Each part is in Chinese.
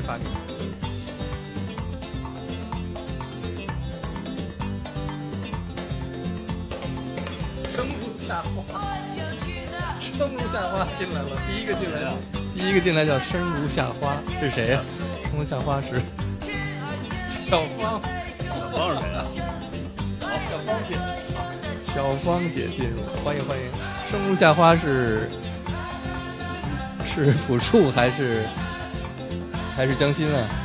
接发给你。生如夏花，生如夏花进来了，第一个进来了，第一个进来叫生如夏花，是谁呀、生如夏花是小芳，小芳是谁啊？小芳姐，小芳姐进入，欢迎欢迎。生如夏花是是朴树还是还是江心啊？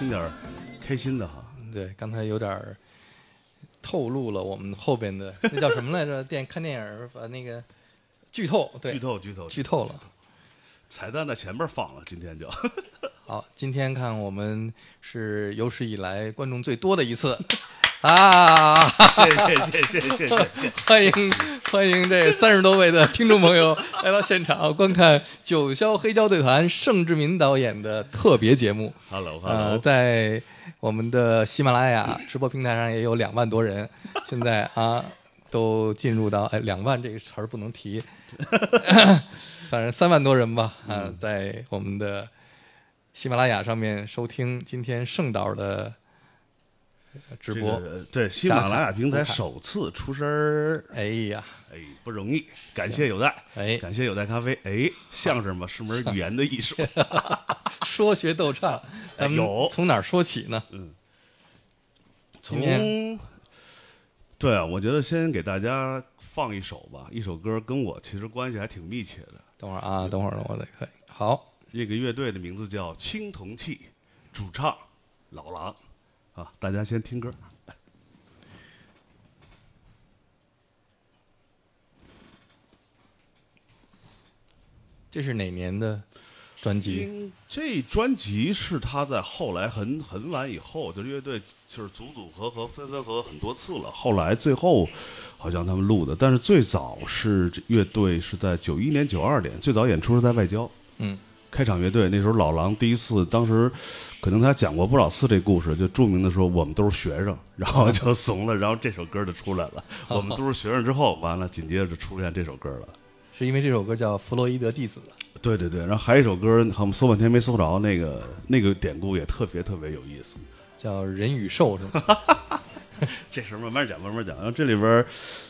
听点开心的哈。对刚才有点儿透露了我们后边的那叫什么来着？电看电影把那个剧透对。剧透剧透剧透了。彩蛋在前边放了今天就。好今天看我们是有史以来观众最多的一次。啊！谢谢谢谢谢谢谢谢。欢迎欢迎这三十多位的听众朋友 来到现场观看九霄黑胶队团盛志民导演的特别节目。Hello 呃，Hello，在我们的喜马拉雅直播平台上也有两万多人，现在啊都进入到哎两万这个词儿不能提，反正三万多人吧啊，在我们的喜马拉雅上面收听今天盛导的呃直播。这个对喜马拉雅平台首次出声儿，哎呀，哎，不容易，感谢有代，哎，感谢有代咖啡。哎，相声嘛是门语言的艺术，说学逗唱，咱们有从哪儿说起呢？嗯从对啊，我觉得先给大家放一首吧，一首歌跟我其实关系还挺密切的。等会儿啊，等会儿我得可以。好，这个乐队的名字叫青铜器，主唱老狼啊，大家先听歌。这是哪年的专辑？这专辑是他在后来很很晚以后，就是乐队就是组组合合、分分合合很多次了。后来最后好像他们录的，但是最早是乐队是在九一年、九二年，最早演出是在外交。嗯，开场乐队那时候老狼第一次，当时可能他讲过不少次这故事，就著名的说我们都是学生，然后就怂了，然后这首歌就出来了。我们都是学生之后，完了紧接着就出现这首歌了。是因为这首歌叫《弗洛伊德弟子》。对对对，然后还有一首歌，我们搜半天没搜着，那个那个典故也特别特别有意思。叫人与兽是吗？这事儿慢慢讲，慢慢讲。然后这里边，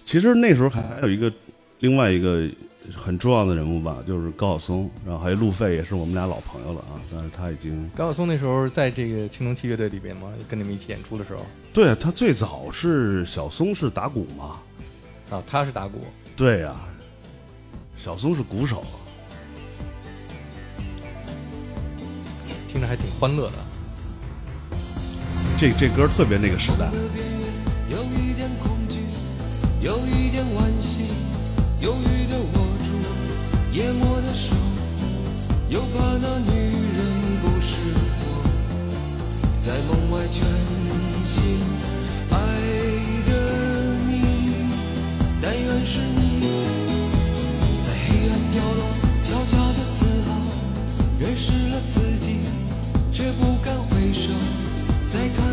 其实那时候还还有一个另外一个很重要的人物吧，就是高晓松，然后还有路费，也是我们俩老朋友了啊。但是他已经高晓松那时候在这个青铜器乐队里边吗？跟你们一起演出的时候对啊他最早是小松是打鼓嘛，啊，他是打鼓，对呀、小松是鼓手，听着还挺欢乐的。这这歌特别那个时代。有一点恐惧，有一点淹没的手，又怕那女人不是我，在梦外全心爱的你，但愿是你在黑暗角落悄悄的自豪，认识了自己，却不敢回首。再看。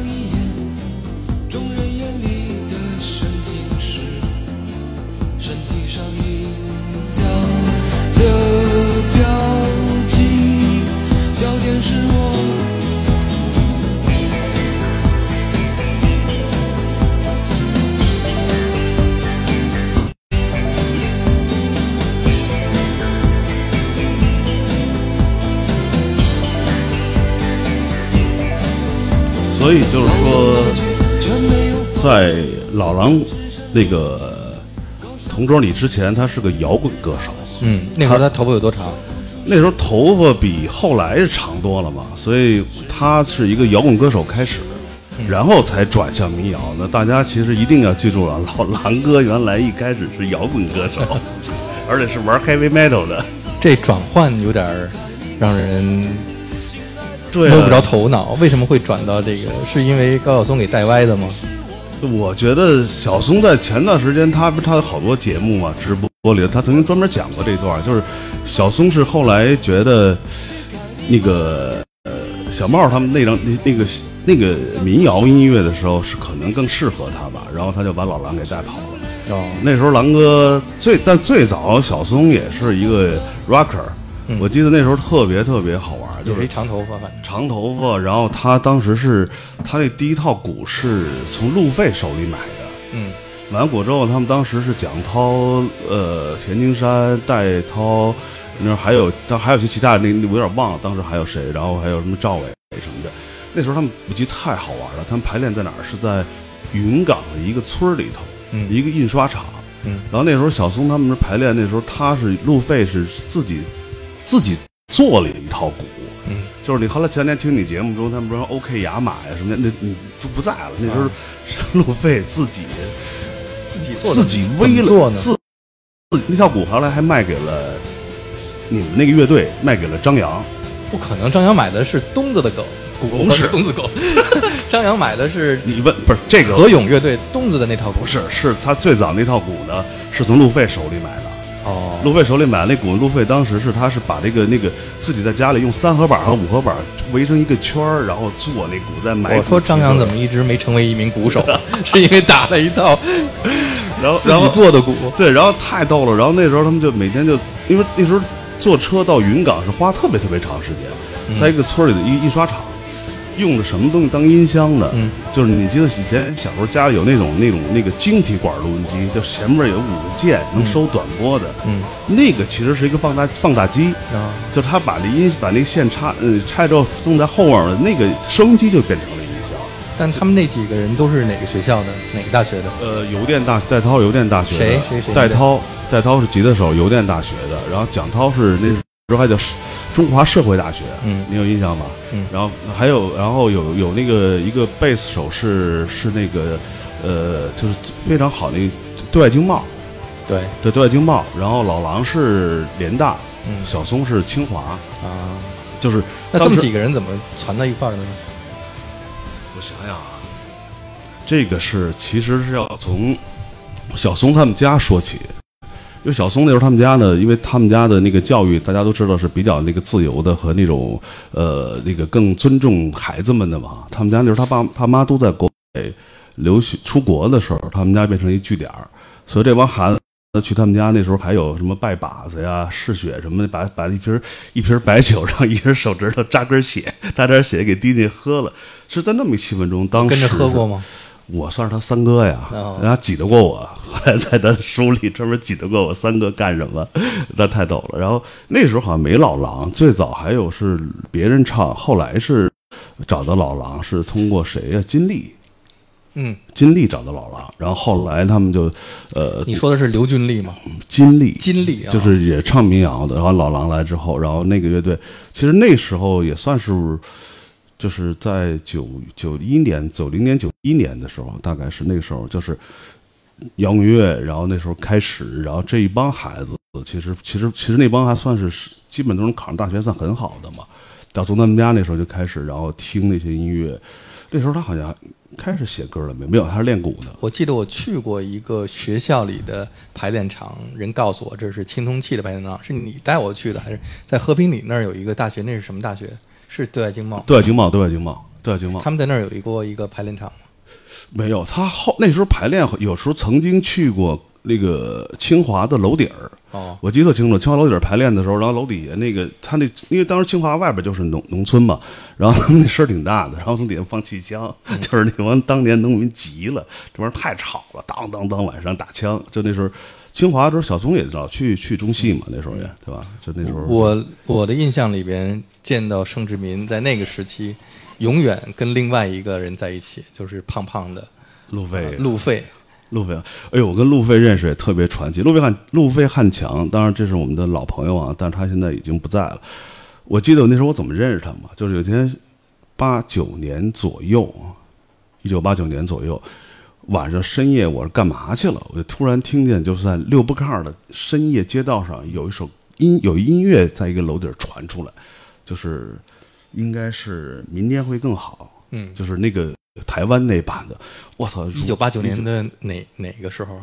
所以就是说，在老狼那个同桌里之前，他是个摇滚歌手。嗯，那会儿他头发有多长？那时候头发比后来长多了嘛，所以他是一个摇滚歌手开始，然后才转向民谣。那大家其实一定要记住了，老狼哥原来一开始是摇滚歌手，而且是玩 heavy metal 的。这转换有点儿让人对、摸不着。头脑。为什么会转到这个？是因为高晓松给带歪的吗？我觉得小松在前段时间，他不是他有好多节目嘛，直播里他曾经专门讲过这段，就是小松是后来觉得那个呃小茂他们那张那那个那个民谣音乐的时候是可能更适合他吧，然后他就把老狼给带跑了。哦，那时候狼哥最但最早小松也是一个 rocker，、嗯我记得那时候特别特别好玩，就是一长头发，长头发，然后他当时是他那第一套鼓是从路费手里买的。嗯买完鼓之后，他们当时是蒋涛、呃田金山、戴涛，那还有当还有些其他的，那那我有点忘了，当时还有谁，然后还有什么赵伟什么的。那时候他们舞集太好玩了，他们排练在哪儿？是在云岗的一个村儿里头，嗯一个印刷厂。嗯然后那时候小松他们那排练，那时候他是路费是自己自己做了一套鼓，嗯就是你后来前天听你节目中，他们说 OK 雅马呀什么的，那你就不在了。那时候路费自己自己自己怎微了？自自那套鼓后来还卖给了你们那个乐队，卖给了张扬。不可能，张扬买的是东子的狗，鼓不是 东子狗，张扬买的是你问不是这个何勇乐队东子的那套鼓，不是，是他最早那套鼓呢，是从路费手里买的。哦，路费手里买那鼓，路费当时是他是把这个那个自己在家里用三合板和五合板围成一个圈儿，然后做那鼓，再买。我说张扬怎么？一直没成为一名鼓手，是因为打了一套然后自己做的鼓，对，然后太逗了。然后那时候他们就每天就，因为那时候坐车到云冈是花特别特别长时间，在一个村里的一印刷厂，用的什么东西当音箱的？嗯，就是你记得以前小时候家里有那种那种那个晶体管录音机，就前面有五个键能收短波的，嗯那个其实是一个放大放大机。啊，就是他把那音把那个线插呃拆之后送在后面了那个收音机就变成了音箱。但他们那几个人都是哪个学校的，哪个大学的？呃，邮电大戴涛邮电大学的谁谁谁戴涛戴涛是吉他手，邮电大学的。然后蒋涛是那时候还叫中华社会大学，嗯。你有印象吗？嗯。然后还有然后有有那个一个贝斯手是是那个呃就是非常好的一个对外经贸，对，对对外经贸。然后老狼是联大，嗯。小松是清华，啊，就是那这么几个人怎么攒到一块儿的呢？我想想啊，这个是其实是要从小松他们家说起，因为小松那时候他们家呢，因为他们家的那个教育大家都知道是比较那个自由的和那种呃那个更尊重孩子们的嘛。他们家那时候他爸他妈都在国外留学出国的时候，他们家变成一据点儿，所以这帮孩子。去他们家那时候还有什么拜把子呀、试血什么的，把把一瓶一瓶白酒，让一人手指头扎根血，扎点血给滴进去喝了。是在那么一气氛中，当时跟着喝过吗？我算是他三哥呀，哦人家挤得过我，后来在他书里专门挤得过我三哥干什么，那太逗了。然后那时候好像没老狼，最早还有是别人唱，后来是找到老狼是通过谁呀？金立，嗯，金立找到老狼，然后后来他们就呃你说的是刘俊立吗？金立金立啊，就是也唱民谣的，然后老狼来之后，然后那个乐队其实那时候也算是，就是在九九一年、九零年、九一年的时候，大概是那个时候，就是摇滚乐，然后那时候开始，然后这一帮孩子，其实其实其实那帮还算是基本都能考上大学，算很好的嘛。到从他们家那时候就开始，然后听那些音乐，那时候他好像开始写歌了没？没有，他是练鼓的。我记得我去过一个学校里的排练场，人告诉我这是青铜器的排练场，是你带我去的，还是在和平里那儿有一个大学？那是什么大学？是对外经贸。对外经贸，对外经贸，对外经贸。他们在那儿有一过一个排练场吗？没有，他后那时候排练，有时候曾经去过那个清华的楼顶儿。哦，我记得特清楚，清华楼顶儿排练的时候，然后楼底下那个他那，因为当时清华外边就是农农村嘛，然后他们那声儿挺大的，然后从底下放气枪，就是那帮当年农民急了，这玩意儿太吵了，当当当晚上打枪，就那时候清华的时候，小松也知道去去中戏嘛，那时候也对吧？就那时候我我的印象里边见到盛志民在那个时期永远跟另外一个人在一起，就是胖胖的路飞，路费。路飞，哎呦，我跟路飞认识也特别传奇。路飞汉，路飞汉强，当然这是我们的老朋友啊，但是他现在已经不在了。我记得我那时候我怎么认识他嘛？就是有一天八九年左右，一九八九年左右，晚上深夜我是干嘛去了？我就突然听见就是在六步炕的深夜街道上有一首音，有音乐在一个楼顶传出来，就是应该是明天会更好，嗯，就是那个台湾那版的。我操！一九八九年的哪哪个时候？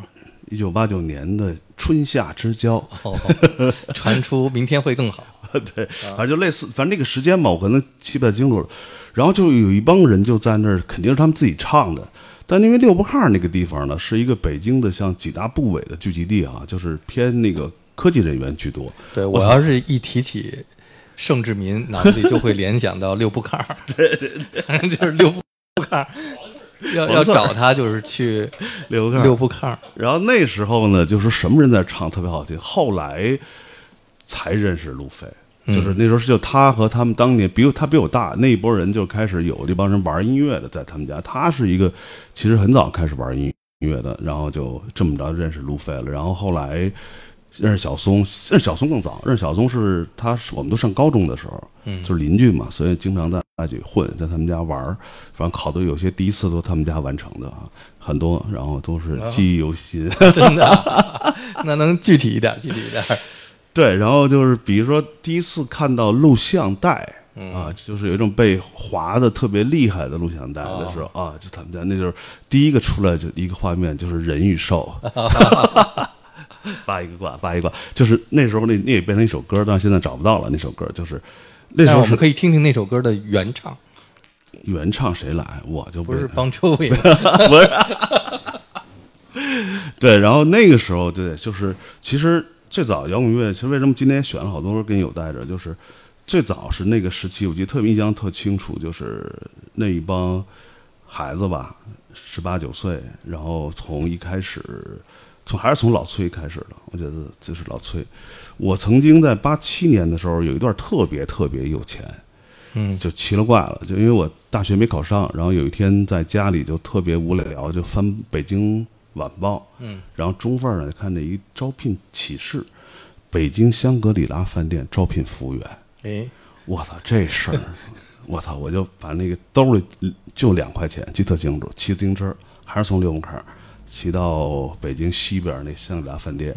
一九八九年的春夏之交，哦，传出明天会更好。对，反正就类似，反正那个时间嘛，我可能记不太清楚了。然后就有一帮人就在那儿，肯定是他们自己唱的。但因为六不炕那个地方呢，是一个北京的像几大部委的聚集地啊，就是偏那个科技人员居多。对我要是一提起盛志民，脑子里就会联想到六步炕。对对对，反 正就是六步炕。要要找他就是去 六步炕。六步炕。然后那时候呢，就是什么人在唱特别好听。后来才认识路飞。就是那时候是就他和他们当年比他比我大那一波人就开始有这帮人玩音乐的，在他们家。他是一个其实很早开始玩音音乐的，然后就这么着认识路飞了。然后后来认识小松，认识小松更早。认识小松是他是我们都上高中的时候，嗯，就是邻居嘛，所以经常在一起混，在他们家玩儿。反正好多有些第一次都他们家完成的啊，很多，然后都是记忆犹新。真的？那能具体一点？具体一点？对，然后就是比如说第一次看到录像带啊，就是有一种被划的特别厉害的录像带的时候啊，就他们家那就是第一个出来就一个画面，就是人与兽，发一个卦，发一个卦，就是那时候那那也变成一首歌，但现在找不到了。那首歌就是那时候我们可以听听那首歌的原唱，原唱谁来？我就不是邦秋伟，不是。对，然后那个时候对，就是其实。最早摇滚乐，其实为什么今天选了好多歌跟你有带着，就是最早是那个时期，我记得特别印象特清楚，就是那一帮孩子吧，十八九岁，然后从一开始，从还是从老崔开始的，我觉得就是老崔。我曾经在八七年的时候有一段特别特别有钱，嗯，就奇了怪了，就因为我大学没考上，然后有一天在家里就特别无聊，就翻北京。晚报，嗯，然后中份呢看见一招聘启事，北京香格里拉饭店招聘服务员。哎，我操，这事儿，我操，我就把那个兜里就两块钱，记特清楚，骑自行车还是从六门坎骑到北京西边那香格里拉饭店，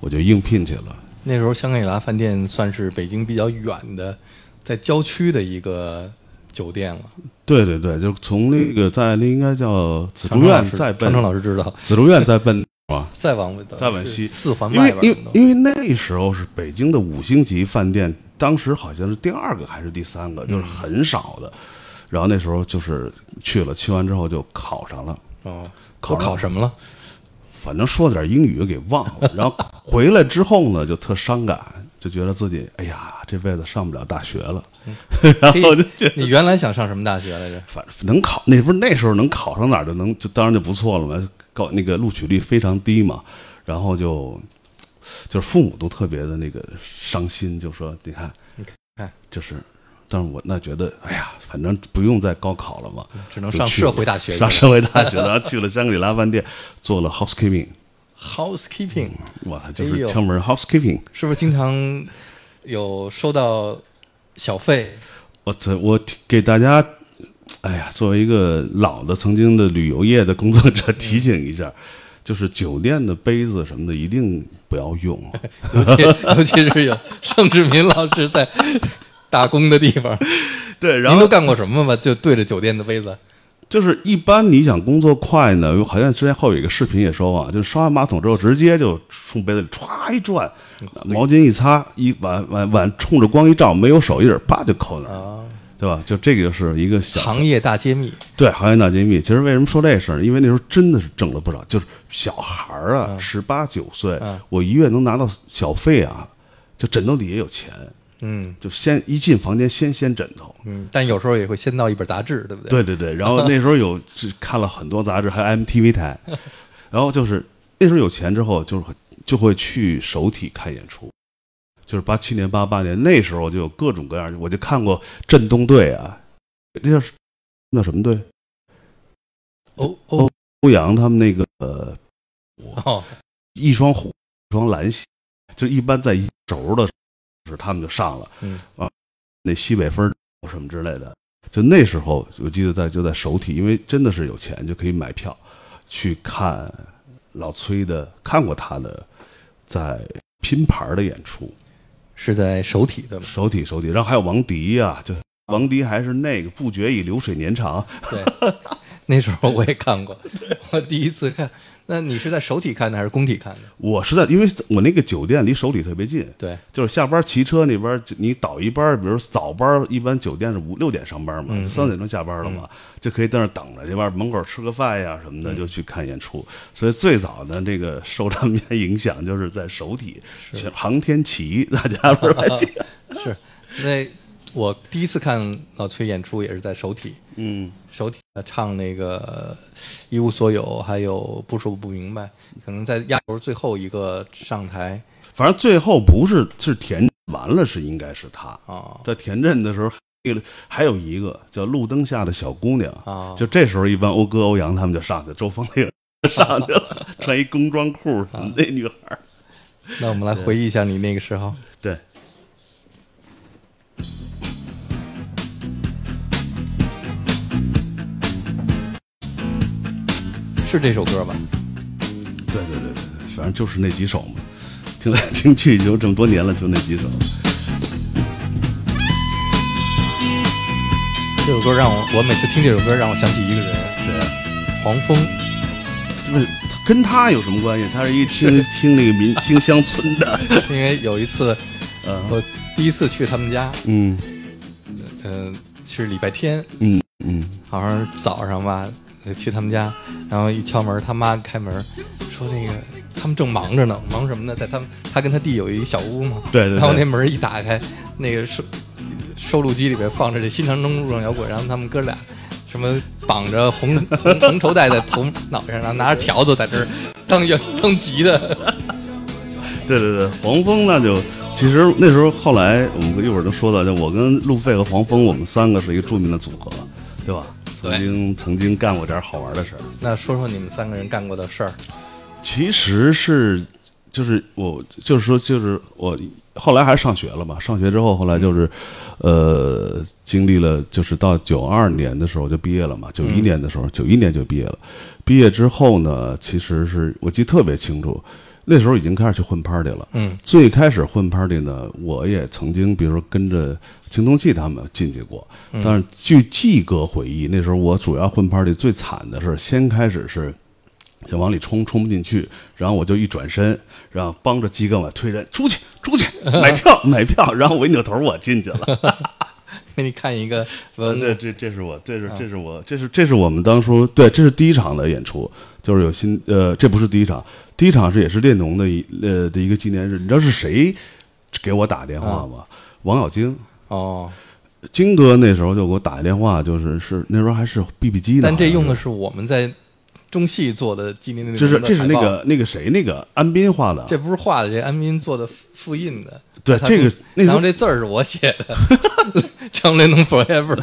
我就应聘去了。那时候香格里拉饭店算是北京比较远的，在郊区的一个。酒店了，对对对，就从那个在那应该叫紫竹院，再奔。长城老师知道，紫竹院再奔啊，再往再往西，四环外边。因为因为那时候是北京的五星级饭店，当时好像是第二个还是第三个，就是很少的。然后那时候就是去了，去完之后就考上了。哦，考考什么了？反正说点英语给忘了。然后回来之后呢，就特伤感。就觉得自己哎呀，这辈子上不了大学了，然后就觉得你原来想上什么大学来着？反正能考，那不是那时候能考上哪儿就能，就当然就不错了嘛。高那个录取率非常低嘛，然后就就是父母都特别的那个伤心，就说你看，你看，就是，但是我那觉得哎呀，反正不用再高考了嘛，只能上社会大学，上社会大学，然后去了香格里拉饭店做了 housekeeping。Housekeeping，我操，就是敲门 Housekeeping，是不是经常有收到小费？我这我给大家，哎呀，作为一个老的曾经的旅游业的工作者提醒一下，就是酒店的杯子什么的一定不要用，尤其 尤其是有盛志民老师在打工的地方。对，然后您都干过什么吧？就对着酒店的杯子。就是一般你想工作快呢，好像之前后有一个视频也说啊，就是刷完马桶之后直接就冲杯子里歘一转，毛巾一擦，一碗碗碗冲着光一照，没有手印儿，啪就扣那儿，对吧？就这个就是一个小行业大揭秘。对，行业大揭秘。其实为什么说这事儿？因为那时候真的是挣了不少，就是小孩儿啊，十八九岁，我一月能拿到小费啊，就枕头底下有钱。嗯，就先一进房间先掀枕头，嗯，但有时候也会先到一本杂志，对不对？对对对，然后那时候有看了很多杂志，还有 MTV 台，然后就是那时候有钱之后，就是就会去首体看演出，就是八七年、八八年那时候就有各种各样，我就看过震动队啊，那叫那什么队？欧欧。欧阳他们那个呃，哦，一双虎，一双蓝鞋，就一般在一轴的时候，他们就上了，嗯啊，那西北风什么之类的，就那时候我记得在就在首体，因为真的是有钱就可以买票去看老崔的，看过他的在拼盘的演出，是在首体的吗？首体首体，然后还有王迪呀、就王迪还是那个不觉已流水年长，对，那时候我也看过，我第一次看。那你是在首体看的还是工体看的？我是在，因为我那个酒店离首体特别近，对，就是下班骑车那边，就你倒一班，比如早班，一般酒店是五六点上班嘛，嗯三点钟下班了嘛，就可以在那儿等着，这边门口吃个饭呀什么的，嗯就去看演出。所以最早的这个受他们影响，就是在首体，像 航天旗，大家不是还记得？是。那我第一次看老崔演出也是在首体，嗯，首体呃唱那个一无所有，还有不说不明白，可能在压轴最后一个上台。反正最后不是是田完了，是应该是他。啊。在田震的时候。那个还有一个叫《路灯下的小姑娘》啊，就这时候，一般欧哥、欧阳他们就上去，周峰那个上去了，穿一工装裤，啊。那女孩那我们来回忆一下你那个时候。对，是这首歌吧？对对对对，反正就是那几首嘛，听来 听去就这么多年了，就那几首。这首歌让我，我每次听这首歌让我想起一个人，对，黄蜂。就是跟他有什么关系？他是一听 听那个民听乡村的，因为有一次呃我第一次去他们家，嗯嗯、是礼拜天，嗯嗯，好像是早上吧，呃去他们家，然后一敲门，他妈开门说那个他们正忙着呢，忙什么呢？在他们他跟他弟有一小屋嘛，对对对然后那门一打开，那个收收录机里边放着这新长征路上摇滚，然后他们哥俩。什么绑着红 红红绸带在头脑袋上，然后拿着条子在这儿当乐当吉的，对对对，黄蜂那就其实那时候后来我们一会儿能说到，就我跟路费和黄蜂，我们三个是一个著名的组合，对吧？对曾经曾经干过点好玩的事儿。那说说你们三个人干过的事儿。其实是就是我就是说就是我后来还是上学了嘛，上学之后后来就是呃经历了就是到九二年的时候就毕业了嘛，九一嗯年的时候九一年就毕业了，毕业之后呢，其实是我记得特别清楚，那时候已经开始去混 party 了。嗯最开始混 party 呢，我也曾经，比如说跟着青铜器他们进去过，嗯但是据季哥回忆，那时候我主要混 party 最惨的是，先开始是想往里冲，冲不进去，然后我就一转身，然后帮着季哥往推人，出去，出去，买票，买票，然后我一扭头，我进去了。给你看一个 文这这这是我，这是这是我，这是这是我们当初对，这是第一场的演出，就是有新呃，这不是第一场，第一场是也是列侬的一呃的一个纪念日，你知道是谁给我打电话吗？王小晶。哦，金哥那时候就给我打一电话，就是是那时候还是 BB 机呢，但这用的是我们在中戏做的纪念那个这是这是那个那个谁那个安斌画的，这不是画的，这安斌做的复印的。对这个公然后这字儿是我写的，张雷能 forever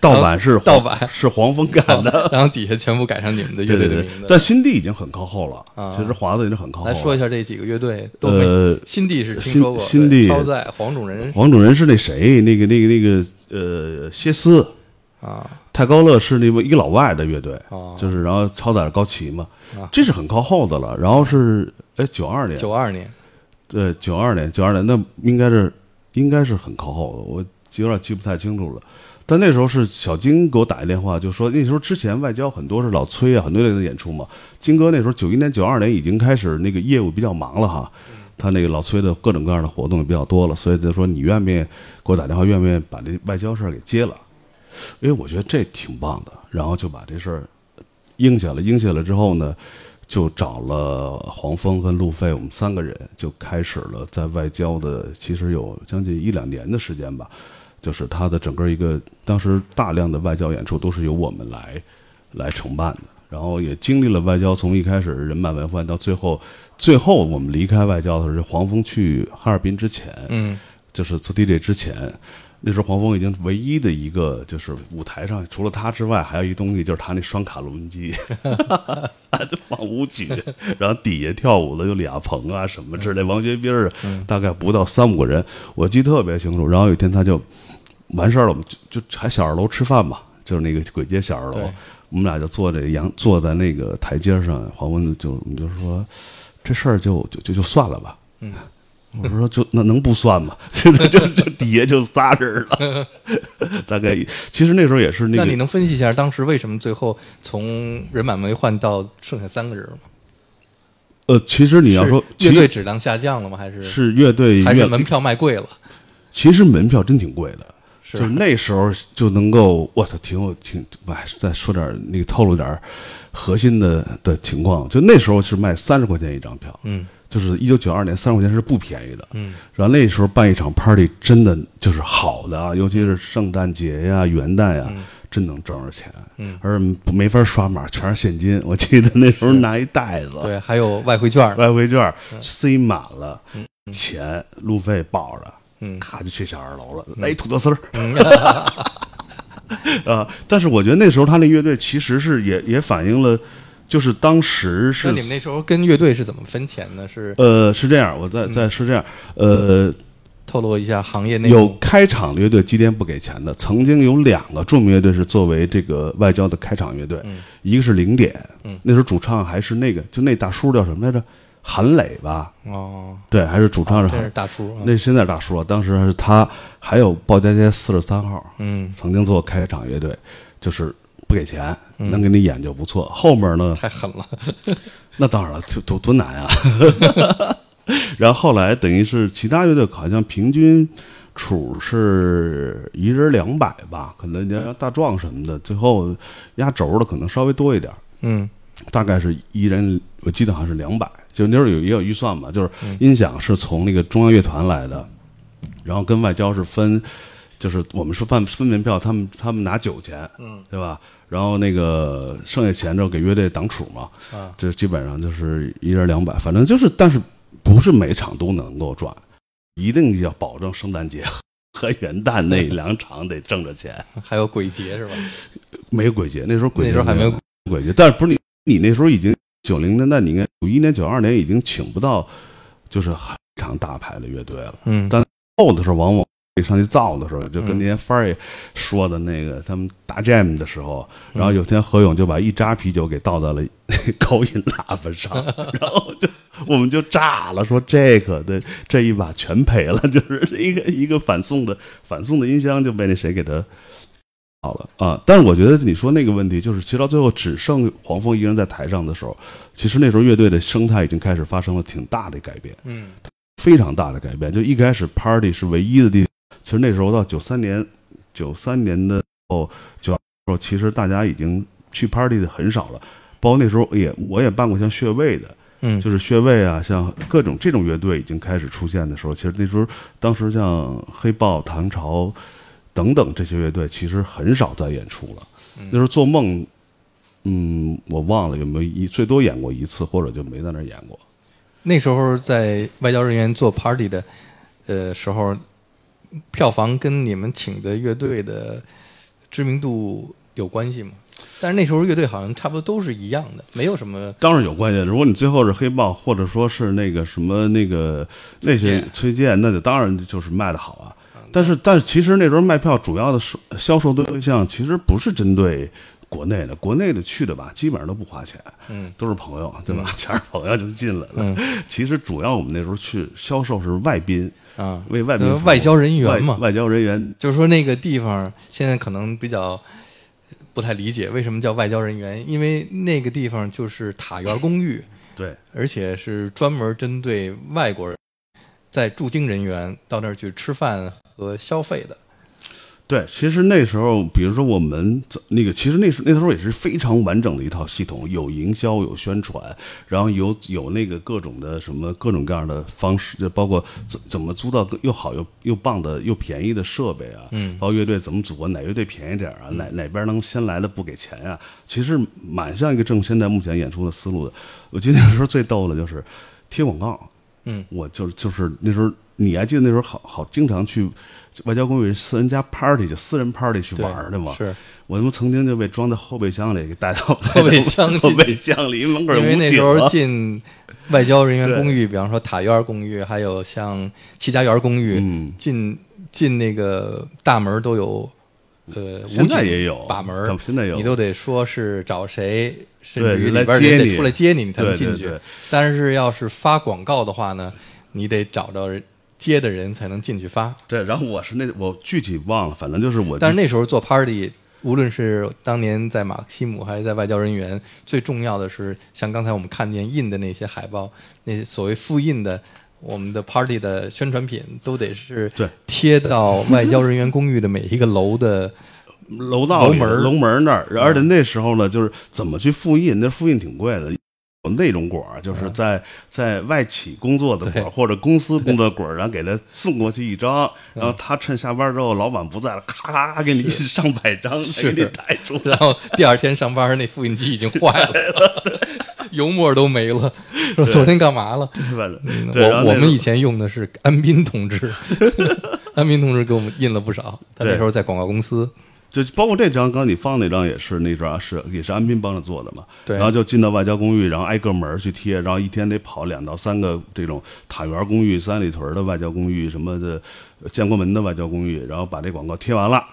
盗版是盗版。是黄蜂干的，然后底下全部改成你们的乐队的名字。，但新地已经很靠后了，啊。其实华子已经很靠后了。来说一下这几个乐队都没，呃，新地是听新说过，新地超载、黄种人。黄种人是那谁，那个那个那个呃歇斯，啊，泰高乐是那么一个老外的乐队，哦就是然后超载高旗嘛啊，这是很靠后的了。然后是哎九二年，九二年，对，九二年，九二年，那应该是应该是很靠后的，我有点记不太清楚了。但那时候是小金给我打一电话，就说那时候之前外交很多是老崔啊，很多人的演出嘛。金哥那时候九一年、九二年已经开始那个业务比较忙了哈，他那个老崔的各种各样的活动也比较多了，所以就说你愿不愿意给我打电话，愿不愿意把这外交事儿给接了？因为我觉得这挺棒的，然后就把这事儿应下了。应下了之后呢，就找了黄蜂和路费，我们三个人就开始了在外交的，其实有将近一两年的时间吧。就是他的整个一个当时大量的外交演出都是由我们来来承办的，然后也经历了外交从一开始人满为患到最后，最后我们离开外交的时候，是黄蜂去哈尔滨之前，嗯就是做 DJ 之前，那时候黄蜂已经唯一的一个，就是舞台上除了他之外，还有一东西，就是他那双卡录音机，就放舞曲，然后底下跳舞的有李亚鹏啊什么之类，王学兵儿，大概不到三五个人，我记得特别清楚。然后有一天他就完事儿了，我们就就还小二楼吃饭嘛，就是那个鬼街小二楼，我们俩就坐这阳坐在那个台阶上，黄蜂就我们就说这事儿就就就就算了吧。嗯，我说就那能不算吗？现在就就底下就仨人了，大概其实那时候也是那个那你能分析一下当时为什么最后从人满为患到剩下三个人吗？呃，其实你要说乐队质量下降了吗？还是是乐队乐还是门票卖贵了？其实门票真挺贵的，是就是那时候就能够，我操，挺有挺，哎，再说点那个透露点核心的的情况，就那时候是卖三十块钱一张票，嗯就是一九九二年三十块钱是不便宜的，嗯。然后那时候办一场 party 真的就是好的啊，尤其是圣诞节呀、元旦呀，真能挣着钱，嗯，而没法刷码，全是现金。我记得那时候拿一袋子，对，还有外汇券，外汇券塞满了，钱路费报着，嗯。咔就去小二楼了，来一土豆丝儿。嗯。啊，但是我觉得那时候他那乐队其实是也也反映了，就是当时那是你们那时候跟乐队是怎么分钱呢？是呃是这样，我嗯再再是这样，呃透露一下行业内有？开场乐队基颠不给钱的，曾经有两个著名乐队是作为这个外交的开场乐队，嗯一个是零点，嗯那时候主唱还是那个就那大叔叫什么来着？韩磊吧？哦，对，还是主唱是真韩是大叔啊。那现在大叔了，当时是他，还有鲍家街四十三号，嗯，曾经做开场乐队，就是不给钱，嗯能给你演就不错。后面呢，太狠了。那当然了，这多多难啊！然后后来等于是其他乐队好像平均处是一人两百吧，可能你像大壮什么的，最后压轴的可能稍微多一点，嗯大概是一人，我记得好像是两百。就那时候有也有预算嘛，就是嗯音响是从那个中央乐团来的，然后跟外交是分，就是我们是办分门票，他们他们拿酒钱，嗯，对吧？然后那个剩下钱之后给乐队挡储嘛，啊，这基本上就是一人两百，反正就是，但是不是每场都能够赚，一定要保证圣诞节和元旦那两场得挣着钱。还有鬼节是吧？没有鬼节，那时候鬼节那时候还没有鬼节，但是不是你你那时候已经九零年代，你应该九一年、九二年已经请不到就是很场大牌的乐队了。嗯但后的时候，往往上去造的时候，就跟嗯那天范儿也说的那个，他们大 jam 的时候，嗯然后有天何勇就把一扎啤酒给倒在了 高音喇叭上，然后就我们就炸了，说这可的这一把全赔了，就是一个一个反送的反送的音箱就被那谁给他。好了啊，但是我觉得你说那个问题，就是其实到最后只剩黄蜂一个人在台上的时候，其实那时候乐队的生态已经开始发生了挺大的改变。嗯非常大的改变。就一开始 party 是唯一的地，其实那时候到九三年，九三年的时候，九二时候，其实大家已经去 party 的很少了。包括那时候也我也办过像穴位的，嗯，就是穴位啊，像各种这种乐队已经开始出现的时候，其实那时候当时像黑豹、唐朝等等这些乐队，其实很少在演出了。嗯那时候做梦，嗯，我忘了有没有一最多演过一次，或者就没在那儿演过。那时候在外交人员做 party 的呃时候，票房跟你们请的乐队的知名度有关系吗？但是那时候乐队好像差不多都是一样的，没有什么当然有关系。如果你最后是黑豹，或者说是那个什么那个那些崔健，那就当然就是卖的好啊。但是，但是其实那时候卖票主要的是销售对象，其实不是针对国内的，国内的去的吧，基本上都不花钱，嗯，都是朋友，对吧？全是朋友就进来了。嗯。其实主要我们那时候去销售是外宾，啊，为外宾外交人员嘛外外交人员。就是说那个地方现在可能比较不太理解为什么叫外交人员，因为那个地方就是塔园公寓，对。而且是专门针对外国人在驻京人员到那儿去吃饭和消费的。对，其实那时候，比如说我们怎那个，其实那时那时候也是非常完整的一套系统，有营销，有宣传，然后有有那个各种的什么各种各样的方式，就包括怎怎么租到又好又又棒的又便宜的设备啊，嗯包括乐队怎么组啊，哪乐队便宜点啊，哪哪边能先来的不给钱啊，其实蛮像一个正现在目前演出的思路的。我记得那时候最逗的就是贴广告，嗯我就就是那时候你还记得那时候好好经常去外交公寓私人家 party 就私人 party 去玩的吗？是我他妈曾经就被装在后备箱里给带到后备箱去后备箱里，因 为门口因为那时候啊进外交人员公寓，比方说塔院公寓，还有像戚家园公寓，嗯。进进那个大门都有呃武现在也有把门现在有。你都得说是找谁，甚至于里边接得出来接你，你才能进去。但是要是发广告的话呢，你得找着接的人才能进去发。对，然后我是那我具体忘了，反正就是我但是那时候做 party，无论是当年在马克西姆还是在外交人员，最重要的是像刚才我们看见印的那些海报，那些所谓复印的。我们的 party 的宣传品都得是对贴到外交人员公寓的每一个楼的，楼道楼门儿楼门儿那儿，而且那时候呢，就是怎么去复印，那复印挺贵的。有那种果儿，就是在在外企工作的果儿，或者公司工作的果儿，然后给他送过去一张，然嗯后他趁下班之后，老板不在了，咔咔咔给你上百张，出来。然后第二天上班那复印机已经坏了，油墨都没了。说昨天干嘛了？我我们以前用的是安斌同志，安斌同志给我们印了不少。他那时候在广告公司，就包括这张，刚才你放那张也是那张是也是安斌帮着做的嘛。对然后就进到外交公寓，然后挨个门儿去贴，然后一天得跑两到三个这种塔园公寓、三里屯的外交公寓什么的，呃建国门的外交公寓，然后把这广告贴完了，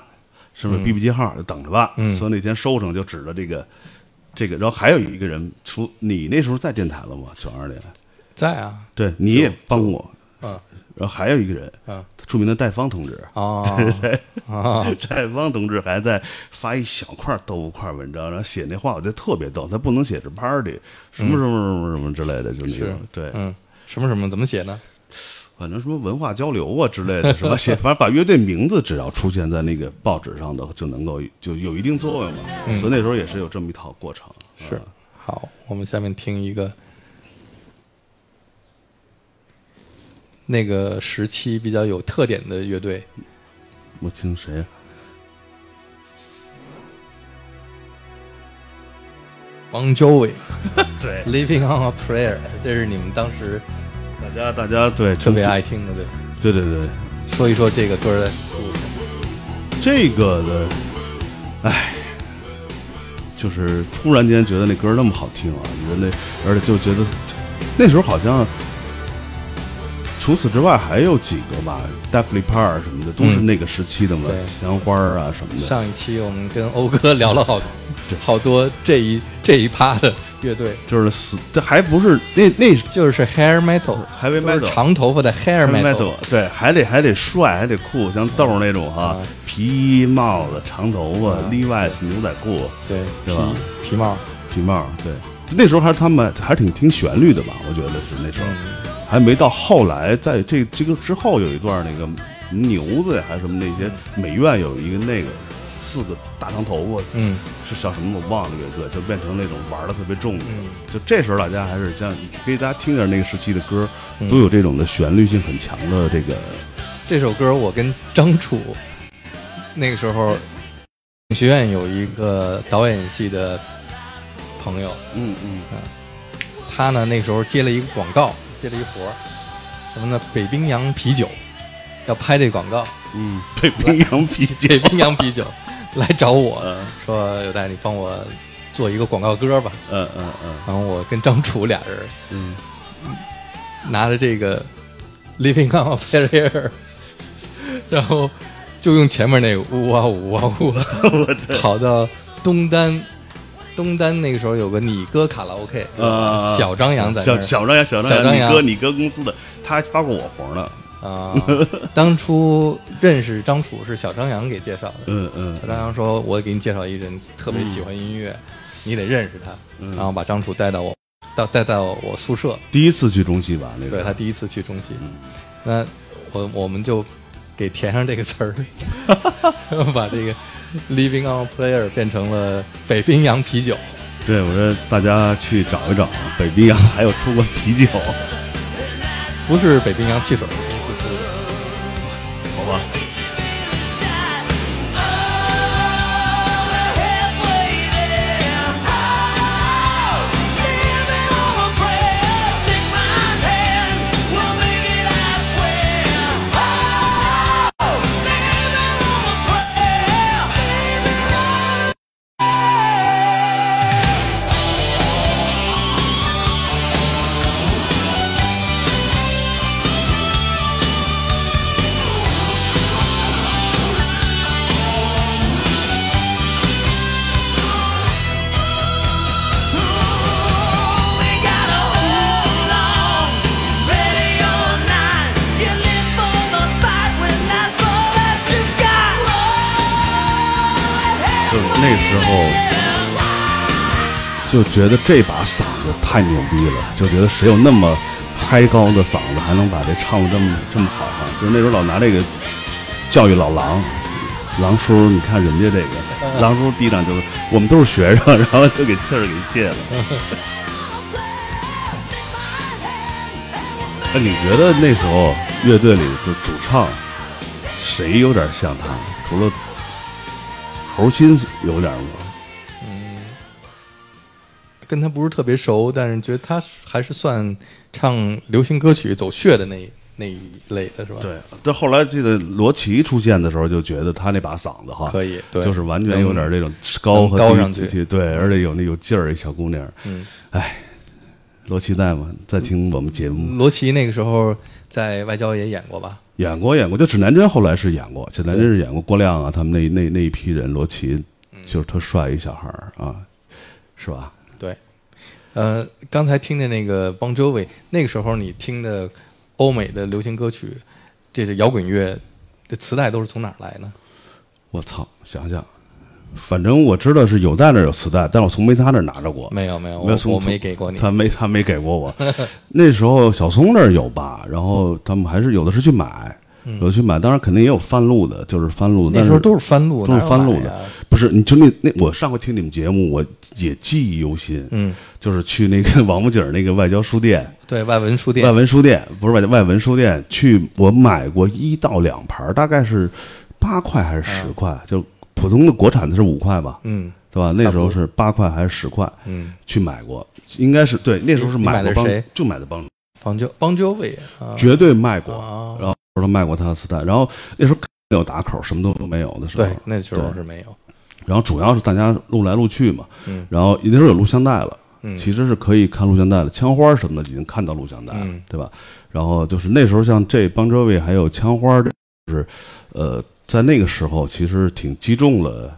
是不是 B B 机号就等着吧？嗯所以那天收成就指着这个这个，然后还有一个人出，你那时候在电台了吗？九二年，在啊，对，你也帮我，嗯然后还有一个人，嗯著名的戴芳同志。哦啊，戴芳同志还在发一小块豆腐块文章，然后写那话，我觉得特别逗。他不能写是 party 什么什么什么什么之类的，就那种对，嗯，什么什么怎么写呢？反正什么文化交流啊之类的，什么写，反正把乐队名字只要出现在那个报纸上的，就能够就有一定作用嘛。所以那时候也是有这么一套过程。是好，我们下面听一个那个时期比较有特点的乐队，我听谁呀？Bon Jovi 对，Living on a Prayer，这是你们当时大家大家对特别爱听的，对。对对对，说一说这个歌的故事。这个的，哎，就是突然间觉得那歌那么好听啊，觉得那，而且就觉得那时候好像，除此之外还有几个吧 d e f l y Par 什么的，都是嗯。那个时期的嘛，对香花啊什么的。上一期我们跟欧哥聊了好多好多这一这一趴的乐队，就是死，这还不是那那就是 hair metal，Heavy Metal 长头发的 hair metal，对，还得还得帅，还得酷，像豆儿那种哈啊，皮衣帽子、长头发啊，Levi's 牛仔裤，对，是吧？皮皮帽，皮帽，对，那时候还他们还挺听旋律的吧？我觉得是那时候，还没到后来，在这这个之后有一段那个牛子呀，还是什么那些美院有一个那个四个大长头发，嗯，是叫什么我忘了乐队，就变成那种玩的特别重的。嗯。就这时候大家还是像可以大家听点那个时期的歌，嗯。都有这种的旋律性很强的这个。这首歌我跟张楚那个时候学院有一个导演系的朋友，嗯嗯，他呢那时候接了一个广告，接了一活儿，什么呢？北冰洋啤酒要拍这广告，嗯，北冰洋啤酒，北冰洋啤酒 来找我嗯说：“有代，你帮我做一个广告歌吧。嗯嗯嗯”然后我跟张楚俩人嗯，拿着这个 Living on a Prayer，然后就用前面那个呜哇呜哇呜，跑到东单。东单那个时候有个你哥卡拉 OK，呃，小张扬在那小小张扬，小扬，小张扬你哥你哥公司的，他还发过我活呢。啊。当初认识张楚是小张扬给介绍的，嗯嗯小张扬说：“我给你介绍一人，特别喜欢音乐，你得认识他。嗯然后把张楚带到我，到带到我宿舍。第一次去中戏吧？那个对他第一次去中戏，那我我们就给填上这个词儿，然后把这个 Living on Player 变成了北冰洋啤酒。对，我说大家去找一找，北冰洋还有出过啤酒，不是北冰洋汽水公司出的，好吧？就觉得这把嗓子太牛逼了，就觉得谁有那么嗨高的嗓子，还能把这唱的这么这么好哈、就是那时候老拿这个教育老狼，狼叔，你看人家这个，狼叔第一场就是我们都是学生，然后就给气儿给泄了。那你觉得那时候乐队里就主唱谁有点像他？除了侯鑫有点吗？跟他不是特别熟，但是觉得他还是算唱流行歌曲走穴的那那一类的是吧？，对，但后来这个罗琦出现的时候，就觉得他那把嗓子哈，可以，对，就是完全有点这种高和低能高上去对，而且有那有劲儿，一小姑娘。嗯，哎，罗琦在吗？在听我们节目，罗琦那个时候在外交也演过吧？演过演过，就指南针后来是演过，指南针是演过郭亮啊，他们那那那一批人，罗琦嗯就是特帅一小孩儿啊，是吧？对，呃，刚才听的那个邦周维，那个时候你听的欧美的流行歌曲，这是摇滚乐的磁带都是从哪儿来呢？我操，想想，反正我知道是有在那儿有磁带，但我从没他那儿拿着过。没有没有，没有从我我没给过你。他没他没给过我。那时候小松那儿有吧，然后他们还是有的是去买，有去买，当然肯定也有翻录的，就是翻录那时候都是翻录，都是翻录的。不是，你就那那我上回听你们节目，我也记忆犹新。嗯，就是去那个王府井那个外交书店，对外文书店。外文书店不是外外文书店，去我买过一到两盘，大概是八块还是十块，就普通的国产的是五块吧，嗯。对吧？那时候是八块还是十块，嗯，去买过，应该是对，那时候是买过帮的是谁，就买的帮，邦周邦周维啊，绝对卖过，啊，然后他卖过他的磁带，然后那时候没有打口，什么都没有的时候，对，那时候是没有。然后主要是大家录来录去嘛，嗯然后那时候有录像带了。嗯，其实是可以看录像带的，枪花什么的已经看到录像带了，嗯对吧？然后就是那时候像这邦哲卫还有枪花，就是呃，在那个时候其实挺击中了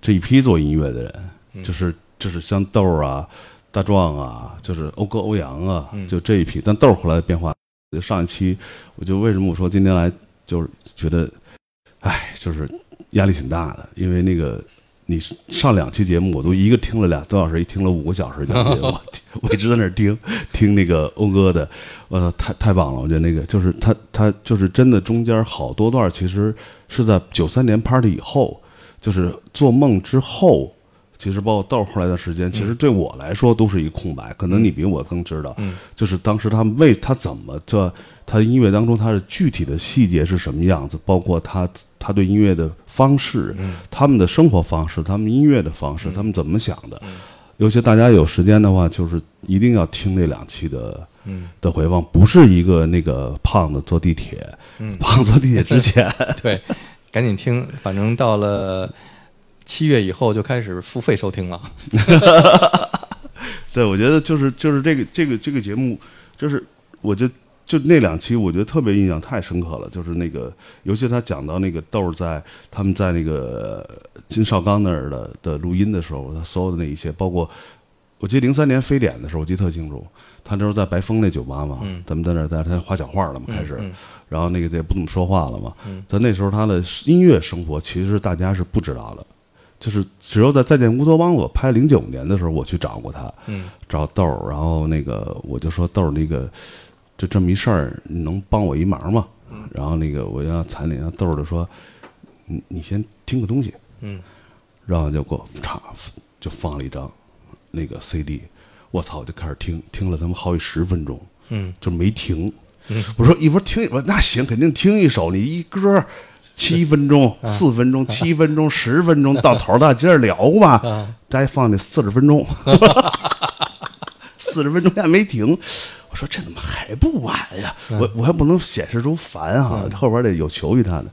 这一批做音乐的人，嗯就是就是像豆儿啊、大壮啊，就是欧哥、欧阳啊，嗯就这一批。但豆儿后来变化，就上一期我就为什么我说今天来就是觉得，哎，就是压力挺大的，因为那个。你上两期节目，我都一个听了俩多小时，一听了五个小时，我我一直在那儿听听那个欧哥的，我操，太太棒了！我觉得那个就是他他就是真的中间好多段其实是在九三年 party 以后，就是做梦之后，其实包括到后来的时间，其实对我来说都是一个空白。可能你比我更知道，嗯。就是当时他们为他怎么这他的音乐当中他的具体的细节是什么样子，包括他他对音乐的方式，嗯。他们的生活方式，他们音乐的方式，他们怎么想的。嗯。尤其大家有时间的话，就是一定要听那两期的嗯，的回放，不是一个那个胖子坐地铁，嗯。胖子坐地铁之前，对，赶紧听，反正到了七月以后就开始付费收听了。对我觉得就是就是这个这个这个节目，就是我就就那两期，我觉得特别印象太深刻了，就是那个，尤其他讲到那个豆儿在他们在那个金少刚那儿的的录音的时候，他所有的那一切，包括我记得零三年非典的时候，我记得特清楚，他那时候在白峰那酒吧嘛，嗯咱们在那儿在他画小画了嘛，开始，嗯然后那个也不怎么说话了嘛嗯，在那时候他的音乐生活其实大家是不知道的。就是只有在《再见乌托邦》我拍零九年的时候，我去找过他，嗯找豆儿，然后那个我就说豆儿，那个就这么一事儿，你能帮我一忙吗？然后那个我要彩礼，豆儿就说，你你先听个东西，嗯然后就给我唱就放了一张那个 CD，我操，我就开始听，听了他妈好几十分钟，嗯就没停。我说一会儿听，我说那行，肯定听一首，你一歌七分钟、四分钟、七分钟、十分钟，到头儿了，接着聊吧。啊再放那四十分钟，四十分钟还没停。我说这怎么还不完呀？我我还不能显示出烦啊，后边得有求于他呢。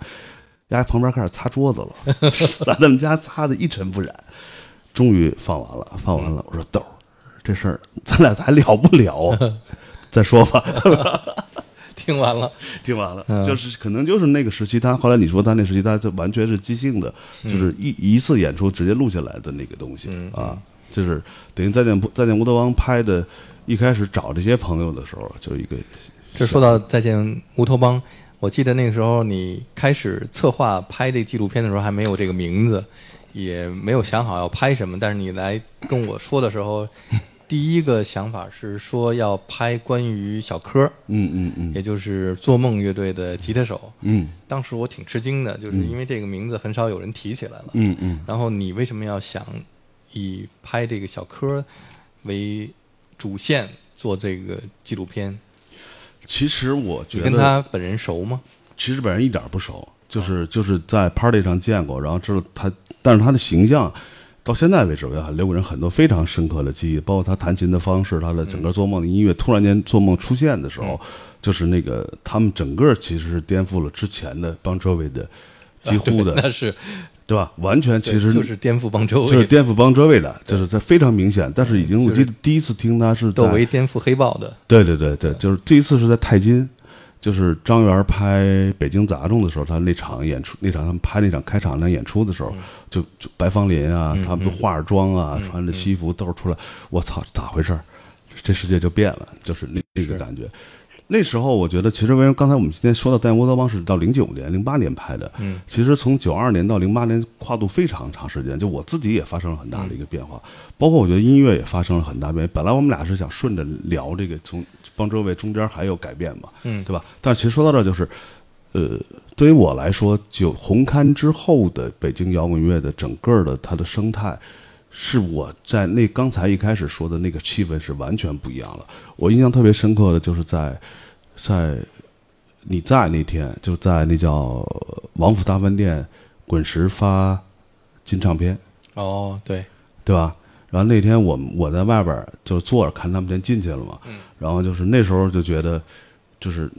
丫旁边开始擦桌子了，把他们家擦的一尘不染。终于放完了，放完了。我说豆儿，这事儿咱俩还聊不聊啊？再说吧。听完了，听完了，嗯。就是可能就是那个时期，他后来你说他那时期，他就完全是即兴的，就是一一次演出直接录下来的那个东西嗯啊，就是等于再见再见乌托邦拍的，一开始找这些朋友的时候，就一个这说到再见乌托邦，我记得那个时候你开始策划拍这纪录片的时候还没有这个名字，也没有想好要拍什么，但是你来跟我说的时候，第一个想法是说要拍关于小柯，嗯嗯嗯也就是做梦乐队的吉他手。嗯当时我挺吃惊的，就是因为这个名字很少有人提起来了。嗯嗯，然后你为什么要想以拍这个小柯为主线做这个纪录片？其实我觉你得跟他本人熟吗？其实本人一点不熟，就是就是在 party 上见过，然后知道他，但是他的形象到现在为止，我也留给人很多非常深刻的记忆，包括他弹琴的方式，他的整个做梦的音乐，突然间做梦出现的时候，就是那个他们整个其实是颠覆了之前的邦周维的几乎的，那是对吧？完全其实就是颠覆邦周就是，颠覆邦周维的，就是在非常明显，但是已经我记得第一次听他是在窦唯颠覆黑豹的。对对对对，就是这一次是在泰金，就是张元拍《北京杂种》的时候，他那场演出，那场他们拍那场开场那演出的时候，就就白芳林啊，他们都化着妆啊，穿着西服都是出来，我操，咋回事儿？这世界就变了，就是那那个感觉。那时候我觉得，其实为什么刚才我们今天说到《戴沃德邦》是到零九年、零八年拍的，嗯，其实从九二年到零八年跨度非常长时间，就我自己也发生了很大的一个变化，包括我觉得音乐也发生了很大变化。本来我们俩是想顺着聊这个，从邦周维中间还有改变嘛，嗯对吧？但其实说到这儿，就是，呃，对于我来说，就红勘之后的北京摇滚乐的整个的它的生态，是我在那刚才一开始说的那个气氛是完全不一样了。我印象特别深刻的就是在在你在那天，就在那叫王府大饭店滚石发金唱片，哦，对，对吧？然后那天我们我在外边儿就坐着看他们先进去了嘛，嗯然后就是那时候就觉得，就是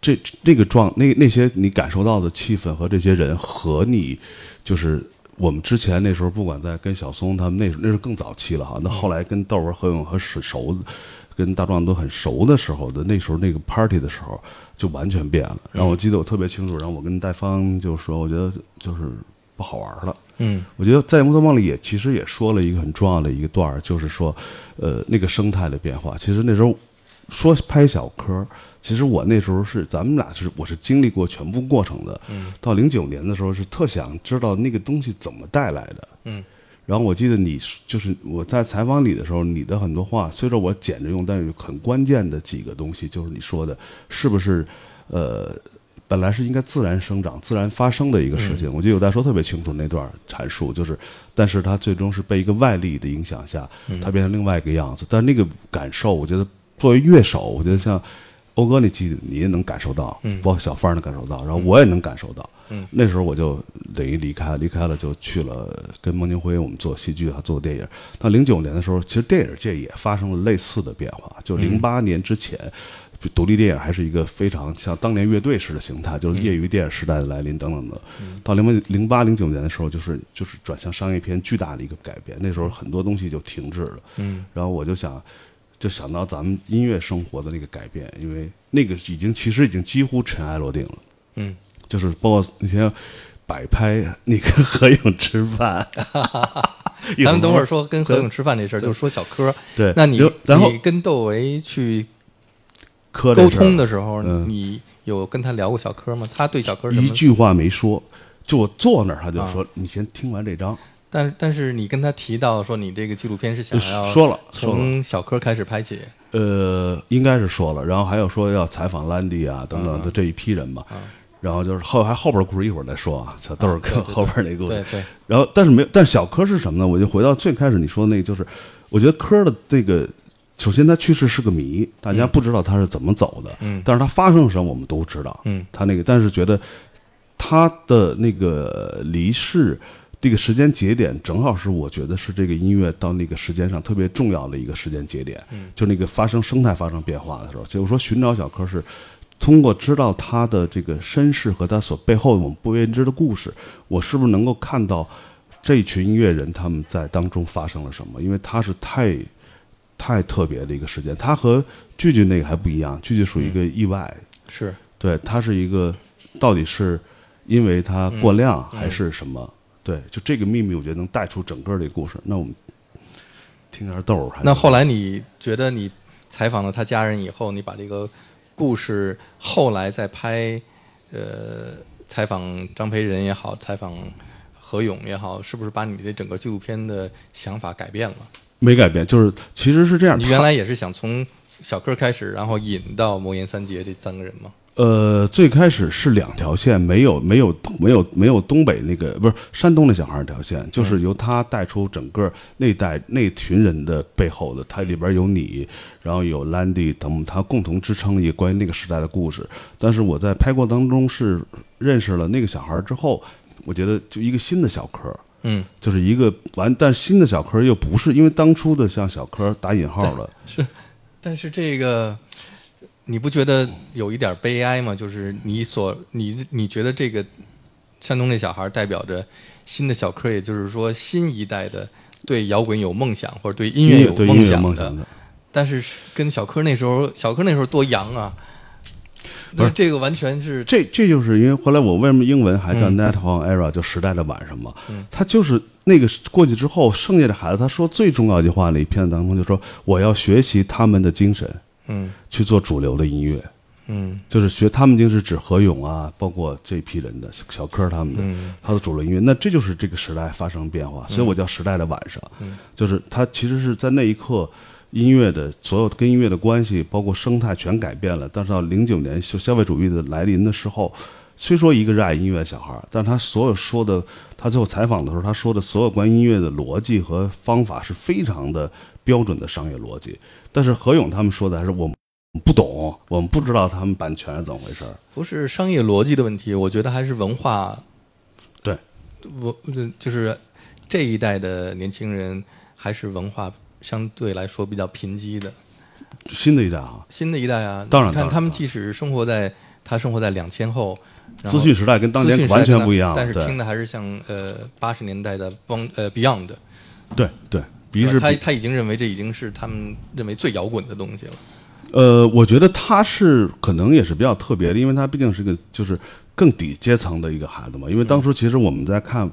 这那个状那那些你感受到的气氛和这些人和你就是我们之前那时候不管在跟小松他们那时那是更早期了哈，那后来跟窦文、何勇和史熟，跟大壮都很熟的时候的那时候那个 party 的时候就完全变了。然后我记得我特别清楚，然后我跟戴芳就说，我觉得就是不好玩了。嗯我觉得在《摩托梦》里也其实也说了一个很重要的一个段儿，就是说，呃，那个生态的变化。其实那时候说拍小柯，其实我那时候是咱们俩是我是经历过全部过程的。嗯到零九年的时候是特想知道那个东西怎么带来的。嗯然后我记得你就是我在采访你的时候，你的很多话虽说我捡着用，但是很关键的几个东西，就是你说的是不是呃，本来是应该自然生长、自然发生的一个事情。我记得有在说特别清楚那段阐述，就是，但是它最终是被一个外力的影响下，它变成另外一个样子。但那个感受，我觉得作为乐手，我觉得像欧哥那期你也能感受到，嗯包括小范儿能感受到，然后我也能感受到。嗯那时候我就等于离开，离开了就去了跟孟京辉我们做戏剧啊，做电影。到零九年的时候，其实电影界也发生了类似的变化。就零八年之前，就独立电影还是一个非常像当年乐队式的形态，就是业余电影时代的来临等等的。到零八零八零九年的时候，就是就是转向商业片巨大的一个改变。那时候很多东西就停滞了。嗯然后我就想，就想到咱们音乐生活的那个改变，因为那个已经其实已经几乎尘埃落定了。嗯，就是包括那些摆拍，你跟何勇吃饭，咱们等会儿 说跟何勇吃饭这事儿，就说小柯。对，那你然后你跟窦唯去磕沟通的时候，嗯你有跟他聊过小柯吗？他对小柯？一句话没说，就我坐那儿，他就说：“你先听完这章。但但是你跟他提到说你这个纪录片是想要说了从小柯开始拍起，呃，应该是说了，然后还有说要采访兰迪啊等等的这一批人吧。然后就是后还后边故事一会儿再说啊，小豆儿后边那故事。对对，然后但是没有，但小柯是什么呢？我就回到最开始你说的那个，就是我觉得柯的这个，首先他去世是个谜，大家不知道他是怎么走的，嗯。但是他发生了什么我们都知道，嗯。他那个，但是觉得他的那个离世这个时间节点，正好是我觉得是这个音乐到那个时间上特别重要的一个时间节点，嗯。就那个发生生态发生变化的时候，就是说寻找小柯是。通过知道他的这个身世和他所背后我们不为人知的故事，我是不是能够看到这群音乐人他们在当中发生了什么？因为他是太太特别的一个事件，他和句句那个还不一样，句句属于一个意外，是对，他是一个到底是因为他过量还是什么？对，就这个秘密，我觉得能带出整个这个故事。那我们听点豆儿还，那后来你觉得你采访了他家人以后，你把这个故事后来再拍，呃，采访张培仁也好，采访何勇也好，是不是把你的整个纪录片的想法改变了？没改变，就是其实是这样。你原来也是想从小柯开始，然后引到魔岩三杰这三个人吗？呃，最开始是两条线，没有没有没有没有东北那个不是山东那小孩儿那条线，就是由他带出整个那代那群人的背后的，他里边有你，然后有 Landy 等，他共同支撑一个关于那个时代的故事。但是我在拍过当中是认识了那个小孩儿之后，我觉得就一个新的小柯，嗯，就是一个完，但新的小柯又不是因为当初的像小柯打引号的，是，但是这个你不觉得有一点悲哀吗？就是你所你你觉得这个山东这小孩代表着新的小柯，也就是说新一代的对摇滚有梦想或者对音乐有梦想的。但是跟小柯那时候，小柯那时候多洋啊，不是。这个完全是这这就是因为后来我为什么英文还叫嗯。Night on Era，就时代的晚上嘛。他就是那个过去之后，剩下的孩子，他说最重要一句话，那一片子当中就说我要学习他们的精神，嗯。去做主流的音乐，嗯。就是学他们精神指何勇啊，包括这批人的小柯他们的，嗯。他的主流音乐，那这就是这个时代发生变化，所以我叫时代的晚上，就是他其实是在那一刻。音乐的所有跟音乐的关系，包括生态全改变了。但是到零九年消消费主义的来临的时候，虽说一个热爱音乐的小孩儿，但他所有说的，他最后采访的时候，他说的所有关于音乐的逻辑和方法是非常的标准的商业逻辑。但是何勇他们说的还是我们不懂，我们不知道他们版权是怎么回事儿。不是商业逻辑的问题，我觉得还是文化。对，我就是这一代的年轻人还是文化相对来说比较贫瘠的。新的一代啊，新的一代啊，当然你看他们即使生活在他生活在两千后，资讯时代跟当年完全不一样了。但是听的还是像呃八十年代的帮呃 Beyond 的，对对，比是他他已经认为这已经是他们认为最摇滚的东西了。呃，我觉得他是可能也是比较特别的，因为他毕竟是个就是更底阶层的一个孩子嘛。因为当初其实我们在看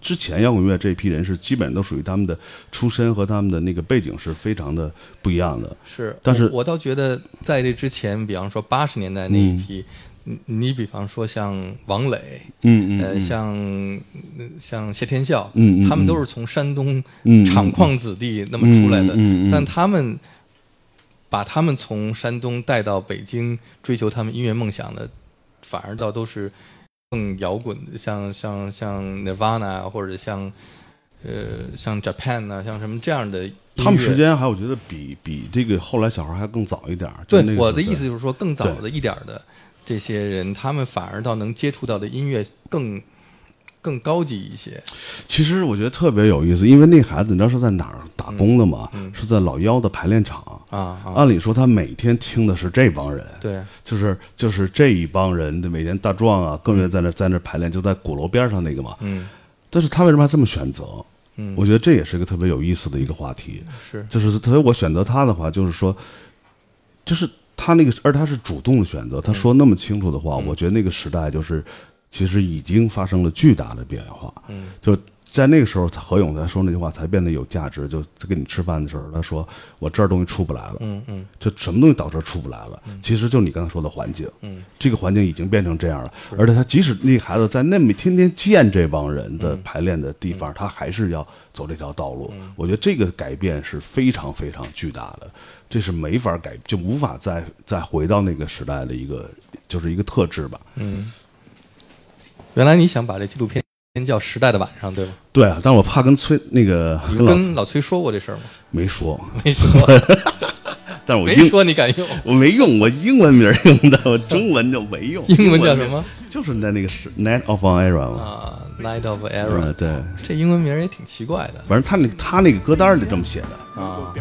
之前摇滚乐这批人是基本都属于他们的出身和他们的那个背景是非常的不一样的。是，但是我我倒觉得在这之前，比方说八十年代那一批，你你比方说像王磊，呃，嗯嗯。像呃像谢天笑，嗯嗯他们都是从山东嗯厂矿子弟那么出来的，嗯嗯嗯。但他们把他们从山东带到北京追求他们音乐梦想的，反而倒都是更摇滚的，像像像 Nirvana 啊或者像呃像 Japan 啊，像什么这样的。他们时间还我觉得比比这个后来小孩还更早一点儿。对，我的意思就是说，更早的一点儿的这些人，他们反而倒能接触到的音乐更更高级一些。其实我觉得特别有意思，因为那孩子你知道是在哪儿打工的吗？嗯是在老幺的排练场。啊啊，按理说他每天听的是这帮人，对，就是就是这一帮人，每天大壮啊，更愿在那在那排练，就在鼓楼边上那个嘛。嗯但是他为什么还这么选择？嗯，我觉得这也是一个特别有意思的一个话题。是就是特别我选择他的话，就是说，就是他那个，而他是主动的选择。他说那么清楚的话，嗯我觉得那个时代就是其实已经发生了巨大的变化。嗯就在那个时候，何勇才说那句话才变得有价值。就在跟你吃饭的时候，他说我这儿东西出不来了。嗯嗯就什么东西导致出不来了？其实就你刚才说的环境，嗯，这个环境已经变成这样了。而且他即使那孩子在那么天天见这帮人的嗯排练的地方，他还是要走这条道路。我觉得这个改变是非常非常巨大的，这是没法改，就无法再再回到那个时代的一个就是一个特质吧。嗯。原来你想把这纪录片叫《时代的晚上》，对吗？对啊，但是我怕跟崔那个你跟老崔说过这事儿吗？没说，没说，但是我 没说你敢用。我没用，我英文名用的，我中文就没用。英文叫什么？就是在那个是 Night of an Era 嘛。啊，Night of 嗯，Era，对，这英文名也挺奇怪的反正他那他那个歌单里这么写的。啊。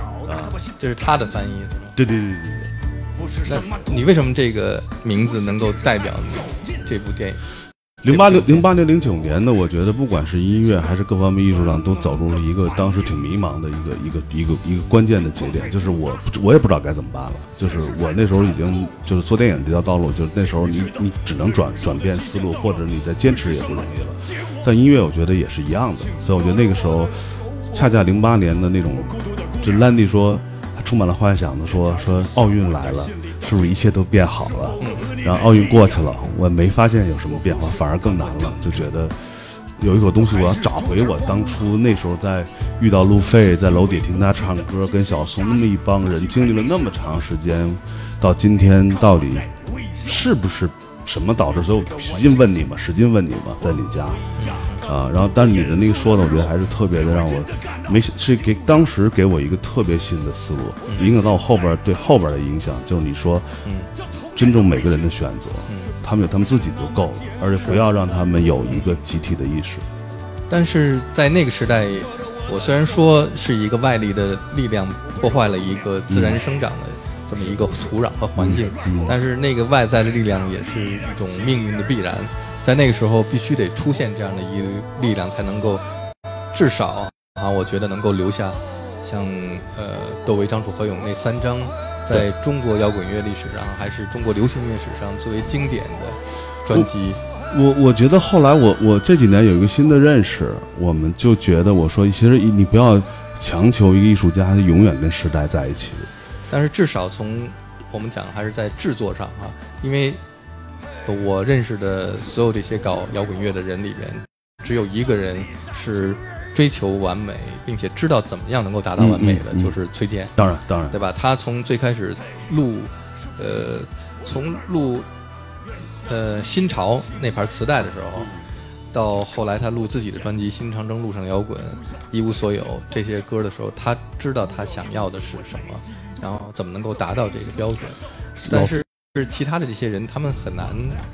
这是他的翻译是吗？对对对对对。那你为什么这个名字能够代表你这部电影？零八六零八年零九年呢，我觉得不管是音乐还是各方面艺术上，都走入了一个当时挺迷茫的一个一个一个一个关键的节点，就是我不我也不知道该怎么办了。就是我那时候已经就是做电影这条道路，就是那时候你你只能转转变思路，或者你再坚持也不容易了。但音乐我觉得也是一样的，所以我觉得那个时候，恰恰零八年的那种，就兰迪说他充满了幻想的说说奥运来了，是不是一切都变好了？然后奥运过去了，我没发现有什么变化，反而更难了，就觉得有一口东西，我要找回我当初那时候在遇到路费，在楼底听他唱歌，跟小松那么一帮人经历了那么长时间，到今天到底是不是什么导致？所以我使劲问你嘛，使劲问你嘛，在你家啊，然后但是你的那个说的，我觉得还是特别的让我没是给当时给我一个特别新的思路，影响到我后边对后边的影响，就是你说，尊重每个人的选择，他们有他们自己就够了，而且不要让他们有一个集体的意识。但是在那个时代，我虽然说是一个外力的力量破坏了一个自然生长的这么一个土壤和环境，但是那个外在的力量也是一种命运的必然，在那个时候必须得出现这样的一个力量，才能够至少啊，我觉得能够留下像呃窦唯、张楚、何勇那三张，在中国摇滚乐历史上还是中国流行乐史上最为经典的专辑。我我觉得后来我我这几年有一个新的认识，我们就觉得我说其实你不要强求一个艺术家他永远跟时代在一起。但是至少从我们讲还是在制作上啊，因为我认识的所有这些搞摇滚乐的人里面，只有一个人是追求完美，并且知道怎么样能够达到完美的，嗯嗯嗯就是崔健，当然当然，对吧？他从最开始录，呃，从录呃新潮那盘磁带的时候，到后来他录自己的专辑《新长征路上摇滚》《一无所有》这些歌的时候，他知道他想要的是什么，然后怎么能够达到这个标准。但是是其他的这些人，他们很难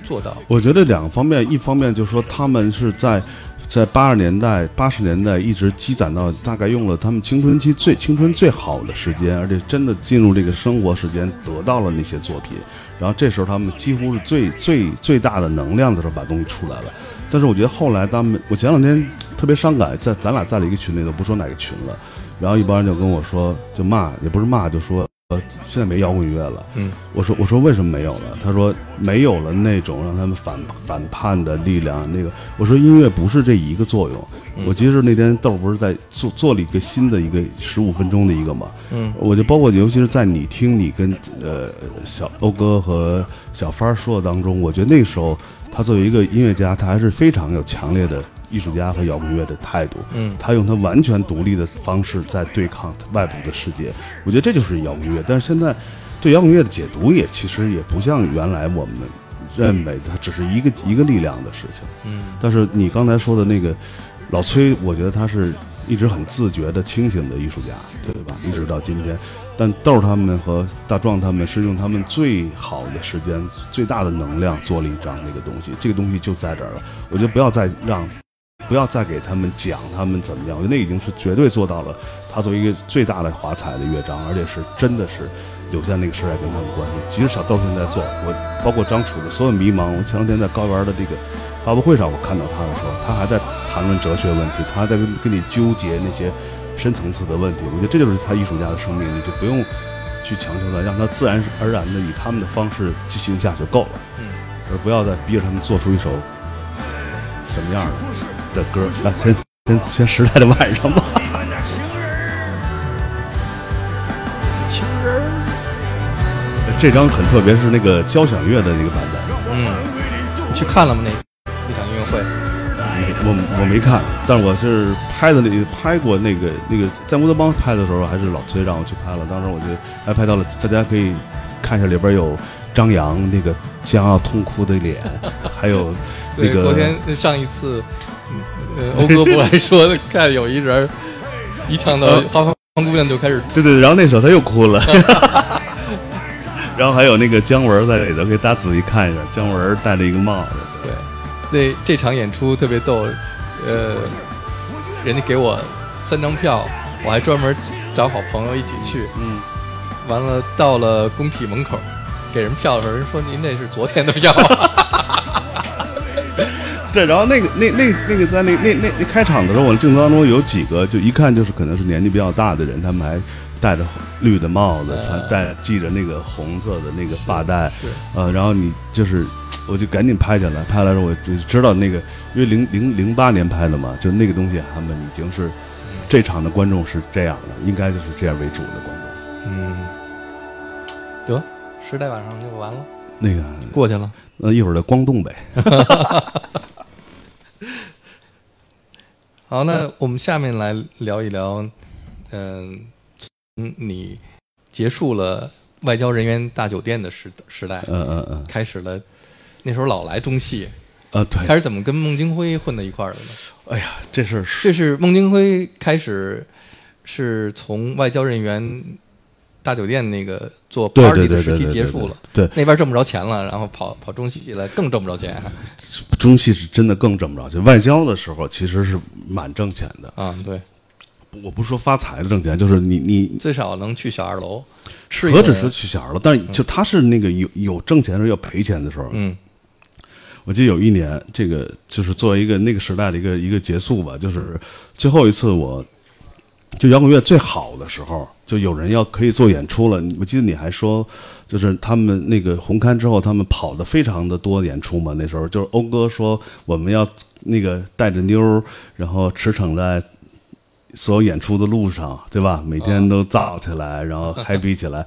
做到。我觉得两个方面，一方面就是说他们是在在八十年代、八十年代一直积攒到大概用了他们青春期最青春最好的时间，而且真的进入这个生活时间，得到了那些作品。然后这时候他们几乎是最最最大的能量的时候把东西出来了。但是我觉得后来他们，我前两天特别伤感，在咱俩在了一个群里头，不说哪个群了，然后一帮人就跟我说，就骂，也不是骂，就说。呃，现在没摇滚乐了。嗯，我说我说为什么没有了？他说没有了那种让他们反反叛的力量。那个我说音乐不是这一个作用。嗯我其实那天豆儿不是在做做了一个新的一个十五分钟的一个嘛，嗯我就包括尤其是在你听你跟呃小欧哥和小帆说的当中，我觉得那时候他作为一个音乐家，他还是非常有强烈的艺术家和摇滚乐的态度。嗯他用他完全独立的方式在对抗外部的世界，我觉得这就是摇滚乐。但是现在对摇滚乐的解读也其实也不像原来我们认为它只是一个一个力量的事情。嗯但是你刚才说的那个老崔，我觉得他是一直很自觉的清醒的艺术家，对吧？一直到今天，但豆儿他们和大壮他们是用他们最好的时间、最大的能量做了一张那个东西，这个东西就在这儿了。我觉得不要再让，不要再给他们讲他们怎么样，我觉得那已经是绝对做到了他作为一个最大的华彩的乐章，而且是真的是留下那个时代跟他们关系。其实小豆现在做，我包括张楚的所有迷茫，我前两天在高原的这个发布会上，我看到他的时候，他还在谈论哲学问题，他还在跟跟你纠结那些深层次的问题。我觉得这就是他艺术家的生命，你就不用去强求他，让他自然而然的以他们的方式进行下就够了，而不要再逼着他们做出一首什么样的的歌。来，先先先时代的晚上吧。这张很特别，是那个交响乐的那个版本。嗯，你去看了吗？那那场音乐会？我我没看，但是我是拍的那个拍过那个那个在乌托邦拍的时候，还是老崔让我去拍了。当时我就还拍到了，大家可以看一下里边有张扬那个将要痛哭的脸，还有 那，个昨天上一次，欧哥不来说，看有一人一唱到花花房姑娘就开始对对，然后那时候他又哭了。然后还有那个姜文在里头，给大家仔细看一下，姜文戴了一个帽子。对，那这场演出特别逗，呃，人家给我三张票，我还专门找好朋友一起去，嗯，完了到了工体门口，给人票的时候，人说您这是昨天的票，对，然后那个那那那个在那那那那开场的时候，我镜头当中有几个，就一看就是可能是年纪比较大的人，他们还戴着绿的帽子，穿戴系着那个红色的那个发带，是呃，然后你就是，我就赶紧拍下来，拍下来的时候我就知道那个，因为零零零八年拍的嘛，就那个东西他们已经是这场的观众是这样的，应该就是这样为主的观众。嗯，得时代晚上就完了，那个，过去了。那一会儿的光动呗。好，那我们下面来聊一聊，嗯，从你结束了外交人员大酒店的时时代，嗯嗯嗯，开始了，那时候老来中戏，啊对，开始怎么跟孟京辉混到一块儿的呢？哎呀，这是这是孟京辉开始是从外交人员大酒店那个做对 party 对的时期结束了，对那边挣不着钱了，然后跑跑中戏来更挣不着钱中戏是真的更挣不着钱，外交的时候其实是蛮挣钱的。啊，对，我不是说发财的挣钱，就是你你最少能去小二楼吃何止顿是去小二楼，但就他是那个有有挣钱的时候要赔钱的时候。嗯。我记得有一年，这个就是作为一个那个时代的一个一个结束吧，就是最后一次我，就摇滚乐最好的时候，就有人要可以做演出了。我记得你还说，就是他们那个红刊之后，他们跑的非常的多演出嘛。那时候就是欧哥说我们要那个带着妞儿，然后驰骋在所有演出的路上，对吧？每天都燥起来，然后 happy 起来。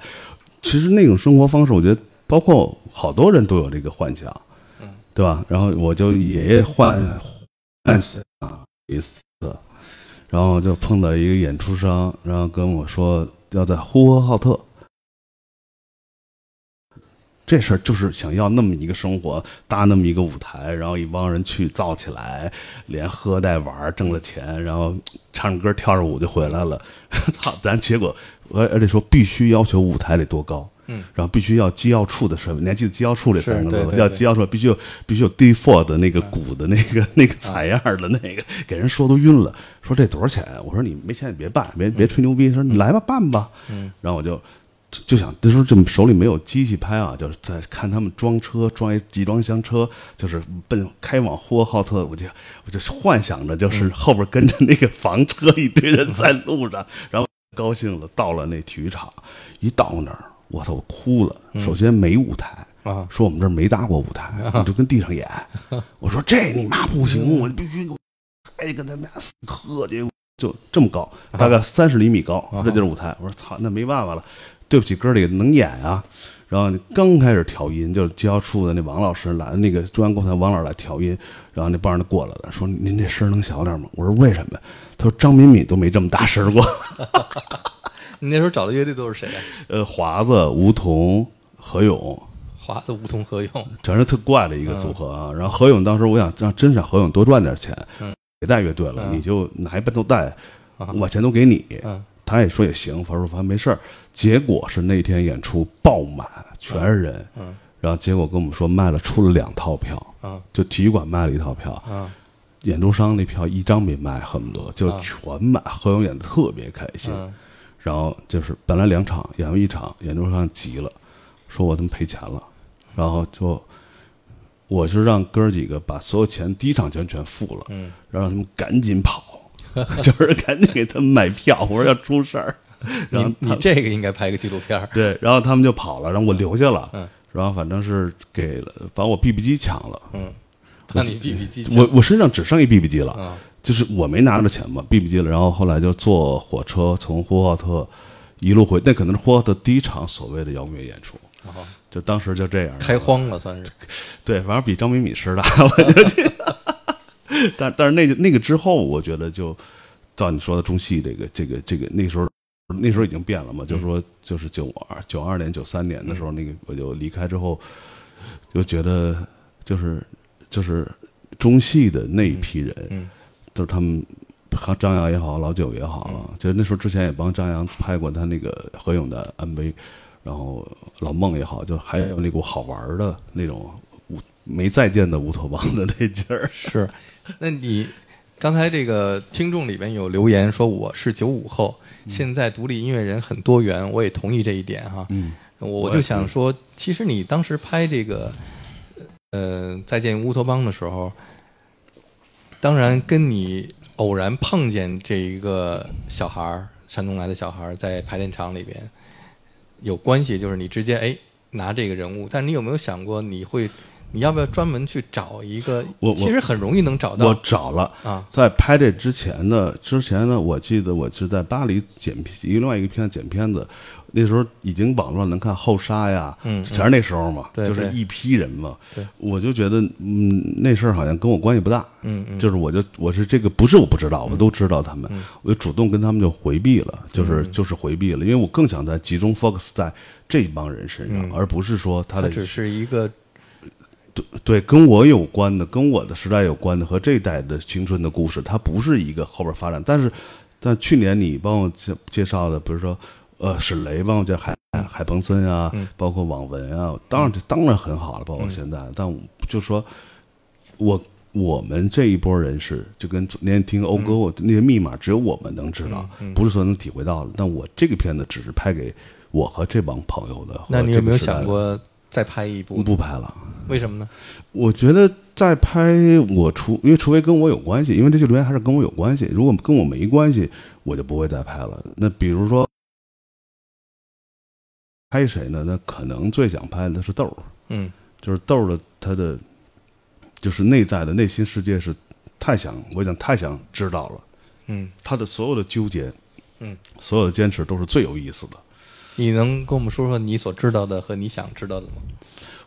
其实那种生活方式，我觉得包括好多人都有这个幻想，对吧？然后我就也幻幻想一次，然后就碰到一个演出商，然后跟我说要在呼和浩特。这事儿就是想要那么一个生活，搭那么一个舞台，然后一帮人去造起来，连喝带玩，挣了钱，然后唱着歌跳着舞就回来了。操，咱结果而而且说必须要求舞台得多高，嗯，然后必须要机要处的设备，你还记得机要处这三个字吗？要机要处，必须有必须有 D four 的那个鼓的那个那个采样的那个，给人说都晕了。说这多少钱？我说你没钱你别办，别别吹牛逼。他说你来吧，办吧。嗯，然后我就就就想那时候这么手里没有机器拍啊，就是在看他们装车，装一集装箱车，就是奔开往呼和浩特，我就我就幻想着嗯就是后边跟着那个房车一堆人在路上，然后高兴了，到了那体育场，一到那儿，我操，我哭了。嗯首先没舞台。啊说我们这儿没搭过舞台，我就跟地上演。我说这你妈不行，我必须还得跟他们俩死磕去，就这么高，大概三十厘米高，啊这就是舞台。我说操，那没办法了，对不起哥儿几个能演啊。然后刚开始调音，就是机要处的那王老师来，那个中央歌台王老师来调音，然后那帮人就过来了，说您这声能小点吗？我说为什么呀？他说张敏敏都没这么大声儿过。你那时候找的乐队都是谁啊？呃，华子、吴桐、何勇，华子、吴桐、何勇，全是特怪的一个组合啊。然后何勇当时我想让真想何勇多赚点钱，嗯，别带乐队了，嗯你就拿一半都带，啊我把钱都给你。嗯他也说也行，反正反正没事儿。结果是那天演出爆满，全是人。嗯然后结果跟我们说卖了出了两套票，啊就体育馆卖了一套票，啊演出商那票一张没卖，恨不得就啊全满。何勇演的特别开心，嗯然后就是本来两场演完一场，演出上急了，说我他妈赔钱了，然后就我是让哥儿几个把所有钱第一场钱全付了，嗯。然后让他们赶紧跑，就是赶紧给他们买票，我说要出事儿，然后你你这个应该拍个纪录片对，然后他们就跑了，然后我留下了，嗯。然后反正是给了把我 BB 机抢了，嗯，那你 BB 机我我身上只剩一 BB 机了，啊就是我没拿着钱嘛，BB 机了，然后后来就坐火车从呼和浩特一路回，那可能是呼和浩特第一场所谓的摇滚乐演出，啊就当时就这样开荒了算是。对，反正比张敏敏师大，我就觉得，但但是那个那个之后，我觉得就照你说的中戏这个这个这个那个时候。那时候已经变了嘛，就是说，就是九二九二年、九三年的时候，那个我就离开之后，就觉得就是就是中戏的那一批人，嗯都是他们，和张扬也好，老九也好了，就是那时候之前也帮张扬拍过他那个何勇的 MV，然后老孟也好，就还有那股好玩的那种乌没再见的乌托邦的那劲儿。是，那你刚才这个听众里边有留言说我是九五后，现在独立音乐人很多元，我也同意这一点哈。嗯，我我就想说，其实你当时拍这个呃《再见乌托邦》的时候，当然跟你偶然碰见这一个小孩儿，山东来的小孩儿，在排练场里边有关系，就是你直接哎拿这个人物，但你有没有想过你会你要不要专门去找一个？我我其实很容易能找到。我找了，啊。在拍这之前呢，之前呢，我记得我是在巴黎剪片，另外一个片剪片子，那时候已经网络上能看后沙呀，嗯全是那时候嘛，对对就是一批人嘛，对。我就觉得，嗯，那事儿好像跟我关系不大，嗯。嗯，就是我就我是这个不是我不知道，我都知道他们，我就主动跟他们就回避了，就是、嗯就是回避了，因为我更想在集中 focus 在这帮人身上，而不是说他的它只是一个对，跟我有关的，跟我的时代有关的，和这一代的青春的故事，它不是一个后边发展。但是，但去年你帮我介介绍的，比如说，呃，沈雷帮我介海海鹏森啊，嗯包括网文啊，当然这当然很好了，包括现在，但我就说，我我们这一波人是就跟那天听欧哥嗯我那些密码，只有我们能知道，不是说能体会到的。但我这个片子只是拍给我和这帮朋友的。和那你有没有想过再拍一部？不拍了？为什么呢？我觉得再拍我除因为除非跟我有关系，因为这些留言还是跟我有关系。如果跟我没关系，我就不会再拍了。那比如说拍谁呢？那可能最想拍的是豆儿，嗯就是豆儿的他的就是内在的内心世界是太想，我想太想知道了。嗯，他的所有的纠结，嗯，所有的坚持都是最有意思的。你能跟我们说说你所知道的和你想知道的吗？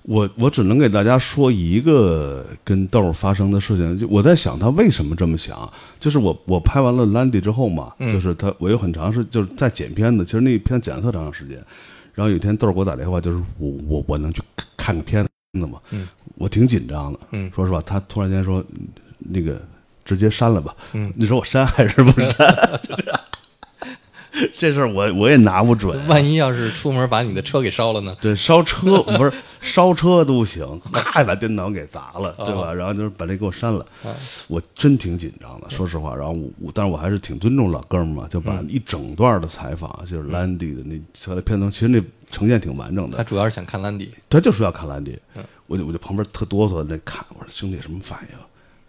我我只能给大家说一个跟豆儿发生的事情，就我在想他为什么这么想，就是我我拍完了《兰迪》之后嘛，嗯就是他我有很长时就是在剪片子，其实那片剪了特长时间，然后有一天豆儿给我打电话，就是我我我能去看个片子吗？嗯，我挺紧张的，嗯说实话，他突然间说那个直接删了吧，嗯，你说我删还是不删？这事儿我我也拿不准，万一要是出门把你的车给烧了呢？对，烧车不是烧车都行，咔把电脑给砸了，对吧？哦然后就是把这给我删了，啊我真挺紧张的，说实话。然后我我，但是我还是挺尊重老哥们儿嘛，就把嗯一整段的采访，就是兰迪的那小的片头，其实那呈现挺完整的。他主要是想看兰迪。他就说要看兰迪嗯，我就我就旁边特哆嗦的那看，我说兄弟什么反应？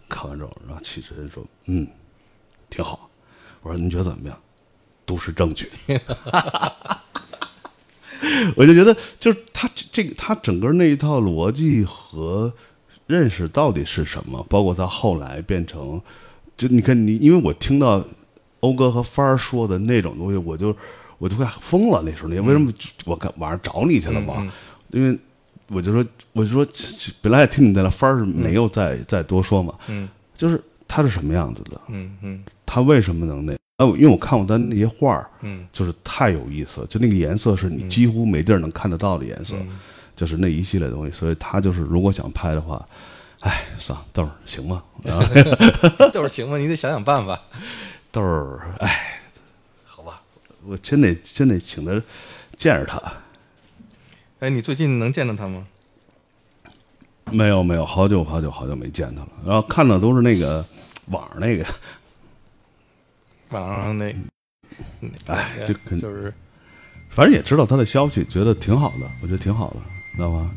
看完之后，然后气质人说嗯，挺好。我说您觉得怎么样？都是证据。我就觉得，就是他这这个他整个那一套逻辑和认识到底是什么，包括他后来变成，就你看你，因为我听到欧哥和帆儿说的那种东西，我就我就快疯了。那时候你为什么我干晚上找你去了嘛？嗯因为我就说，我就说，本来也听你在那帆儿是没有再、再多说嘛，嗯就是他是什么样子的，嗯嗯他为什么能那？啊，因为我看过他那些画儿，嗯就是太有意思了，就那个颜色是你几乎没地儿能看得到的颜色，嗯就是那一系列东西。所以他就是如果想拍的话，哎，算了，豆儿行吗？然后嗯，就是行吗，你得想想办法。豆儿，哎，好吧，我真得真得请他见着他。哎，你最近能见到他吗？没有没有，好久好久好久没见他了。然后看的都是那个网上那个，网上那，嗯哎那个这肯就是反正也知道他的消息，觉得挺好的，我觉得挺好的，知道吗？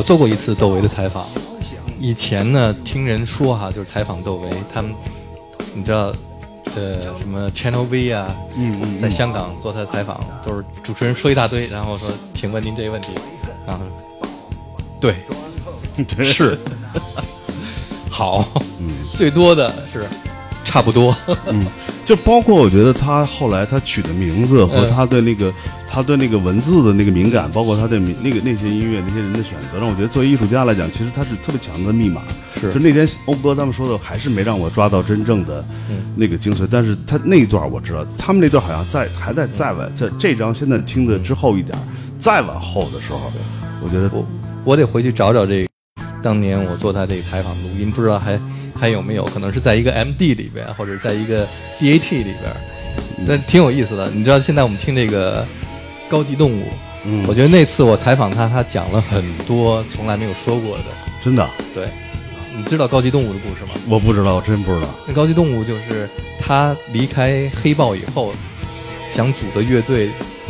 我做过一次窦唯的采访。以前呢，听人说哈，就是采访窦唯，他们你知道，呃，什么 Channel V 啊，嗯嗯在香港做他的采访，都是主持人说一大堆，然后说，请问您这个问题，然后对，是，好，最多的是差不多，嗯就包括我觉得他后来他取的名字和嗯他对那个、他对那个文字的那个敏感，包括他对民那个那些音乐那些人的选择，让我觉得作为艺术家来讲，其实他是特别强的密码。是就那天欧哥他们说的，还是没让我抓到真正的嗯那个精髓。但是他那一段我知道，他们那段好像在还在再往在这张现在听的之后一点儿，再往后的时候，我觉得我我得回去找找这个当年我做他这个采访录音，不知道还还有没有，可能是在一个 MD 里边，或者在一个 DAT 里边，但挺有意思的。你知道现在我们听这个高级动物，嗯，我觉得那次我采访他，他讲了很多从来没有说过的。真的对，你知道高级动物的故事吗？我不知道，我真不知道。那高级动物就是他离开黑豹以后，想组的乐队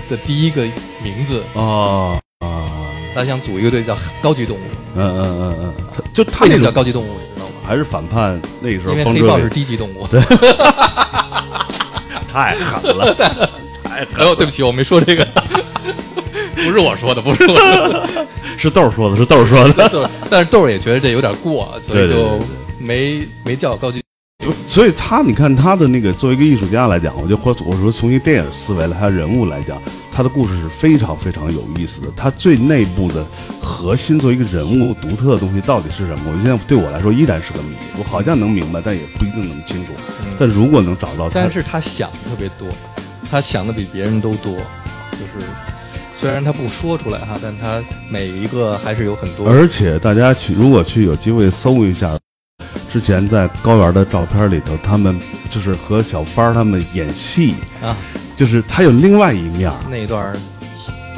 的第一个名字，哦啊，他想组一个队叫高级动物。嗯嗯嗯嗯，他就他为什么叫高级动物？还是反叛，那个时候因为黑豹是低级动物。对 太狠了，太狠哎呦，对不起，我没说这个，不是我说的，不是我说的。是豆儿说的，是豆儿说的。但是豆儿也觉得这有点过，所以就没没叫高级。所以他，你看他的那个作为一个艺术家来讲，我就或我说从一个电影思维来，他人物来讲，他的故事是非常非常有意思的。他最内部的核心，作为一个人物独特的东西到底是什么？我现在对我来说依然是个谜。我好像能明白，但也不一定能清楚。但如果能找到他，但是他想特别多，他想的比别人都多，就是虽然他不说出来哈，但他每一个还是有很多。而且大家去，如果去有机会搜一下，之前在高原的照片里头，他们就是和小芳他们演戏，啊，就是他有另外一面儿，那一段儿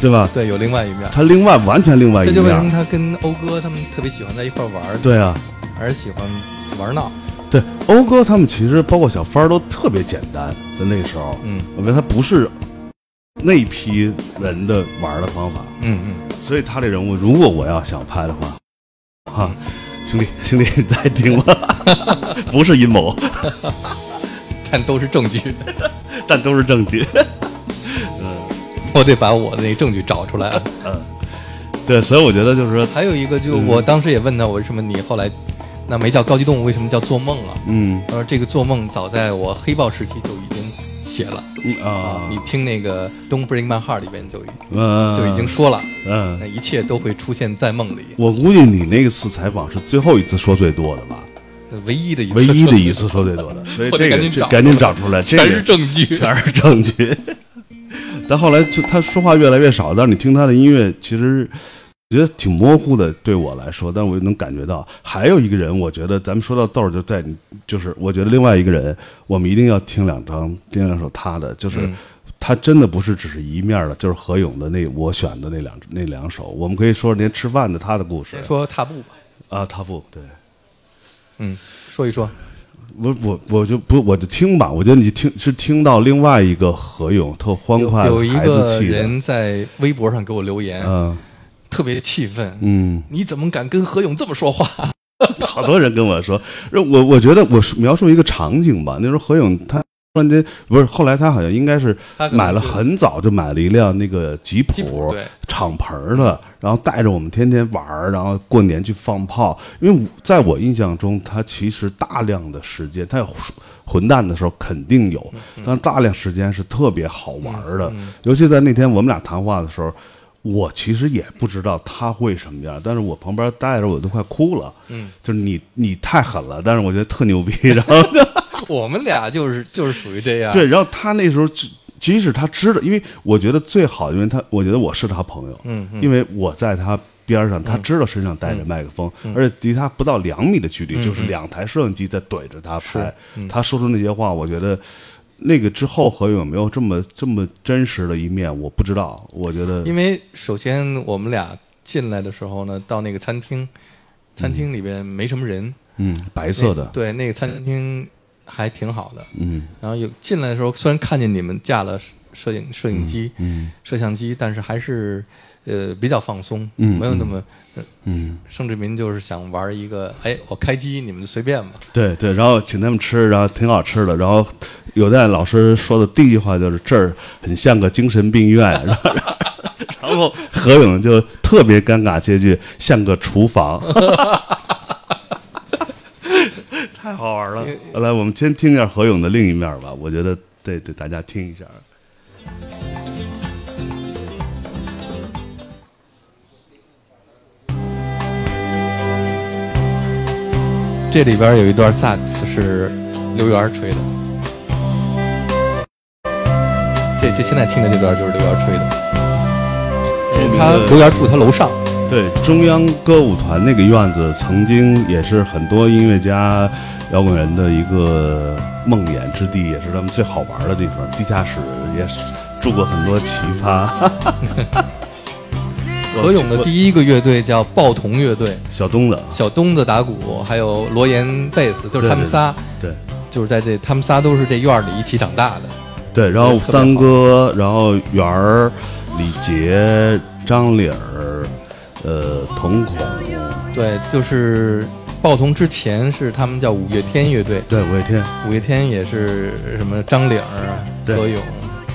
对吧？对有另外一面，他另外完全另外一面这就为什么。他跟欧哥他们特别喜欢在一块儿玩儿，对啊，还是喜欢玩闹。对，欧哥他们其实包括小帆儿都特别简单，在那个时候，嗯我觉得他不是那批人的玩儿的方法，嗯嗯，所以他这人物，如果我要想拍的话，哈，兄弟兄弟，你在听吗？不是阴谋，但都是证据，但都是证据。嗯。我得把我的那个证据找出来啊。对，所以我觉得就是说，还有一个，就嗯。我当时也问他，我为什么你后来那没叫高级动物，为什么叫做梦啊？嗯。他说这个做梦早在我黑豹时期就已经写了。嗯啊。啊，，你听那个《Don't Break My Heart》里边就已嗯就已经说了，嗯。那嗯，一切都会出现在梦里，我估计你那次采访是最后一次说最多的吧，唯一的一次，唯一的一次说最多的，所以这赶紧找个赶紧找出来，这全个是证据。全是证据。但后来就他说话越来越少，但是你听他的音乐，其实我觉得挺模糊的，对我来说，但我能感觉到。还有一个人，我觉得咱们说到豆儿，就在你，就是我觉得另外一个人，我们一定要听两张，听两首他的，就是。嗯他真的不是只是一面的，就是何勇的那我选的那两那两首，我们可以说连吃饭的他的故事先说踏步吧，啊，踏步对，嗯，说一说，我我我就不我就听吧，我觉得你听是听到另外一个何勇特欢快有有一个人在微博上给我留言，嗯。特别气愤，嗯，你怎么敢跟何勇这么说话？好多人跟我说，我我觉得我描述一个场景吧，那时候何勇他突然间不是，后来他好像应该是买了很早就买了一辆那个吉吉普敞篷的，然后带着我们天天玩儿，然后过年去放炮。因为在我印象中，他其实大量的时间，他有混蛋的时候肯定有，但大量时间是特别好玩儿的。尤其在那天我们俩谈话的时候，我其实也不知道他会什么样，但是我旁边待着我都快哭了。嗯，就是你你太狠了，但是我觉得特牛逼，然后就。我们俩就是就是属于这样，对，然后他那时候即即使他知道，因为我觉得最好，因为他我觉得我是他朋友，嗯嗯因为我在他边上，他知道身上带着麦克风，而且离他不到两米的距离，嗯就是两台摄像机在怼着他拍，嗯他说出那些话，我觉得。那个之后何勇有没有这么这么真实的一面？我不知道。我觉得，因为首先我们俩进来的时候呢，到那个餐厅，餐厅里边没什么人，嗯，白色的，对，那个餐厅还挺好的。嗯然后有进来的时候，虽然看见你们架了摄影摄影机、嗯摄像机，但是还是呃比较放松，嗯没有那么。嗯，盛志民就是想玩一个，哎，我开机，你们就随便吧。对对，然后请他们吃，然后挺好吃的。然后有在老师说的第一句话就是这儿很像个精神病院，然后然后何勇就特别尴尬接句像个厨房，太好玩了。来，我们先听一下何勇的另一面吧，我觉得得得大家听一下。这里边有一段萨克斯是刘源吹的，这这现在听的这段就是刘源吹的，他刘源住他楼上，对中央歌舞团那个院子，曾经也是很多音乐家、摇滚人的一个梦魇之地，也是他们最好玩的地方。地下室也是住过很多奇葩。何勇的第一个乐队叫报童乐队，小东子，小东子打鼓，还有罗岩贝斯，就是他们仨，对就是在这他们仨都是这院儿里一起长大的。对，然后三哥，然后圆儿、李杰、张理儿，呃，瞳孔，对，就是报童之前是他们叫五月天乐队，对，五月天，五月天也是什么张领儿、何勇，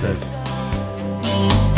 对。山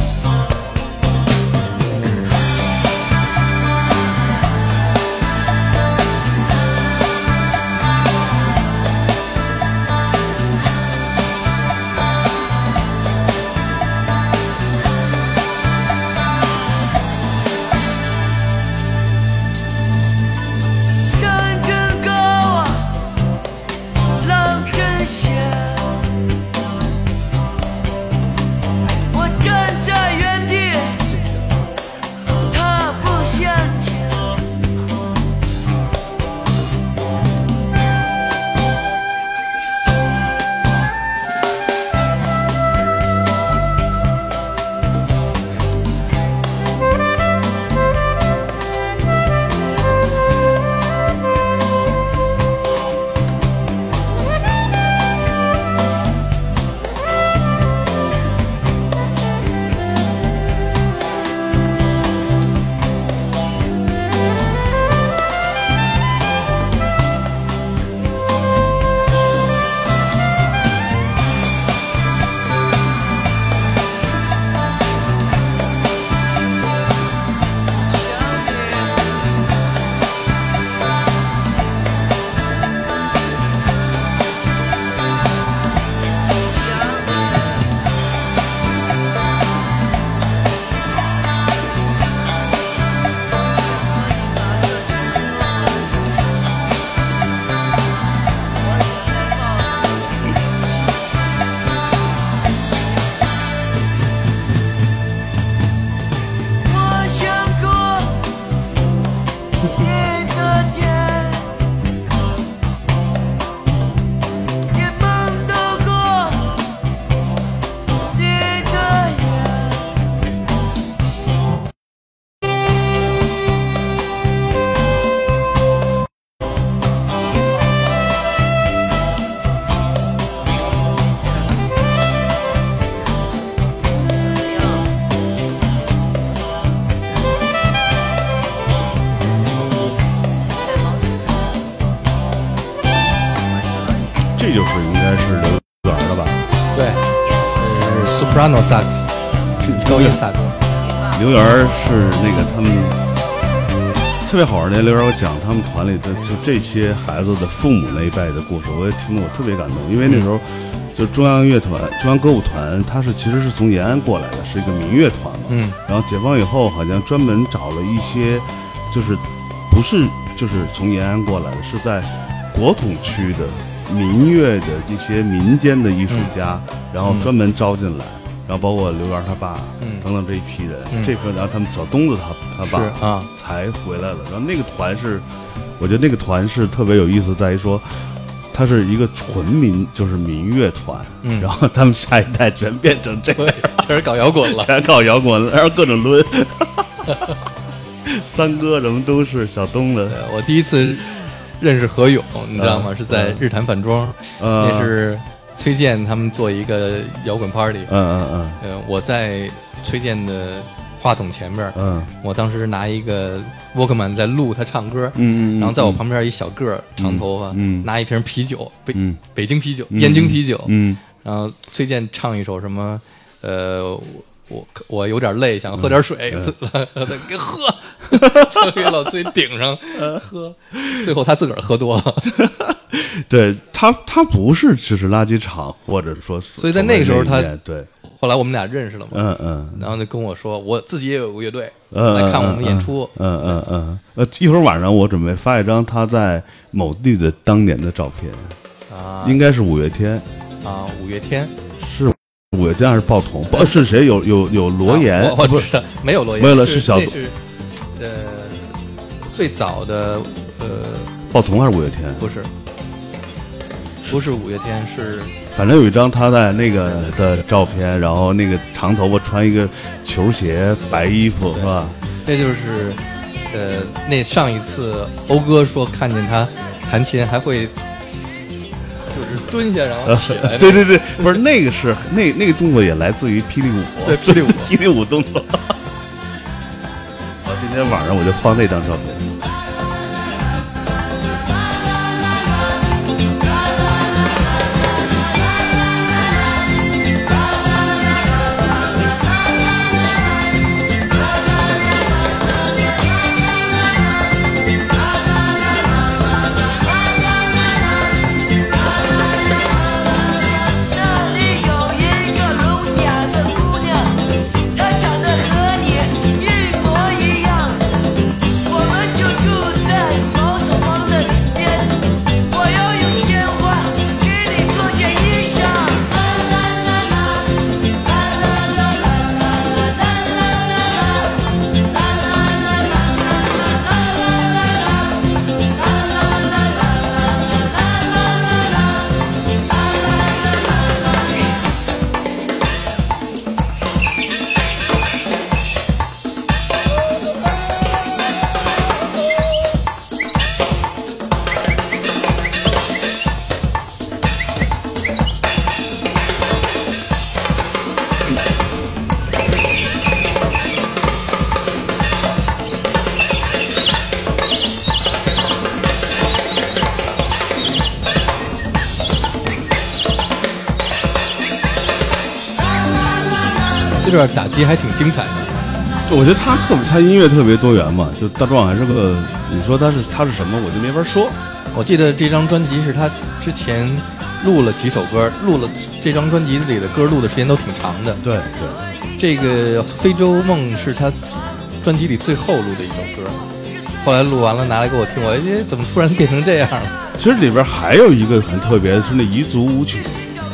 ，soprano sax，高音萨克斯，刘源是那个他们特别好玩的。刘源我讲他们团里的就这些孩子的父母那一辈的故事，我也听得我特别感动。因为那时候就中央乐团、中央歌舞团，它是其实是从延安过来的，是一个民乐团嘛。嗯，然后解放以后，好像专门找了一些，就是不是就是从延安过来的，是在国统区的民乐的一些民间的艺术家，然后专门招进来，然后包括刘源他爸，嗯等等这一批人，嗯这批然后他们小东子他他爸啊，才回来了。然后那个团是，我觉得那个团是特别有意思，在于说。他是一个纯民，就是民乐团，嗯然后他们下一代全变成这样，对，全是搞摇滚了。全搞摇滚了，然后各种抡，三哥什么都是小东子，我第一次认识何勇，你知道吗？嗯是在日坛饭庄，嗯，那是崔健他们做一个摇滚 party，嗯嗯嗯。呃，我在崔健的话筒前边儿，嗯。我当时拿一个 Walkman 在录他唱歌，嗯嗯，然后在我旁边一小个儿长头发，嗯拿一瓶啤酒，北、嗯。北京啤酒，嗯燕京啤酒，嗯。然后崔健唱一首什么，呃，我我有点累，想喝点水，给喝，给老崔顶上喝，最后他自个儿喝多了，对他，他不是只是垃圾场，或者说，所以在那个时候他对，后来我们俩认识了嘛，嗯嗯然后就跟我说，我自己也有个乐队嗯，来看我们演出，嗯嗯嗯，呃，一会儿晚上我准备发一张他在某地的当年的照片，啊应该是五月天，啊，五月天，是五月天还是报童？不是谁？有有有罗岩啊，我我不知道没有罗岩，没有了是是小是呃最早的呃报童还是五月天？不是不是五月天是反正有一张他在那个的照片，然后那个长头发，穿一个球鞋，白衣服是吧？那就是呃那上一次欧哥说看见他弹琴还会就是蹲下然后起来 对对对，不是那个是那那个动作也来自于霹雳舞，对霹雳舞 霹雳舞动作。好，今天晚上我就放那张照片。这段打击还挺精彩的。我觉得他特别，他音乐特别多元嘛，就大壮还是个，你说他是他是什么，我就没法说。我记得这张专辑是他之前录了几首歌，录了这张专辑里的歌录的时间都挺长的。对对，这个《非洲梦》是他专辑里最后录的一首歌，后来录完了拿来给我听，我哎怎么突然变成这样了？其实里边还有一个很特别的是那彝族舞曲，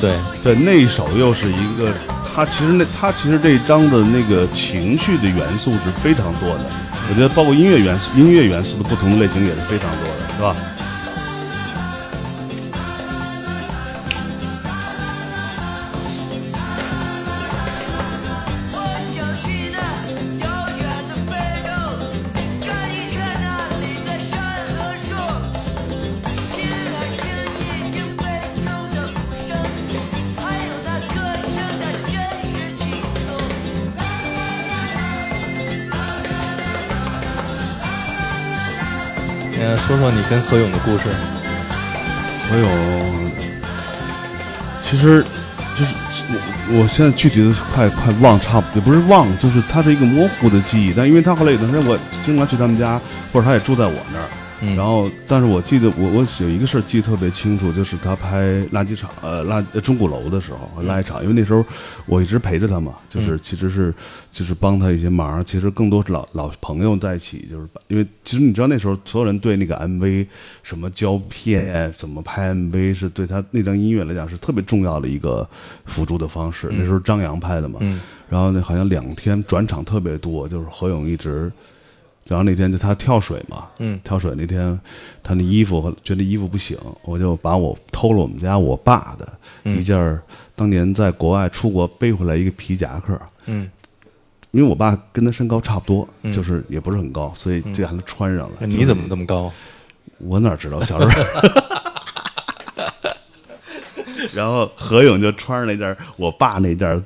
对，对，那一首又是一个，他其实那他其实这一章的那个情绪的元素是非常多的，我觉得包括音乐元素，音乐元素的不同的类型也是非常多的，是吧？跟何勇的故事。何勇，其实就是我我现在具体的快快忘差不也不是忘，就是他是一个模糊的记忆。但因为他后来有段时间我经常去他们家，或者他也住在我那儿，嗯。然后但是我记得我我有一个事儿记得特别清楚，就是他拍垃圾场呃垃呃钟鼓楼的时候垃圾场，因为那时候我一直陪着他嘛，就是嗯。其实是就是帮他一些忙，其实更多是老老朋友在一起，就是因为其实你知道那时候所有人对那个 MV 什么胶片怎么拍 MV 是对他那张音乐来讲是特别重要的一个辅助的方式。那时候张扬拍的嘛，嗯。然后那好像两天转场特别多，就是何勇一直，然后那天就他跳水嘛，嗯跳水那天他那衣服觉得衣服不行，我就把我偷了我们家我爸的嗯一件儿当年在国外出国背回来一个皮夹克，嗯，因为我爸跟他身高差不多，嗯就是也不是很高，所以这个还能穿上了。你怎么这么高？我哪知道小时候。然后何勇就穿上那件儿我爸那件儿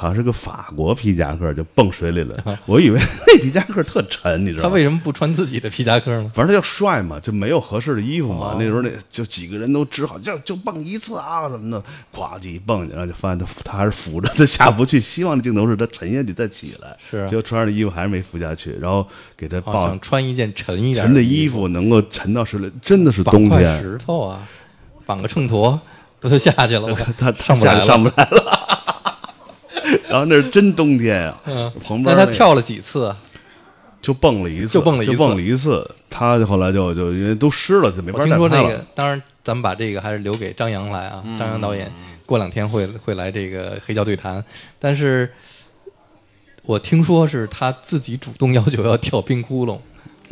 好像是个法国皮夹克，就蹦水里了。我以为那皮夹克特沉，你知道吗？他为什么不穿自己的皮夹克呢？反正他要帅嘛，就没有合适的衣服嘛。哦那时候那就几个人都只好就就蹦一次啊什么的，咵叽蹦去，然后就发现他他还是扶着，他下不去。希望的镜头是他沉下去再起来，是结果穿上的衣服还是没扶下去，然后给他哦，抱想穿一件沉一点沉的衣衣服能够沉到水里，真的是冬天。石头啊，绑个秤砣，不就下去了吗？他他下上不来了。去上不来了。然后那是真冬天呀、嗯旁边那他跳了几次啊？就蹦了一次，就蹦了一次就蹦了一次。他后来就就因为都湿了，就没法我听说再拍了。那个，当然咱们把这个还是留给张扬来啊，张扬导演过两天会会来这个黑胶对谈，但是我听说是他自己主动要求要跳冰窟窿，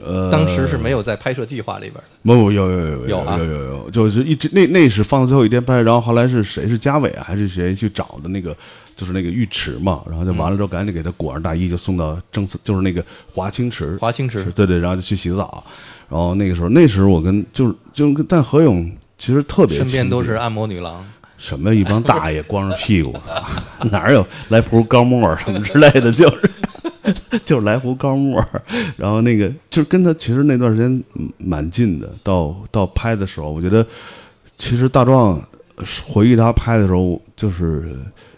呃，当时是没有在拍摄计划里边的。不不有有有有啊。有有有，就是一直那那是放到最后一天拍，然后后来是谁是嘉伟啊还是谁去找的那个就是那个浴池嘛，然后就完了之后赶紧给他裹上大衣就送到正次就是那个华清池，华清池。对对，然后就去洗澡，然后那个时候那时候我跟就是就跟但何勇其实特别身边都是按摩女郎，什么一帮大爷光着屁股，哪有来壶高沫儿什么之类的，就是就是来壶高沫，然后那个就是跟他其实那段时间蛮近的，到到拍的时候，我觉得其实大壮回忆他拍的时候，就是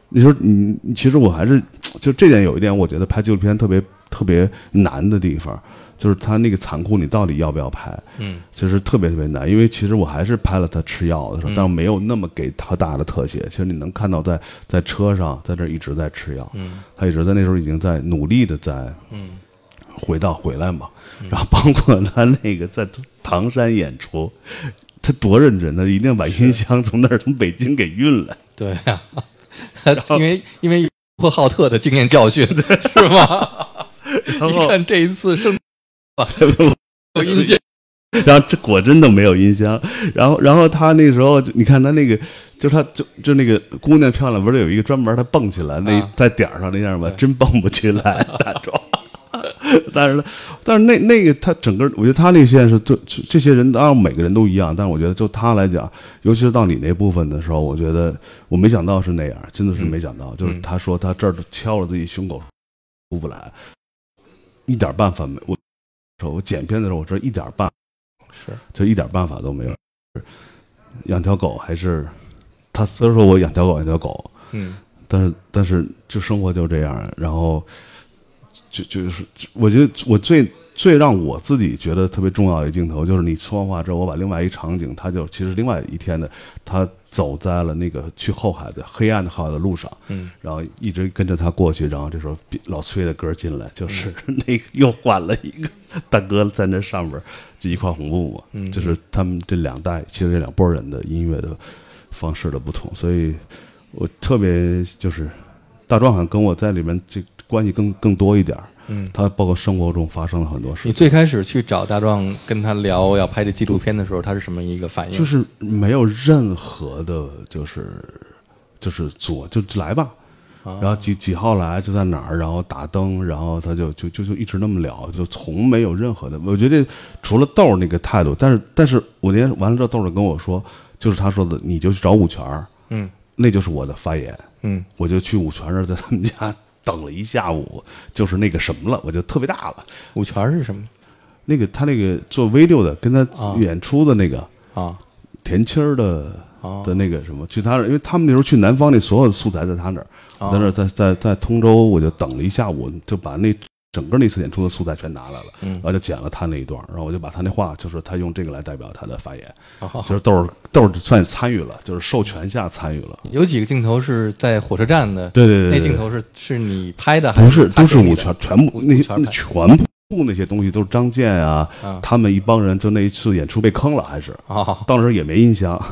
你说你其实我还是就这点有一点，我觉得拍纪录片特别特别难的地方，就是他那个残酷，你到底要不要拍？嗯，其实特别特别难，因为其实我还是拍了他吃药的时候，嗯但没有那么给他大的特写。其实你能看到在在车上，在这一直在吃药，嗯他一直在那时候已经在努力的在嗯回到回来嘛。然后包括他那个在唐山演出，他多认真，他一定把音箱从那儿从北京给运来。对呀、因为因为呼和浩特的经验教训是吗？然一看这一次生有音线，然后这果真的没有音箱，然后然后他那时候就你看他那个，就他就就那个姑娘漂亮，不是有一个专门他蹦起来那、啊。在点儿上那样吧，对。真蹦不起来，大壮。但是呢，但是那那个他整个，我觉得他那线是最这这些人当然每个人都一样，但是我觉得就他来讲，尤其是到你那部分的时候，我觉得我没想到是那样，真的是没想到，就是他说他这儿敲了自己胸口出不来，一点办法没。我我剪片的时候，我这一点办是就一点办法都没有。养条狗还是他虽然说我养条狗养条狗，嗯但是但是就生活就这样，然后就就是我觉得我最最让我自己觉得特别重要的一镜头，就是你说完话之后，我把另外一场景，他就其实另外一天的，他走在了那个去后海的黑暗的后海的路上，嗯。然后一直跟着他过去，然后这时候老崔的歌进来，就是 那个又换了一个大哥在那上边就一块红布嘛，嗯。就是他们这两代其实这两拨人的音乐的方式的不同，所以我特别就是大壮好像跟我在里面这关系更更多一点儿，嗯。他包括生活中发生了很多事你，最开始去找大壮跟他聊要拍这纪录片的时候，他是什么一个反应？就是没有任何的，就是就是左就来吧，啊然后几几号来就在哪儿，然后打灯，然后他就就就就一直那么聊，就从没有任何的。我觉得除了豆儿那个态度，但是但是我那天完了之后，豆儿跟我说，就是他说的，你就去找五泉儿，嗯那就是我的发言，嗯我就去五泉儿那儿，在他们家等了一下午，就是那个什么了，我就特别大了。五泉是什么那个他那个做 V 六的，跟他啊演出的那个啊？田青儿的啊的那个什么，去他那儿，因为他们那时候去南方，那所有的素材在他那儿，在那儿在在在通州，我就等了一下午，就把那整个那次演出的素材全拿来了，嗯。然后就剪了他那一段，然后我就把他那话，就是他用这个来代表他的发言，哦。就是豆儿豆儿算参与了，就是授权下参与了。有几个镜头是在火车站的，对对对对那镜头是是你拍的还不是他给你的？都是我全，全部那些全部那些东西都是张健啊，啊。他们一帮人就那一次演出被坑了，还是。哦。当时也没音箱。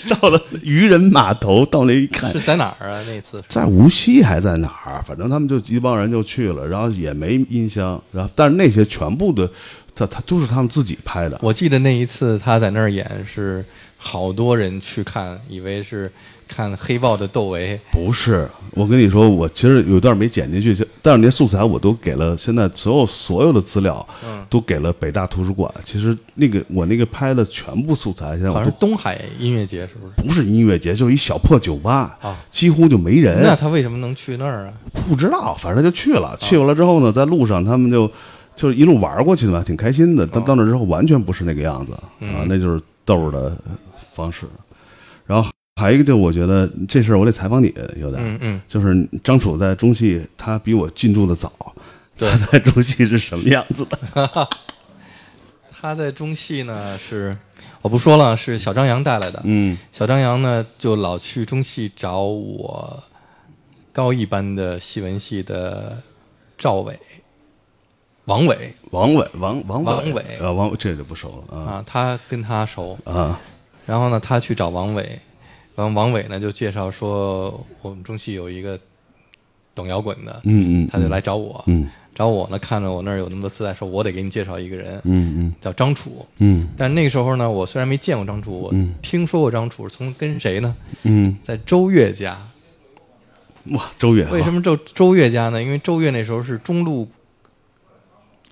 到了渔人码头，到那一看是，在哪儿啊？那次在无锡还在哪儿？反正他们就一帮人就去了，然后也没音箱，然后但是那些全部的，他他都是他们自己拍的。我记得那一次他在那儿演是好多人去看，以为是看黑豹的窦唯，不是，我跟你说，我其实有段没剪进去，但是那些素材我都给了，现在所有所有的资料，嗯都给了北大图书馆。其实那个我那个拍的全部素材，现在我都好像是东海音乐节，是不是？不是音乐节，就是一小破酒吧，啊几乎就没人。那他为什么能去那儿啊？不知道，反正他就去了。去完了之后呢，在路上他们就就是一路玩过去的嘛，挺开心的。但到那之后完全不是那个样子啊，那就是豆儿的方式。然后还有一个，就我觉得这事儿我得采访你有点，嗯嗯，就是张楚在中戏，他比我进驻的早，对他在中戏是什么样子的？他在中戏呢是，我不说了，是小张扬带来的。嗯小张扬呢就老去中戏找我高一班的戏文系的赵伟、王伟王伟，王王王伟啊，王这就不熟了啊啊，他跟他熟。啊，然后呢，他去找王伟，然后王伟呢就介绍说我们中戏有一个懂摇滚的，嗯嗯，他就来找我，嗯找我呢，看着我那儿有那么多磁带，说我得给你介绍一个人，嗯嗯叫张楚。嗯但那个时候呢，我虽然没见过张楚，我嗯听说过张楚，从跟谁呢？嗯，在周越家。哇，周越，为什么周周越家呢？因为周越那时候是中路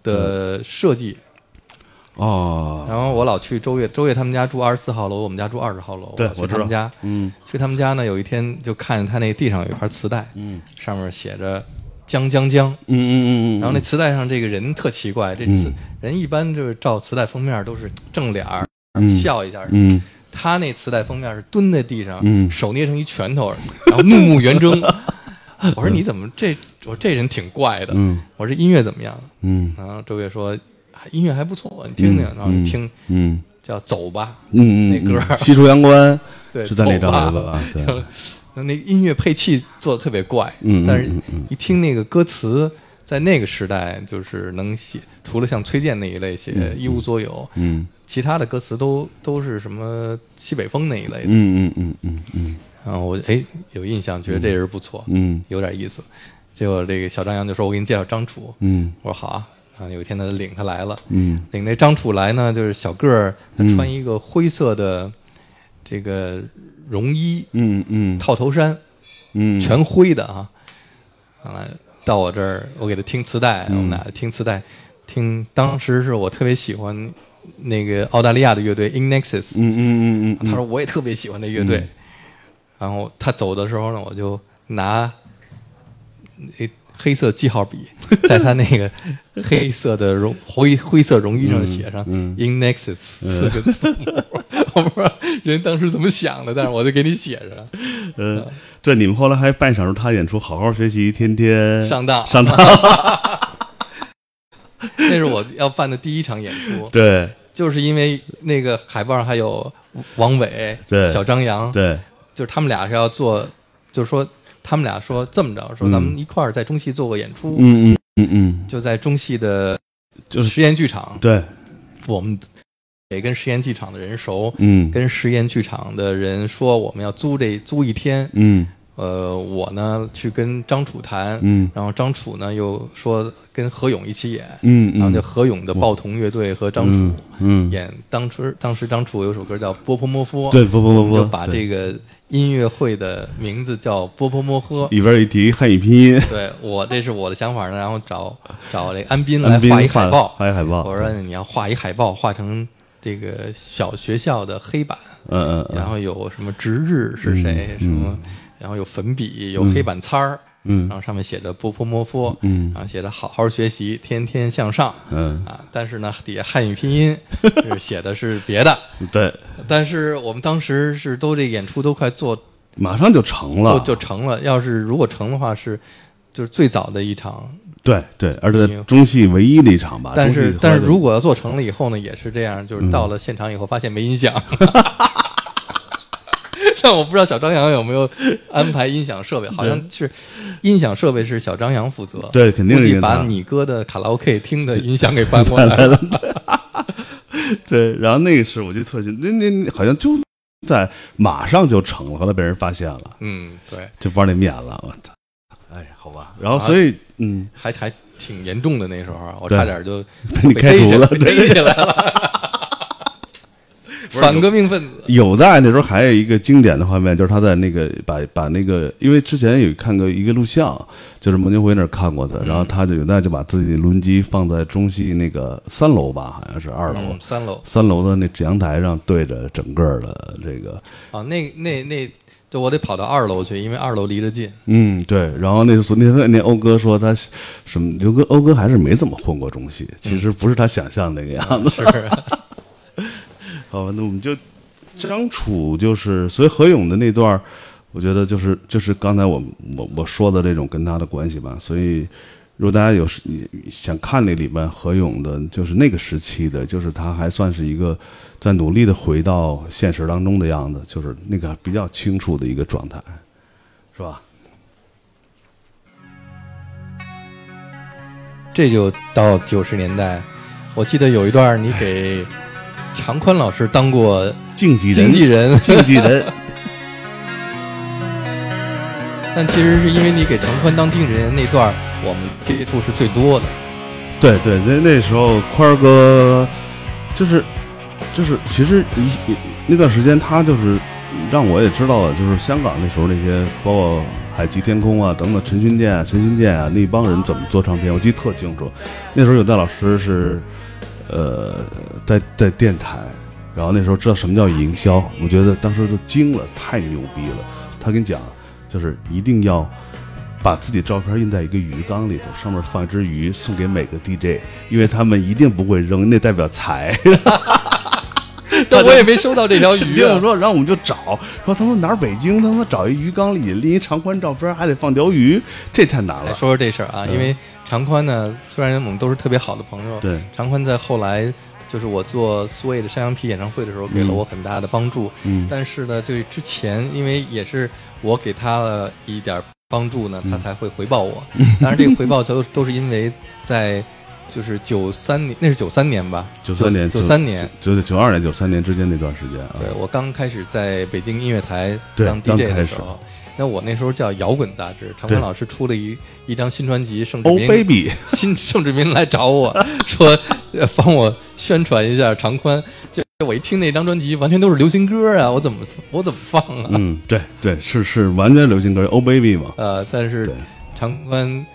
的设计，哦，然后我老去周越，周越他们家住二十四号楼，我们家住二十号楼，对我知道他们家。嗯去他们家呢，有一天就看见他那地上有一盘磁带，嗯上面写着“江江江嗯嗯嗯嗯”，然后那磁带上这个人特奇怪，这磁人一般就是照磁带封面都是正脸儿、嗯笑一下，嗯他那磁带封面是蹲在地上，嗯手捏成一拳头，然后怒目圆睁。我说你怎么这？我说这人挺怪的。嗯我说这音乐怎么样？嗯然后周越说还音乐还不错，你听听。然后你听嗯叫《走吧嗯，那歌西出阳关 对是在那张走吧里边吧？对，》，那音乐配器做的特别怪，但是一听那个歌词，在那个时代就是能写，除了像崔健那一类写一无所有，嗯其他的歌词都都是什么西北风那一类的。嗯嗯嗯嗯嗯然后我哎有印象，觉得这人不错，嗯有点意思。结果这个小张扬就说：“我给你介绍张楚。”嗯我说好啊。啊，有一天他领他来了，嗯。领那张楚来呢，就是小个儿，他穿一个灰色的这个绒衣嗯嗯。套头衫，嗯，全灰的啊。完了到我这儿，我给他听磁带，嗯。我们俩听磁带，听当时是我特别喜欢那个澳大利亚的乐队 In Nexus，、嗯嗯嗯嗯他说我也特别喜欢那乐队。然后他走的时候呢，我就拿那黑色记号笔，在他那个黑色的绒灰灰色绒衣上写上嗯 “In Nexus” 四个字母。我不知道人当时怎么想的，但是我就给你写着嗯，呃，这你们后来还半晌时他演出，好好学习，天天上当。上当，那是我要办的第一场演出，对。就是因为那个海报上还有王伟、对。小张扬，对，就是他们俩是要做，就是说他们俩说这么着，说咱们一块儿在中戏做个演出，嗯嗯嗯嗯，就在中戏的就是实验剧场，对，我们也跟实验剧场的人熟，嗯。跟实验剧场的人说我们要租这租一天，嗯。呃，我呢去跟张楚谈，嗯。然后张楚呢又说跟何勇一起演，嗯，然后就何勇的报童乐队和张楚。嗯嗯，演。当时当时张楚有首歌叫《波波莫夫》，对波波摩佛我们就把这个音乐会的名字叫《波波摩诃》。里边一提汉语拼音，对我这是我的想法呢，然后找 找这个安斌来画一海报，画一海报，我说你要画一海报，画成这个小学校的黑板，嗯嗯嗯。然后有什么值日是谁，什么，然后有粉笔，有黑板擦儿，嗯然后上面写着波波摩佛，嗯然后写着好好学习，天天向上。嗯，啊，但是呢，底下汉语拼音 是写的是别的，对，但是我们当时是都这演出都快做马上就成了，就成了。要是如果成的话，是就是最早的一场。对对，而且中戏唯一的一场吧，但是但是如果要做成了以后呢，也是这样，就是到了现场以后发现没音响。但我不知道小张扬有没有安排音响设备，好像是音响设备是小张扬负责。对肯定是把你哥的卡拉 OK 厅的音响给搬过来了。对，然后那个是我就特新，那那那好像就在马上就成了，后来被人发现了，嗯，对，就玩那面了，我操！哎呀，好吧，然后所以嗯，还还挺严重的那时候啊，我差点就被你被开除了，逮起来被对逮起来了。反革命分子。有的那时候还有一个经典的画面，就是他在那个把把那个，因为之前有看过一个录像，就是孟京辉那儿看过的，然后他就有那就把自己的录音机放在中戏那个三楼吧，好像是二楼，嗯，三楼三楼的那阳台上对着整个的这个，啊，那那那，就我得跑到二楼去，因为二楼离着近。嗯，对。然后那时候那那那欧哥说他什么？刘哥欧哥还是没怎么混过中戏，其实不是他想象那个样子。是，啊好吧，那我们就张楚就是，所以何勇的那段，我觉得就是就是刚才我我我说的这种跟他的关系吧。所以，如果大家有想看那里面何勇的，就是那个时期的，就是他还算是一个在努力的回到现实当中的样子，就是那个比较清楚的一个状态，是吧？这就到九十年代，我记得有一段你给常宽老师当过经纪人，经纪人，经纪人，但其实是因为你给常宽当经纪人那段，我们接触是最多的。对对，那那时候宽儿哥就是就是，其实一一那段时间他就是让我也知道了，就是香港那时候那些包括海极天空啊等等，陈勋健啊、陈勋健啊那帮人怎么做唱片，我记得特清楚。那时候有戴老师是呃在在电台，然后那时候知道什么叫营销，我觉得当时都惊了，太牛逼了。他跟你讲，就是一定要。把自己照片印在一个鱼缸里头，上面放一只鱼，送给每个 DJ，因为他们一定不会扔，那代表财。但我也没收到这条鱼、啊。听我说，然后我们就找，说他们哪儿北京，他们找一鱼缸里拎一长宽照片，还得放条鱼，这太难了。来说说这事儿啊，因为常宽呢，虽然我们都是特别好的朋友，对常宽在后来就是我做 Sway 的山羊皮演唱会的时候，给了我很大的帮助。嗯但是呢，这之前因为也是我给他了一点帮助呢，他才会回报我。当然，这个回报都都是因为在就是九三年，那是九三年吧？九三年，九三年，九九二年、九三年之间那段时间啊。对我刚开始在北京音乐台当 DJ 的时候，那我那时候叫摇滚杂志，常宽老师出了一一张新专辑，盛志 Oh 明 baby，新盛志明来找我说，呃帮我宣传一下常宽。就我一听那张专辑，完全都是流行歌啊，我怎么我怎么放啊？嗯，对对，是是完全流行歌，Oh baby 嘛。呃，但是对常宽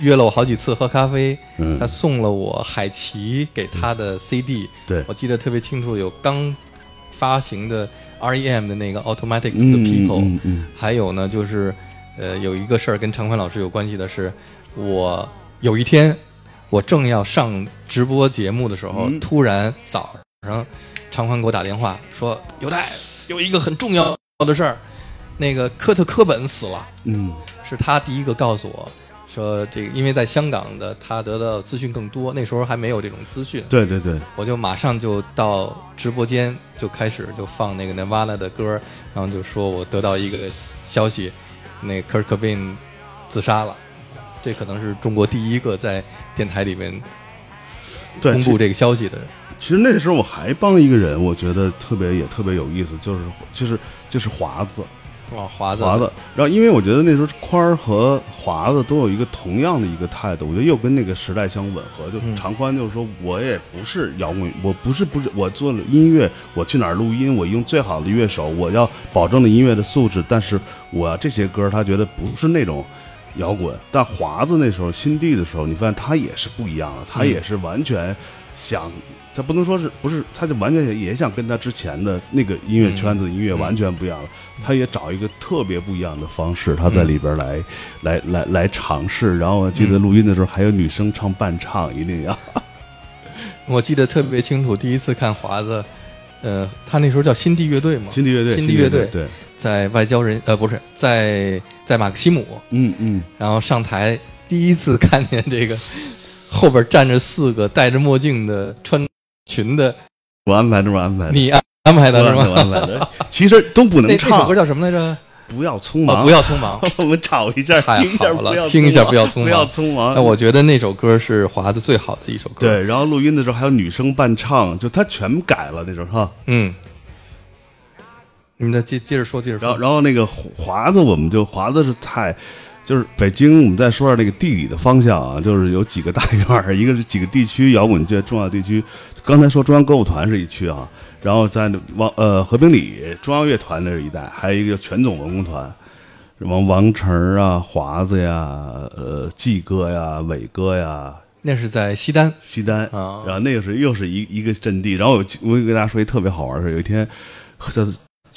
约了我好几次喝咖啡，嗯他送了我海奇给他的 CD，对我记得特别清楚，有刚发行的 REM 的那个 Automatic 嗯 the People，、嗯嗯。还有呢，就是呃，有一个事儿跟常宽老师有关系的是，我有一天我正要上直播节目的时候，嗯。突然早上常宽给我打电话说：“有代有一个很重要的事儿，那个科特·科本死了。”嗯。是他第一个告诉我说这个，因为在香港的他得到资讯更多，那时候还没有这种资讯，对对对，我就马上就到直播间就开始就放那个 Nirvana 的歌，然后就说我得到一个消息，那 Kurt Cobain 自杀了，这可能是中国第一个在电台里面对公布这个消息的人。其实那时候我还帮一个人，我觉得特别也特别有意思，就是就是就是华子，哇，华子，华子。然后因为我觉得那时候宽儿和华子都有一个同样的一个态度，我觉得又跟那个时代相吻合。就嗯常宽就是说我也不是摇滚，我不是不是我做了音乐，我去哪儿录音，我用最好的乐手，我要保证的音乐的素质，但是我这些歌他觉得不是那种。摇滚，但华子那时候新地的时候，你发现他也是不一样的，他嗯也是完全想，他不能说是不是，他就完全也也想跟他之前的那个音乐圈子的音乐嗯完全不一样了，他也找一个特别不一样的方式，他在里边来、来来来尝试。然后我记得录音的时候还有女生唱伴唱，一定要。我记得特别清楚，第一次看华子，呃，他那时候叫新地乐队嘛，新地乐队，新地乐队对，在外交人呃不是在在马克西姆，嗯嗯，然后上台第一次看见这个后边站着四个戴着墨镜的穿裙的，我安排的，我安排的，你安安排的是我安？排的。其实都不能唱那那首歌，叫什么来着？不要匆哦，忙，不要匆忙。我们找一下，太听一下，好了不要听一下匆忙不要匆忙不要匆忙。那我觉得那首歌是华子最好的一首歌。，对，然后录音的时候还有女生伴唱，就他全改了那种哈。嗯，你们再接接着说，接着说。然后，然后那个华子，我们就华子是太，就是北京，我们再说下这个地理的方向啊，就是有几个大院儿，一个是几个地区摇滚界重要地区。刚才说中央歌舞团是一区啊，然后在王呃和平里中央乐团那是一带，还有一个叫全总文工团，什么王成啊、华子呀、呃季哥呀、伟哥呀、那是在西单西单，啊然后那个是又是一一个阵地。然后我记我给大家说一特别好玩的事，有一天，在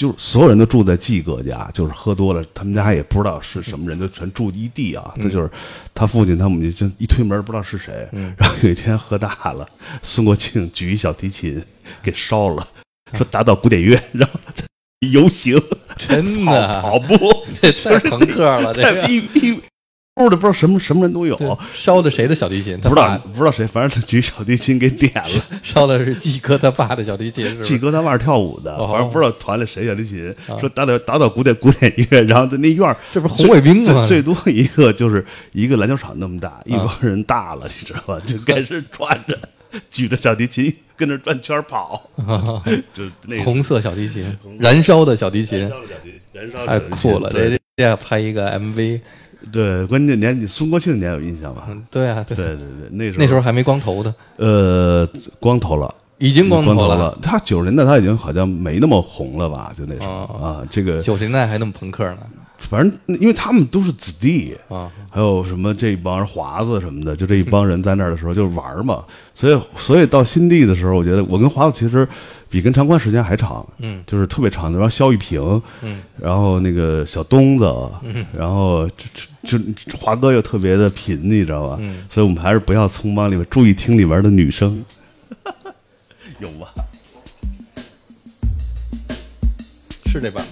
就是所有人都住在季哥家，就是喝多了，他们家也不知道是什么人，就全住一地啊。嗯。这就是他父亲他母亲就一推门不知道是谁，嗯。然后有一天喝大了，孙国庆举一小提琴给烧了，说打倒古典乐，然后再游行真的跑步，这太朋克了，这的不知道什么什么人都有。烧的谁的小提琴？他不知道不知道谁，反正他举小提琴给点了。烧的是季哥他爸的小提琴，是？季哥他爸是跳舞的，哦反正不知道团里谁小提琴，啊说打打打倒古典古典音乐，然后在那院儿这不是红卫兵吗？最最多一个就是一个篮球场那么大，一帮人大了，你知道吧？就开始转着，举着小提琴跟着转圈儿跑，就那个红色小提琴，燃烧的小提琴燃，烧的小提燃烧的太酷了！这这要拍一个 MV，对，关键年你孙国庆你还有印象吧？嗯，对啊，对对对对，那时候那时候还没光头的，呃光头了。已经光光头了。了，他九十年代他已经好像没那么红了吧？就那时候哦啊，这个九十年代还那么朋克呢反正因为他们都是子弟，啊！还有什么这帮人华子什么的，就这一帮人在那儿的时候就是玩儿嘛，所以所以到新地的时候，我觉得我跟华子其实比跟长宽时间还长，嗯就是特别长的。然后肖玉平，嗯，然后那个小东子，嗯，然后这这这华哥又特别的贫，你知道吧？嗯，所以我们还是不要匆忙里面注意听里面的女生，有吗？是这版吗？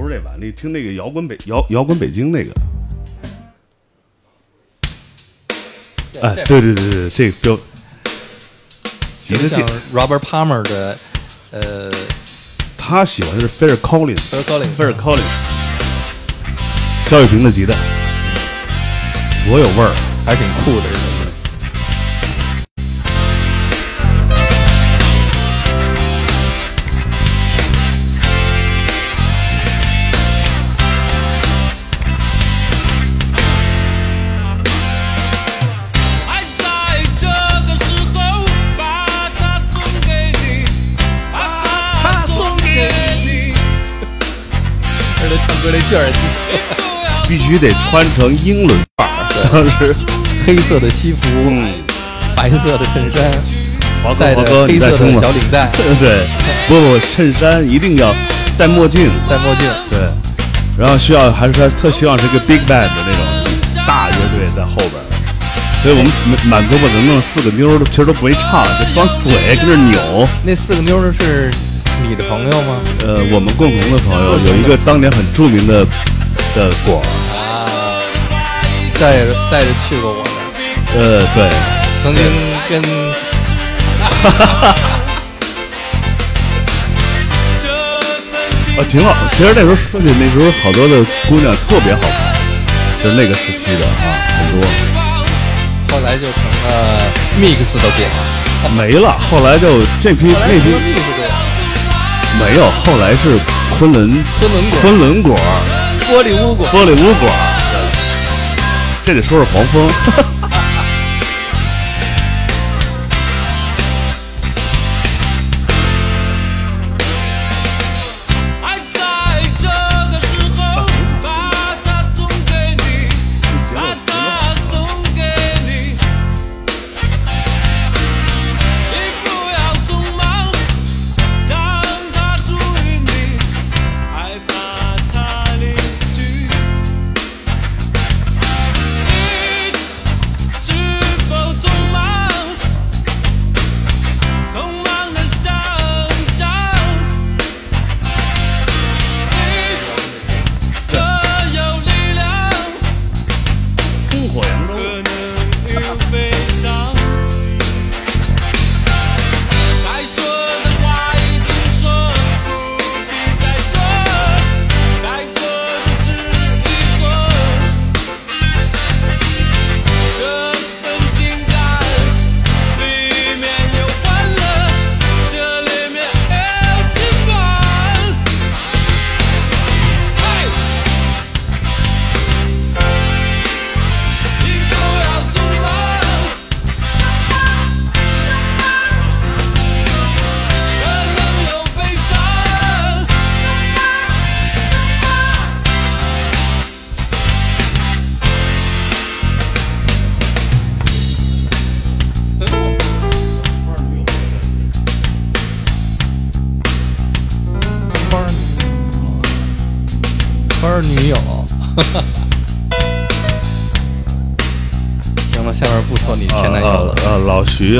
不是这版，你听那个摇滚北摇摇滚北京那个。哎，对对对对，这个标，吉他键就像 Robert Palmer 的呃他喜欢的是菲尔 Collins，Phil Collins 菲尔 Collins，肖雨平的吉他，多有味儿。还挺酷的这首必须得穿成英伦范儿。当时黑色的西服，嗯白色的衬衫，华哥戴着华哥，黑色的小？领带，对，不不，衬衫一定要戴墨镜。戴墨镜，对，然后需要还是他特希望是一个 big band 的那种大乐队在后边，所以我们满胳膊能弄四个妞儿都其实都不会唱，就光嘴跟着扭。那四个妞儿是你的朋友吗？呃，我们共同的朋友有一个当年很著名的的果，啊，带着带着去过我的，呃，对，曾经跟 啊，挺好。其实那时候说起那时候好多的姑娘特别好看，就是那个时期的啊，很多后来就成了 mix 都点了，没了。后来就这批那批 mix 点，没有，后来是昆仑昆仑果、昆仑果儿。玻璃屋果，玻璃屋果，这得说是黄蜂。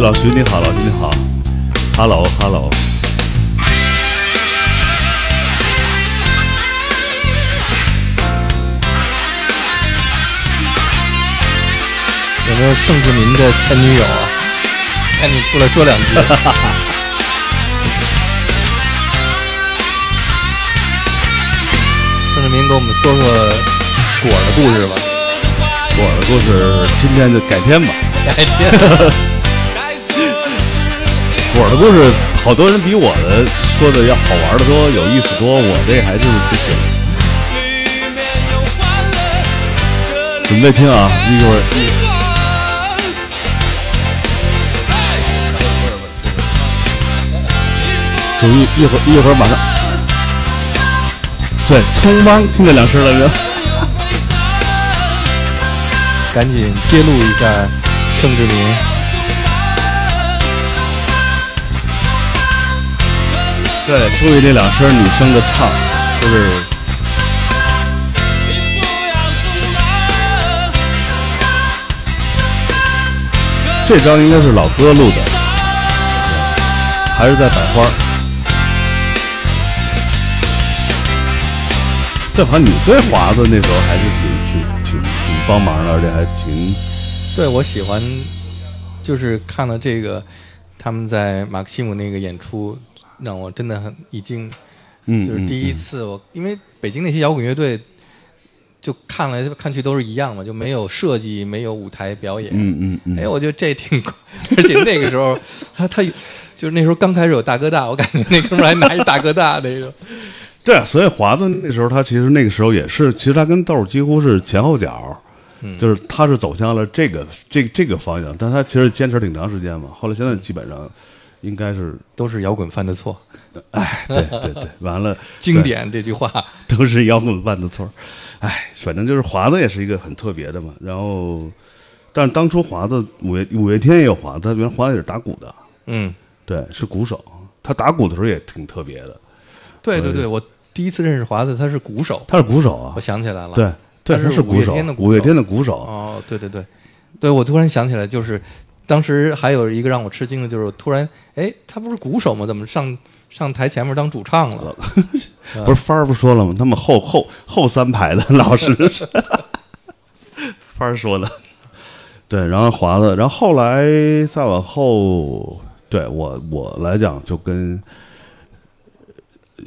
老徐，你好，老徐你好，Hello Hello，有没有盛志民的前女友啊？赶紧出来说两句。盛志民给我们说说果儿的故事吧。我的故事今天就改天吧。改天。我的故事，好多人比我的说的要好玩的多，有意思多，我这还就是不行。准备听啊，一会儿一。注意，一会儿一会儿马上。对，匆忙听见两声了没有？赶紧揭露一下盛志民。对，注意这两声女生的唱，就是这张应该是老哥录的，还是在百花。这好像你对华子那时候还是挺挺挺挺帮忙的，而且还挺对我喜欢，就是看了这个他们在马克西姆那个演出，让我真的很一惊。嗯，就是第一次我，因为北京那些摇滚乐队，就看来看去都是一样嘛，就没有设计，没有舞台表演。嗯嗯嗯，哎，我觉得这挺，而且那个时候他他有就是那时候刚开始有大哥大，我感觉那哥们儿还拿一大哥大那个。对啊，所以华子那时候他其实那个时候也是，其实他跟豆儿几乎是前后脚，嗯就是他是走向了这个这这个方向，但他其实坚持挺长时间嘛。后来现在基本上应该是，都是摇滚犯的错，哎，对对对，完了，经典这句话。都是摇滚犯的错。哎，反正就是华子也是一个很特别的嘛。然后，但是当初华子五月五月天也有华子，他原来华子也是打鼓的，嗯，对，是鼓手。他打鼓的时候也挺特别的，对对对，我第一次认识华子，他是鼓手，他是鼓手啊我，想起来了。对对，他是五月他是鼓手天的，鼓五月手天的鼓手。哦，对对对，对我突然想起来，就是当时还有一个让我吃惊的，就是突然，哎，他不是鼓手吗？怎么上上台前面当主唱了？不是帆儿不说了吗？他们后后后三排的老师，帆儿说的。对，然后华子，然后后来再往后，对我我来讲，就跟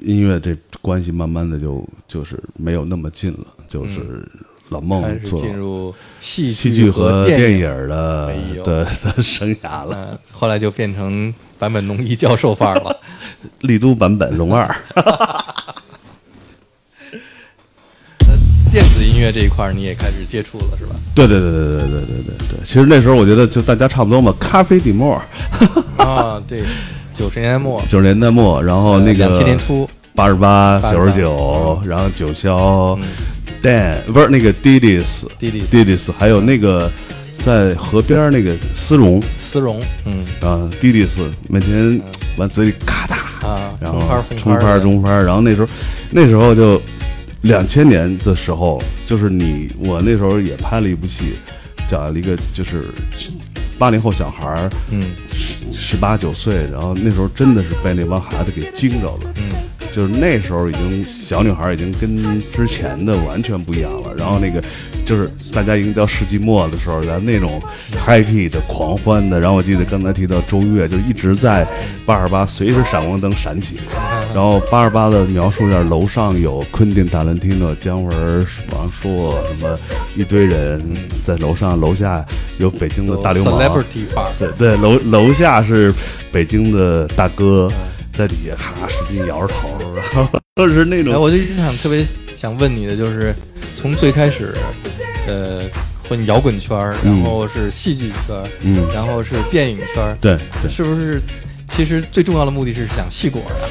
音乐这关系慢慢的就就是没有那么近了，就是老开孟始做进入戏戏剧和电电影的的的生涯了。嗯，后来就变成坂本龙一教授范儿了。丽都版本龙二，电子音乐这一块儿你也开始接触了是吧？对对对对对对对对对。其实那时候我觉得就大家差不多嘛，咖啡底沫，啊，对，九十年代末，九十年代末，然后那个两千年初，八十八、九十九，然后九霄、Dan 不是那个 Didis、Didis Didis，还有那个在河边那个丝绒丝绒，嗯。啊，Didis 每天完嘴里咔嗒，啊，然后中拍中拍，然后那时候那时候就两千年的时候，就是你我那时候也拍了一部戏，讲了一个就是八零后小孩儿，嗯。十八九岁，然后那时候真的是被那帮孩子给惊着了。嗯，就是那时候已经小女孩已经跟之前的完全不一样了。然后那个就是大家已经到世纪末的时候，咱那种 happy 的、狂欢的。然后我记得刚才提到周越，就一直在八二八随时闪光灯闪起。然后八二八的描述一下，楼上有昆汀·塔伦蒂诺、姜文、王朔什么一堆人在楼上，楼下有北京的大流氓。对对，楼楼下是北京的大哥，在底下咔使劲摇着头，然后就是那哎，种我就一直想特别想问你的，就是从最开始，呃，混摇滚圈，然后是戏剧圈，嗯然后是电影圈儿，对对，是不是？其实最重要的目的是想细果啊，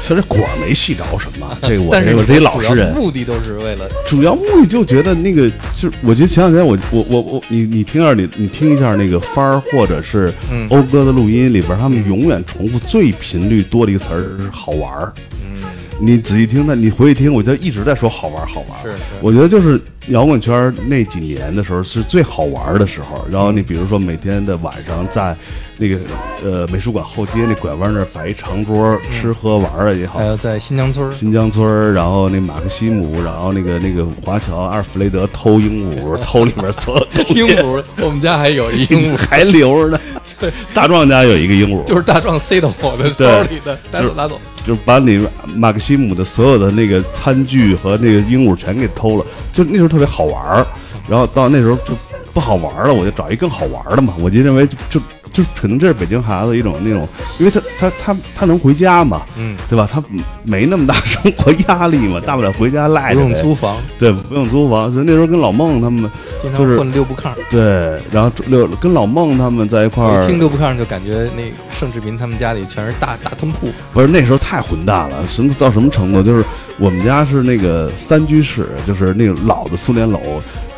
其实果儿没细着什么，这个我但是我这一老实人，目的都是为了主要目的就觉得那个就是，我觉得前两天我我我我你你听下你你听一下那个帆儿或者是嗯。讴歌的录音里边，他们永远重复最频率多的一个词儿是好玩儿。嗯你仔细听，那你回去听，我就一直在说好玩好玩。是是我觉得就是摇滚圈那几年的时候是最好玩的时候。然后你比如说每天的晚上在那个呃美术馆后街那拐弯那儿摆一长桌吃喝玩儿也好还，有在新疆村，新疆村，然后那马克西姆，然后那个那个华侨阿尔弗雷德偷鹦鹉，偷里面所有东西 鹦鹉，我们家还有一鹦鹉，还留着呢。对大壮家有一个鹦鹉，就是大壮塞到我的对包里的，拿走拿走。就是把你马克西姆的所有的那个餐具和那个鹦鹉全给偷了，就那时候特别好玩儿，然后到那时候就不好玩了，我就找一更好玩的嘛，我就认为就就就可能这是北京孩子一种那种，因为他他他他能回家嘛，嗯，对吧？他没那么大生活压力嘛，大不了回家赖着不用租房，对，不用租房，所以那时候跟老孟他们经常就是混六不炕。对，然后六跟老孟他们在一块儿一听，六不炕就感觉那盛志民他们家里全是大大通铺，不是那时候太混蛋了，什么到什么程度？就是我们家是那个三居室，就是那种老的苏联楼。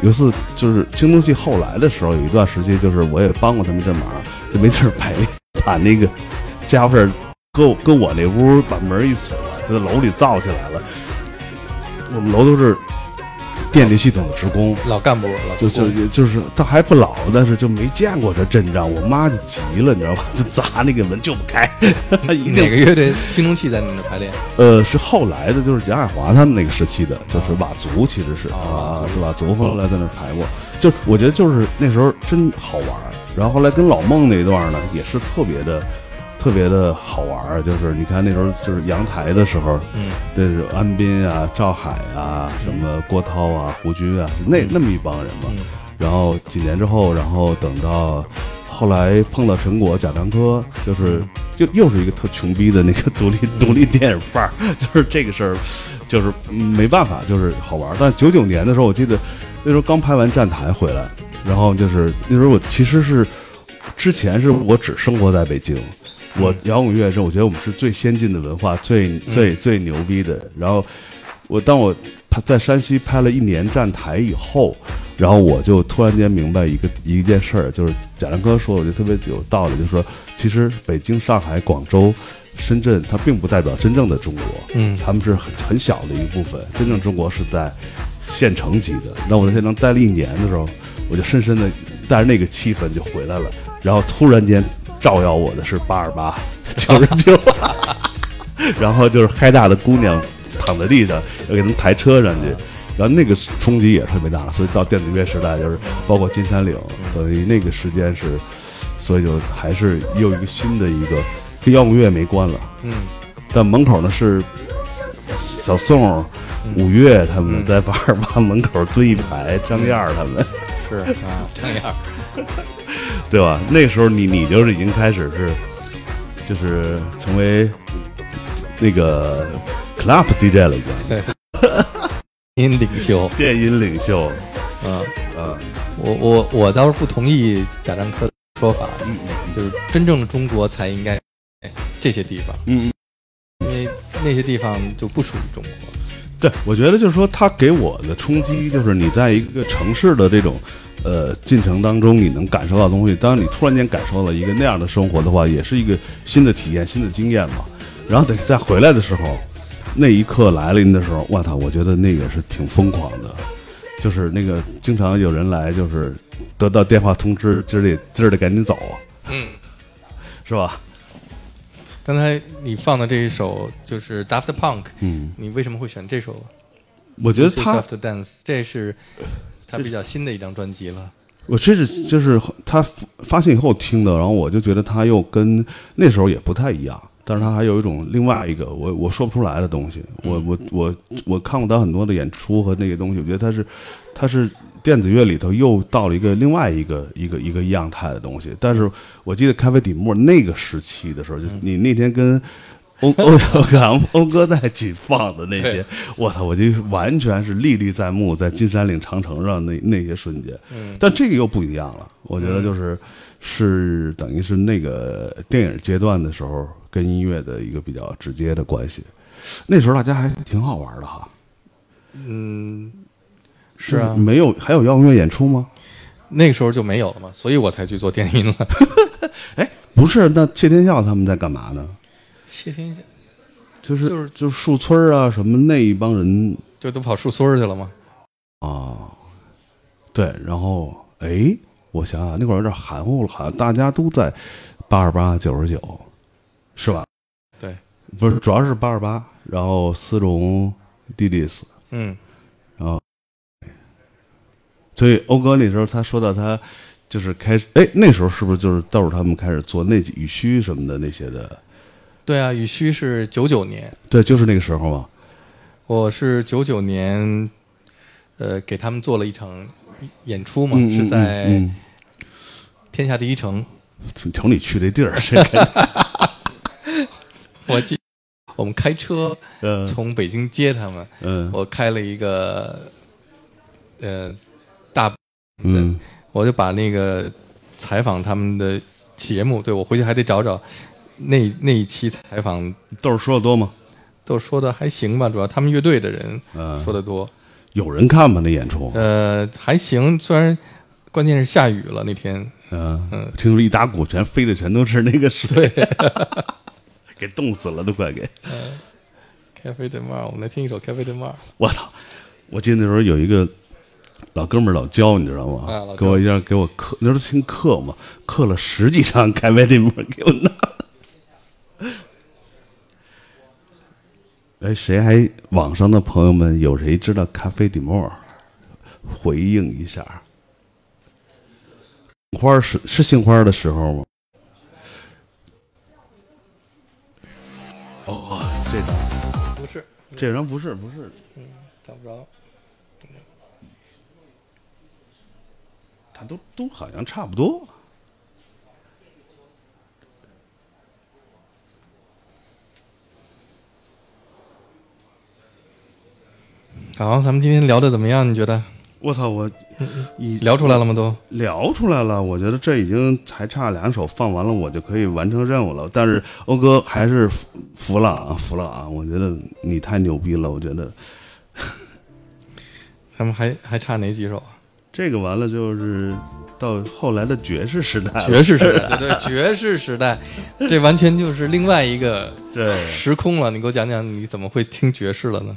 有一次就是青铜器后来的时候，有一段时期就是我也帮过他们这忙，就没地儿摆练，把那个家伙事儿搁搁我那屋，把门一锁，就在楼里造起来了。我们楼都是电力系统的职工，老干部了，就就就是他还不老，但是就没见过这阵仗。我妈就急了，你知道吧？就砸那个门就不开，哪个乐队青铜器在你那儿排练？呃，是后来的，就是蒋海华他们那个时期的，就是佤族，其实是哦啊，是佤族后来在那排过。就我觉得就是那时候真好玩儿。然后后来跟老孟那一段呢，也是特别的。特别的好玩儿，就是你看那时候就是阳台的时候，嗯，这是安斌啊、赵海啊、什么郭涛啊、胡军啊，那那么一帮人嘛。嗯然后几年之后，然后等到后来碰到陈果、贾樟柯，就是就又是一个特穷逼的那个独立独立电影范儿，就是这个事儿，就是嗯没办法，就是好玩儿。但九九年的时候，我记得那时候刚拍完《站台》回来，然后就是那时候我其实是之前是我只生活在北京。我摇滚乐是我觉得我们是最先进的文化，最最最牛逼的。然后我当我拍在山西拍了一年站台以后，然后我就突然间明白一个一件事儿，就是贾樟柯说，我觉得特别有道理，就是说，其实北京、上海、广州、深圳，它并不代表真正的中国，嗯他们是很很小的一部分，真正中国是在县城级的。那我在县城待了一年的时候，我就深深的带着那个气氛就回来了，然后突然间照耀我的是八二八九十九，然后就是嗨大的姑娘躺在地上，要给他们抬车上去。然后那个冲击也特别大，所以到电子乐时代，就是包括金山岭，等于那个时间是，所以就还是又一个新的一个跟摇滚乐没关了。嗯，但门口呢是小宋、五月他们在八二八门口蹲一排，张燕他们，是啊，这样。对吧？那个时候你你就是已经开始是，就是成为那个 club DJ 了，已经您领袖，电音领袖。嗯，嗯我我我倒是不同意贾樟柯的说法，嗯就是真正的中国才应该这些地方，嗯，因为那些地方就不属于中国。对，我觉得就是说，他给我的冲击就是你在一个城市的这种呃进程当中，你能感受到东西。当你突然间感受到一个那样的生活的话，也是一个新的体验、新的经验嘛。然后等再回来的时候，那一刻来临的时候，我操，我觉得那个是挺疯狂的。就是那个经常有人来，就是得到电话通知，今儿得今儿得赶紧走，嗯，是吧？刚才你放的这一首就是 Daft Punk，嗯，你为什么会选这首？我觉得他 After Dance，这是他比较新的一张专辑了。我这是就是他发现以后听的，然后我就觉得他又跟那时候也不太一样，但是他还有一种另外一个我我说不出来的东西。我我我我看过他很多的演出和那个东西，我觉得他是他是电子乐里头又到了一个另外一个一个一个样态的东西。但是我记得咖啡底沫那个时期的时候，就是你那天跟。欧欧小刚、欧哥在一起放的那些，我操，我就完全是历历在目，在金山岭长城上那那些瞬间。嗯，但这个又不一样了，我觉得就是是等于是那个电影阶段的时候跟音乐的一个比较直接的关系。那时候大家还挺好玩的哈。嗯，是啊，没有还有摇滚乐演出吗？那个时候就没有了嘛，所以我才去做电音了。哎不是，那谢天笑他们在干嘛呢？谢天笑，就是就是就是树村啊什么那一帮人就都跑树村去了吗。啊，对，然后哎，我想想那会儿有点含糊了，好像大家都在八十八、九十九，是吧？对，不是，主要是八十八，然后丝绒、迪丽斯，嗯，所以欧哥那时候他说到他就是开始，哎，那时候是不是就是豆儿他们开始做那雨须什么的那些的？对啊，雨须是九九年，对，就是那个时候嘛。我是九九年，呃，给他们做了一场演出嘛，嗯是在天下第一城。嗯瞧你去这地儿，这个 我记，我们开车嗯从北京接他们，嗯我开了一个，呃，大，嗯我就把那个采访他们的节目，对我回去还得找找那那一期采访，豆儿说的多吗？都说的还行吧，主要他们乐队的人嗯，说的多，有人看吗？那演出？呃，还行，虽然关键是下雨了那天，嗯嗯听说一打鼓全飞的全都是那个水，给冻死了都快给。咖啡对帽，我们来听一首咖啡对帽，我操！我记得那时候有一个老哥们儿老教，你知道吗？啊给我一样给我刻，那时候听刻嘛，刻了十几张开外地门给我拿。哎，谁还网上的朋友们有谁知道咖啡底沫？回应一下。花儿是是杏花的时候吗？哦哦，这张不是这张不是不是，找不着，它都都好像差不多。好，咱们今天聊的怎么样？你觉得我操，我一聊出来了吗？都聊出来了，我觉得这已经还差两首放完了，我就可以完成任务了。但是欧哥还是服服了啊，服了啊！我觉得你太牛逼了，我觉得 咱们还还差哪几首啊？这个完了就是到后来的爵士时代了，爵士时代，对对，爵士时代，这完全就是另外一个对，时空了。你给我讲讲，你怎么会听爵士了呢？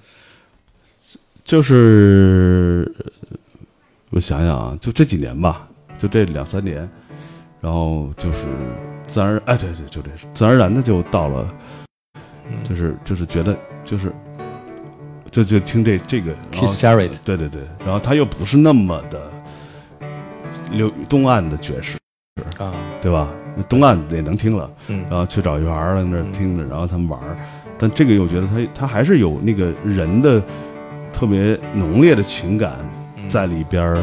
就是我想想啊，就这几年吧，就这两三年，然后就是自然而哎，对对，就这自然而然的就到了，嗯。就是就是觉得就是就就听这这个 Keith Jarrett 对对对，然后他又不是那么的流东岸的爵士，啊，对吧？东岸也能听了，嗯。然后去找园儿在那儿听着，然后他们玩儿，但这个又觉得他他还是有那个人的特别浓烈的情感嗯。在里边儿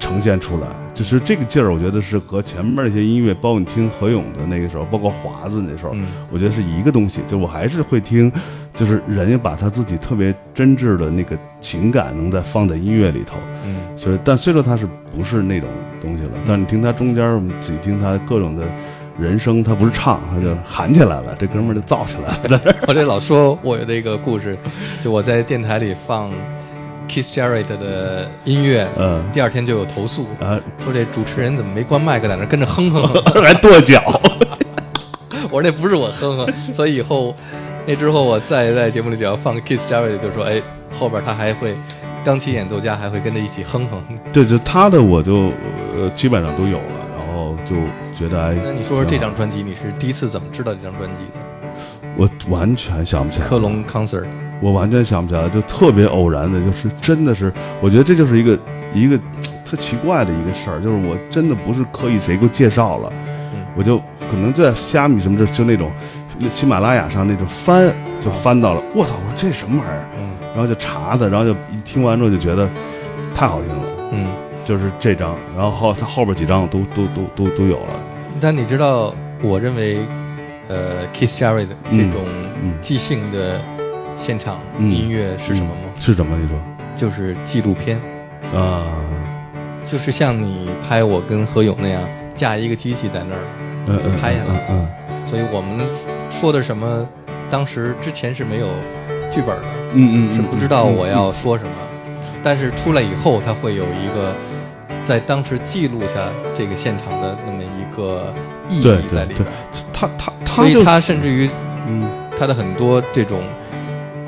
呈现出来，就是这个劲儿，我觉得是和前面那些音乐，包括你听何勇的那个时候，包括华子那时候，嗯。我觉得是一个东西，就我还是会听，就是人家把他自己特别真挚的那个情感能再放在音乐里头，嗯。所以但虽说他是不是那种东西了，但是你听他中间，我们仔细听他各种的人声，他不是唱，他就喊起来了，这哥们儿就造起来了。我这老说我的一个故事，就我在电台里放 Keith Jarrett 的音乐，嗯。第二天就有投诉，啊，说这主持人怎么没关麦克，在那跟着哼哼哼。还跺脚，我说那不是我哼哼，所以以后那之后我再在节目里只要放 Keith Jarrett，就说哎后边他还会钢琴演奏家还会跟着一起哼哼。对，就他的我就呃基本上都有了，然后就觉得哎，那你说说这张专辑，你是第一次怎么知道这张专辑的？我完全想不起来，克隆 concert，我完全想不起来，就特别偶然的，就是真的是，我觉得这就是一个一个特奇怪的一个事儿，就是我真的不是刻意谁给我介绍了，嗯。我就可能在虾米什么这就那种喜马拉雅上那种翻，就翻到了，我操，我说这什么玩意儿，嗯。然后就查的，然后就一听完之后就觉得太好听了，嗯。就是这张，然后后他后边几张都都都都都有了，但你知道，我认为，呃，Keith Jarrett 这种嗯。即兴的现场嗯。音乐是什么吗？是什么？你说。就是纪录片，啊？就是像你拍我跟何勇那样，架一个机器在那儿，嗯嗯，拍下来。嗯所以我们说的什么，当时之前是没有剧本的，嗯嗯，是不知道我要说什么，但是出来以后，它会有一个在当时记录下这个现场的那么一个意义在里边。儿，他他他所以他甚至于嗯。他的很多这种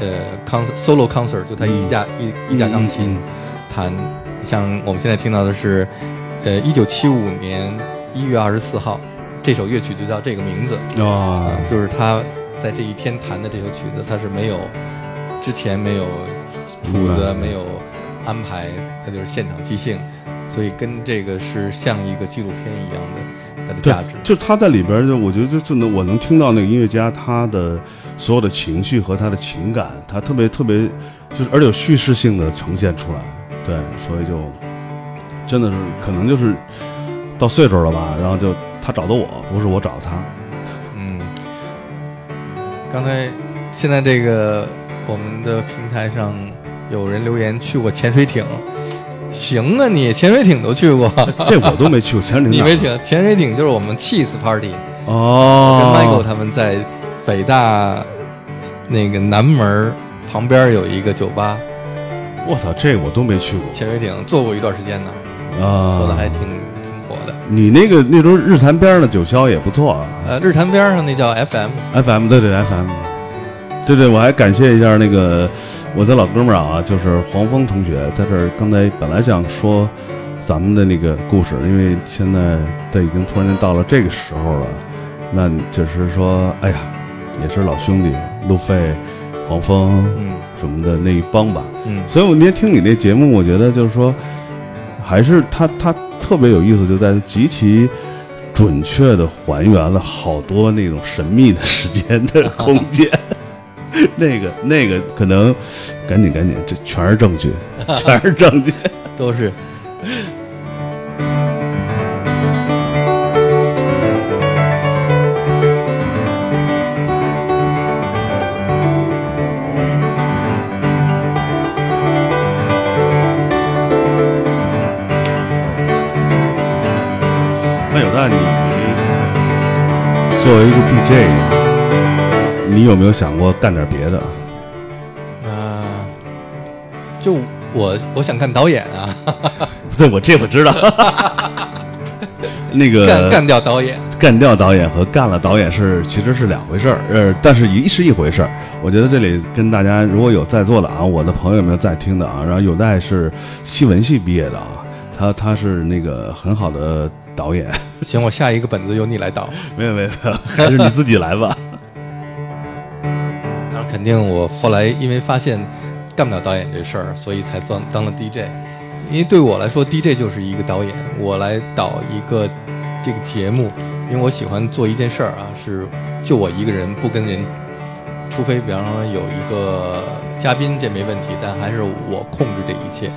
呃 concert solo concert，就他一架、一一架钢琴嗯弹，像我们现在听到的是，呃，一九七五年一月二十四号，这首乐曲就叫这个名字，啊啊，就是他在这一天弹的这首曲子，他是没有之前没有谱子，没有安排，他就是现场即兴，所以跟这个是像一个纪录片一样的它的价值。就他在里边，就我觉得就就能我能听到那个音乐家他的所有的情绪和他的情感，他特别特别就是而且有叙事性的呈现出来，对，所以就真的是可能就是到岁数了吧，然后就他找的我，不是我找的他，嗯，刚才现在这个我们的平台上有人留言去过潜水艇，行啊你，潜水艇都去过，这我都没去过，潜水艇 你没听？潜水艇就是我们 Cheese Party，哦。跟哦 Michael 他们在北大那个南门儿旁边有一个酒吧，我操，这我都没去过。潜水艇做过一段时间呢，啊，做的还挺挺火的。你那个那时候日坛边上的九霄也不错啊。呃，日坛边上那叫 FM，，FM 对对 FM，对对，我还感谢一下那个我的老哥们儿啊，就是黄峰同学，在这儿刚才本来想说咱们的那个故事，因为现在都已经突然间到了这个时候了，那就是说，哎呀，也是老兄弟，路费、黄峰嗯什么的那一帮吧，嗯所以我那天听你那节目，我觉得就是说，还是他他特别有意思，就在极其准确的还原了好多那种神秘的时间的空间。那个那个可能，赶紧赶紧，这全是证据，全是证据。都是。作为一个 DJ，你有没有想过干点别的？啊、就我我想干导演啊，这我这我知道。那个干干掉导演。干掉导演和干了导演是其实是两回事儿，呃，但是一是一回事儿。我觉得这里跟大家如果有在座的啊，我的朋友有没有在听的啊？然后有代是戏文系毕业的啊，他他是那个很好的导演，行，我下一个本子由你来导。没 有没有，没有还是你自己来吧。然后肯定我后来因为发现干不了导演这事儿，所以才当当了 DJ。因为对我来说，DJ 就是一个导演，我来导一个这个节目，因为我喜欢做一件事儿啊，是就我一个人，不跟人，除非比方说有一个嘉宾，这没问题，但还是我控制这一切。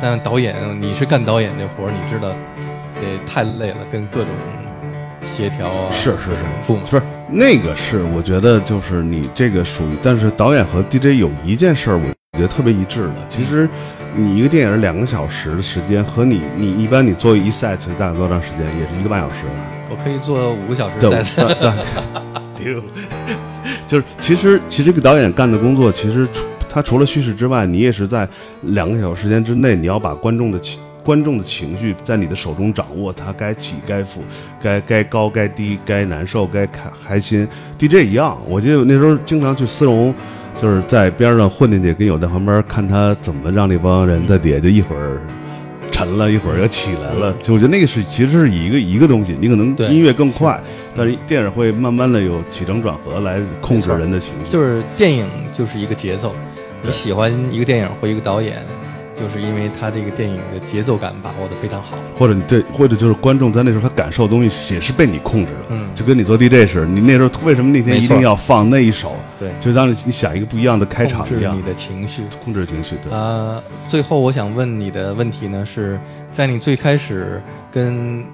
但导演，你是干导演这活儿，你知道，得太累了，跟各种协调啊，是是是，不是那个是我觉得就是你这个属于，但是导演和 DJ 有一件事儿，我觉得特别一致的。其实你一个电影两个小时的时间，和你你一般你做一 set 大概多长时间？也是一个半小时。我可以做五个小时对赛对对，就是其实其实这个导演干的工作，其实除他除了叙事之外，你也是在两个小时时间之内，你要把观众的情观众的情绪在你的手中掌握，他该起该伏，该该高该低，该难受该开开心。DJ 一样，我记得那时候经常去丝绒。就是在边上混进去，跟有在旁边看他怎么让那帮人在底下就一会儿沉了，一会儿又起来了。就我觉得那个是其实是一个一个东西，你可能对音乐更快，但是电影会慢慢的有起承转合来控制人的情绪。就是电影就是一个节奏，你喜欢一个电影或一个导演，就是因为他这个电影的节奏感把握的非常好。或者你对，或者就是观众在那时候他感受的东西也是被你控制的，嗯就跟你做 DJ 似的，你那时候为什么那天一定要放那一首，对，就让你你想一个不一样的开场一样控制你，的情绪。控制情绪，对。呃，最后我想问你的问题呢，是在你最开始跟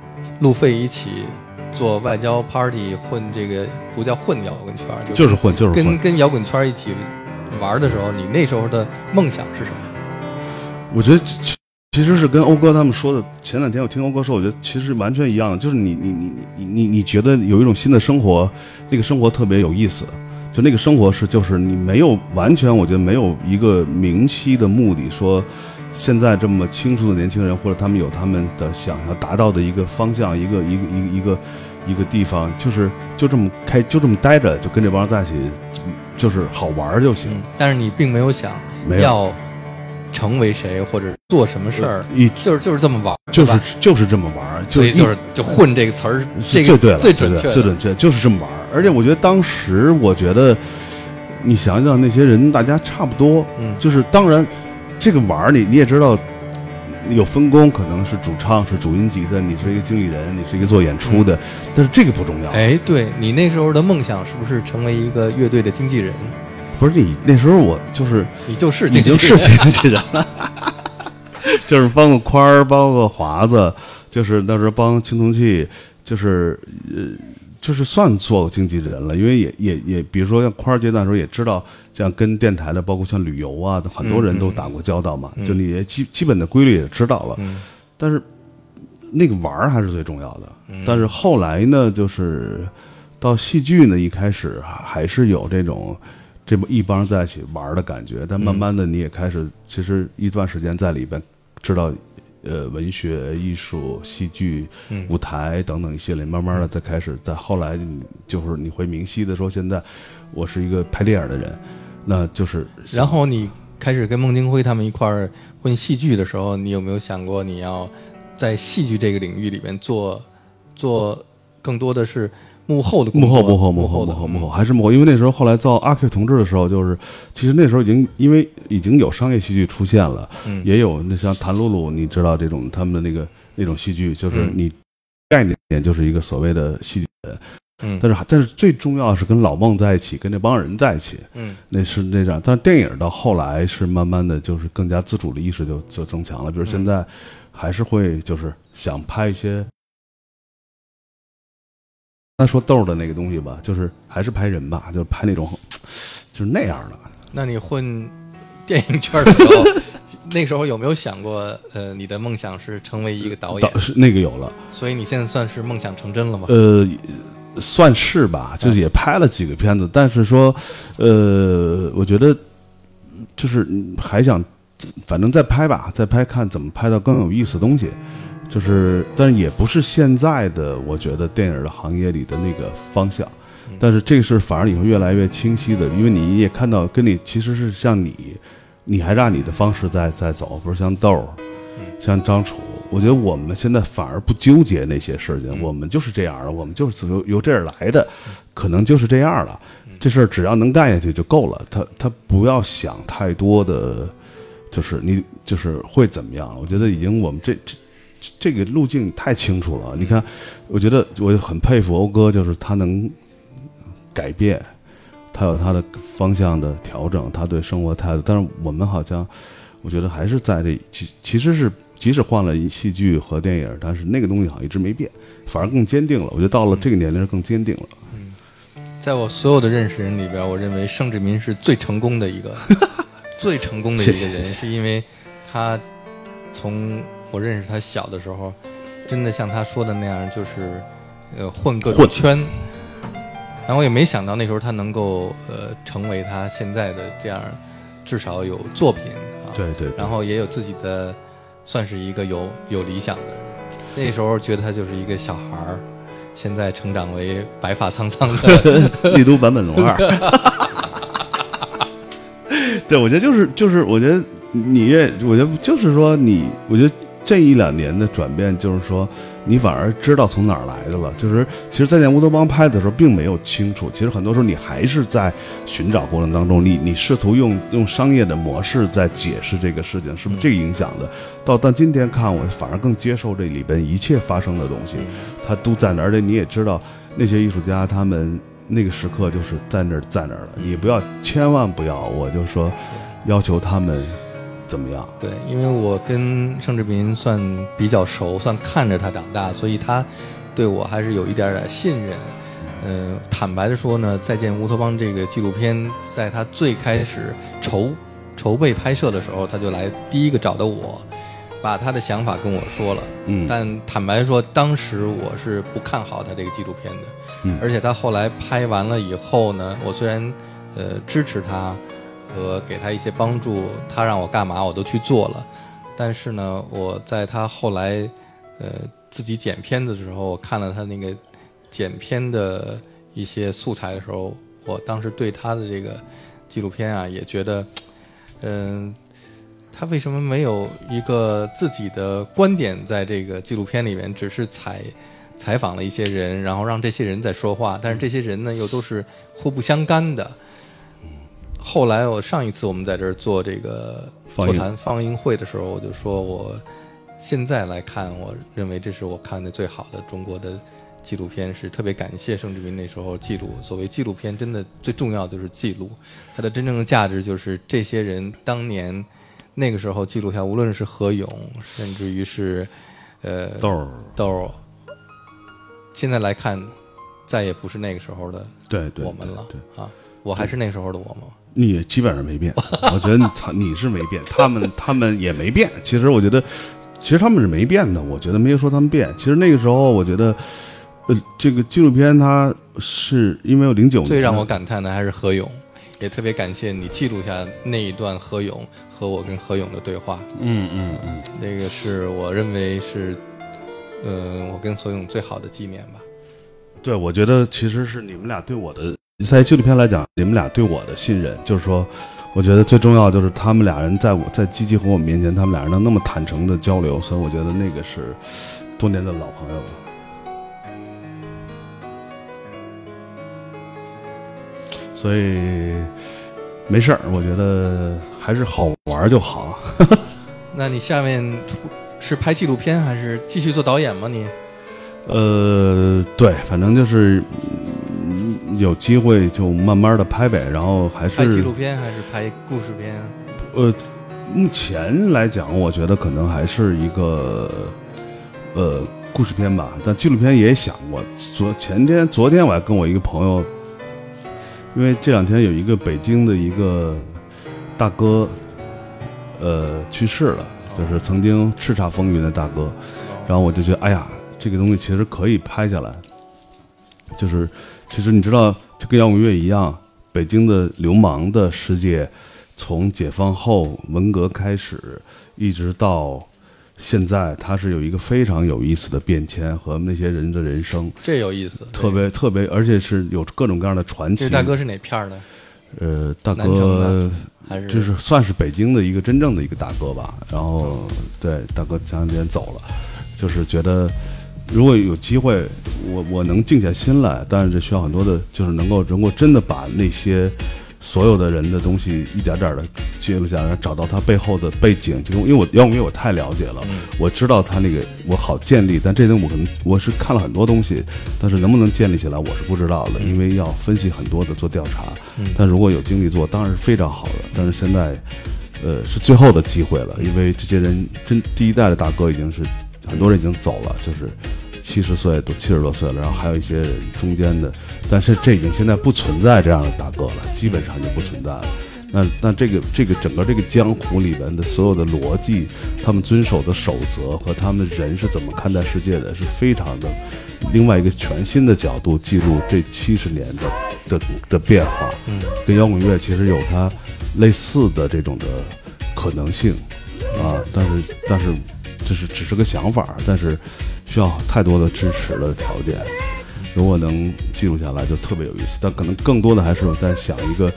路费一起做外交 party 混这个不叫混摇滚圈，就就是混，就是跟混。跟摇滚圈一起玩的时候，你那时候的梦想是什么？我觉得其其实是跟欧哥他们说的，前两天我听欧哥说，我觉得其实完全一样，就是你你你你你你觉得有一种新的生活，那个生活特别有意思，就那个生活是就是你没有完全，我觉得没有一个明晰的目的，说现在这么清楚的年轻人，或者他们有他们的想要达到的一个方向，一个一个一个一个一个地方，就是就这么开，就这么待着，就跟这帮人在一起，就是好玩就行。但是你并没有想没有要成为谁或者做什么事儿，一就是就是这么玩儿，就是就是这么玩儿，所以就是就混这个词儿，这个最对了，最对准确，最准确，就是这么玩儿。而且我觉得当时，我觉得你想想那些人，大家差不多，嗯就是当然这个玩儿你你也知道。有分工，可能是主唱是主音级的，你是一个经理人，你是一个做演出的，但是这个不重要。嗯哎，对你那时候的梦想是不是成为一个乐队的经纪人？不是你那时候我就是你就是你就是经纪人了，就是帮个宽儿，帮个华子，就是那时候帮青铜器，就是呃，就是算做经纪人了，因为也也也，比如说像宽儿阶段的时候，也知道像跟电台的，包括像旅游啊，很多人都打过交道嘛，嗯就你也基基本的规律也知道了，嗯。但是那个玩儿还是最重要的。嗯。但是后来呢，就是到戏剧呢，一开始还是有这种这么一帮人在一起玩的感觉，但慢慢的你也开始，其实一段时间在里边知道。呃，文学、艺术、戏剧、嗯舞台等等一系列，慢慢的再开始，在后来就是你会明晰的说，现在我是一个拍电影的人，那就是然后你开始跟孟京辉他们一块儿混戏剧的时候，你有没有想过你要在戏剧这个领域里面做做更多的是幕后的幕后幕后幕后幕后幕后还是幕后，因为那时候后来造阿 Q 同志的时候，就是其实那时候已经因为已经有商业戏剧出现了，嗯。也有那像谭露露，你知道这种他们的那个那种戏剧，就是嗯。你概念就是一个所谓的戏剧人，嗯。但是但是最重要是跟老孟在一起，跟这帮人在一起，嗯。那是那样。但是电影到后来是慢慢的就是更加自主的意识就就增强了，比如现在还是会就是想拍一些。他说豆的那个东西吧，就是还是拍人吧，就是拍那种，就是那样的。那你混电影圈的时候，那时候有没有想过，呃，你的梦想是成为一个导演导？是那个有了，所以你现在算是梦想成真了吗？呃，算是吧，就是也拍了几个片子，但是说，呃，我觉得就是嗯还想，反正再拍吧，再拍看怎么拍到更有意思的东西。就是，但是也不是现在的我觉得电影的行业里的那个方向，但是这个事反而你会越来越清晰的，因为你也看到跟你其实是像你，你还是按你的方式在在走，不是像豆儿，像张楚，我觉得我们现在反而不纠结那些事情，我们就是这样的，我们就是由由这儿来的，可能就是这样了。这事儿只要能干下去就够了，他他不要想太多的，就是你就是会怎么样。我觉得已经我们这这这个路径太清楚了。你看，我觉得我很佩服欧哥，就是他能改变，他有他的方向的调整，他对生活态度。但是我们好像，我觉得还是在这其其实是即使换了戏剧和电影，但是那个东西好像一直没变，反而更坚定了。我觉得到了这个年龄更坚定了。在我所有的认识人里边，我认为盛志民是最成功的一个，最成功的一个人，是因为他从我认识他小的时候，真的像他说的那样，就是呃混各种圈。然后我也没想到那时候他能够呃成为他现在的这样，至少有作品啊，对对对然后也有自己的，算是一个有有理想的人。那时候觉得他就是一个小孩儿，现在成长为白发苍苍的 丽都版本龙二。对，我觉得就是就是，我觉得你也，我觉得就是说你，我觉得这一两年的转变，就是说你反而知道从哪儿来的了。就是其实，在那乌托邦拍的时候，并没有清楚。其实很多时候你还是在寻找过程当中，你你试图用用商业的模式在解释这个事情，是不是这个影响的？到但今天看，我反而更接受这里边一切发生的东西，它都在那儿，而且你也知道那些艺术家他们。那个时刻就是在那儿，在那儿了。你不要，千万不要，我就说，要求他们怎么样？对，因为我跟盛志民算比较熟，算看着他长大，所以他对我还是有一点点信任。嗯、坦白的说呢，《再见乌托邦》这个纪录片，在他最开始筹筹备拍摄的时候，他就来第一个找的我，把他的想法跟我说了。嗯，但坦白说，当时我是不看好他这个纪录片的，嗯而且他后来拍完了以后呢，我虽然呃支持他和给他一些帮助，他让我干嘛我都去做了，但是呢，我在他后来呃自己剪片子的时候，我看了他那个剪片的一些素材的时候，我当时对他的这个纪录片啊，也觉得，嗯、他为什么没有一个自己的观点在这个纪录片里面，只是采采访了一些人，然后让这些人在说话，但是这些人呢又都是互不相干的。后来我上一次我们在这儿做这个放映座谈放映会的时候，我就说我现在来看，我认为这是我看的最好的中国的纪录片，是特别感谢盛志明那时候记录。所谓纪录片，真的最重要的就是记录，它的真正的价值就是这些人当年那个时候记录下，无论是何勇，甚至于是呃豆儿，豆儿，现在来看，再也不是那个时候的我们了对，啊！我还是那时候的我吗？你也基本上没变。我觉得你操，你是没变，他们 他们也没变。其实我觉得，其实他们是没变的。我觉得没有说他们变。其实那个时候，我觉得，呃，这个纪录片它是因为零九年最让我感叹的还是何勇，也特别感谢你记录下那一段何勇和我跟何勇的对话。嗯嗯嗯，那个是我认为是，呃，我跟何勇最好的纪念吧。对，我觉得其实是你们俩对我的，在纪录片来讲，你们俩对我的信任，就是说，我觉得最重要就是他们俩人在我在基基和我面前，他们俩人能那么坦诚的交流，所以我觉得那个是多年的老朋友了。所以没事儿，我觉得还是好玩儿就好。那你下面出是拍纪录片还是继续做导演吗？你呃，对，反正就是、嗯有机会就慢慢的拍呗，然后还是拍纪录片还是拍故事片啊？呃，目前来讲，我觉得可能还是一个呃故事片吧，但纪录片也想过。昨前天、昨天我还跟我一个朋友，因为这两天有一个北京的一个大哥，呃，去世了，就是曾经叱咤风云的大哥。然后我就觉得，哎呀，这个东西其实可以拍下来。就是，其实你知道，就跟摇滚乐一样，北京的流氓的世界，从解放后文革开始，一直到现在，它是有一个非常有意思的变迁和那些人的人生，这有意思，特别特别，而且是有各种各样的传奇。这大哥是哪片儿的？呃，大哥还是就是算是北京的一个真正的一个大哥吧。然后对大哥前两天走了，就是觉得如果有机会，我我能静下心来，但是这需要很多的，就是能够能够真的把那些所有的人的东西一点点的记录下来，找到他背后的背景。就因为我摇滚乐我太了解了，我知道他那个我好建立，但这东西我可能我是看了很多东西，但是能不能建立起来我是不知道的，因为要分析很多的做调查。但如果有精力做，当然是非常好的。但是现在，呃，是最后的机会了，因为这些人真第一代的大哥已经是很多人已经走了，就是七十岁都七十多岁了，然后还有一些人中间的，但是这已经现在不存在这样的大哥了，基本上就不存在了。那那这个这个整个这个江湖里面的所有的逻辑，他们遵守的守则和他们的人是怎么看待世界的，是非常的另外一个全新的角度记录这七十年的的的变化。嗯，跟摇滚乐其实有它类似的这种的可能性啊，但是但是这是只是个想法，但是需要太多的支持的条件。如果能记录下来，就特别有意思。但可能更多的还是我在想一个，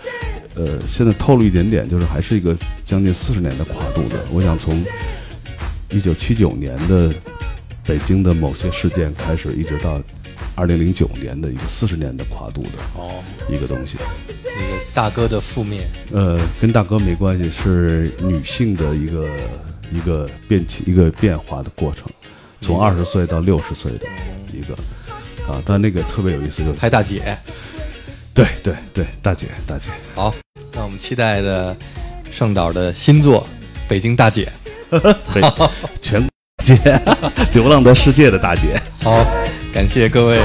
呃，现在透露一点点，就是还是一个将近四十年的跨度的。我想从一九七九年的北京的某些事件开始，一直到二零零九年的一个四十年的跨度的哦，一个东西。那个大哥的覆灭，呃，跟大哥没关系，是女性的一个一个变起一个变化的过程，从二十岁到六十岁的一个啊，但那个特别有意思，就拍大姐。对对对，大姐大姐，好，那我们期待的盛导的新作《北京大姐》。北全姐，流浪到世界的大姐，好，感谢各位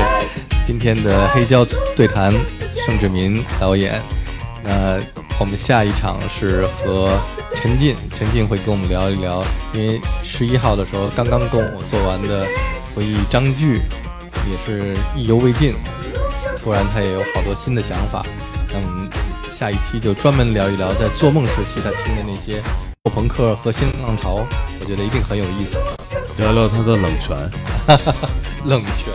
今天的黑胶对谈，盛志民导演。那我们下一场是和陈进，陈进会跟我们聊一聊，因为十一号的时候刚刚跟我做完的回忆张炬，也是意犹未尽，突然他也有好多新的想法。那我们下一期就专门聊一聊在做梦时期他听的那些后朋克和新浪潮，我觉得一定很有意思。聊聊他的冷泉。冷泉。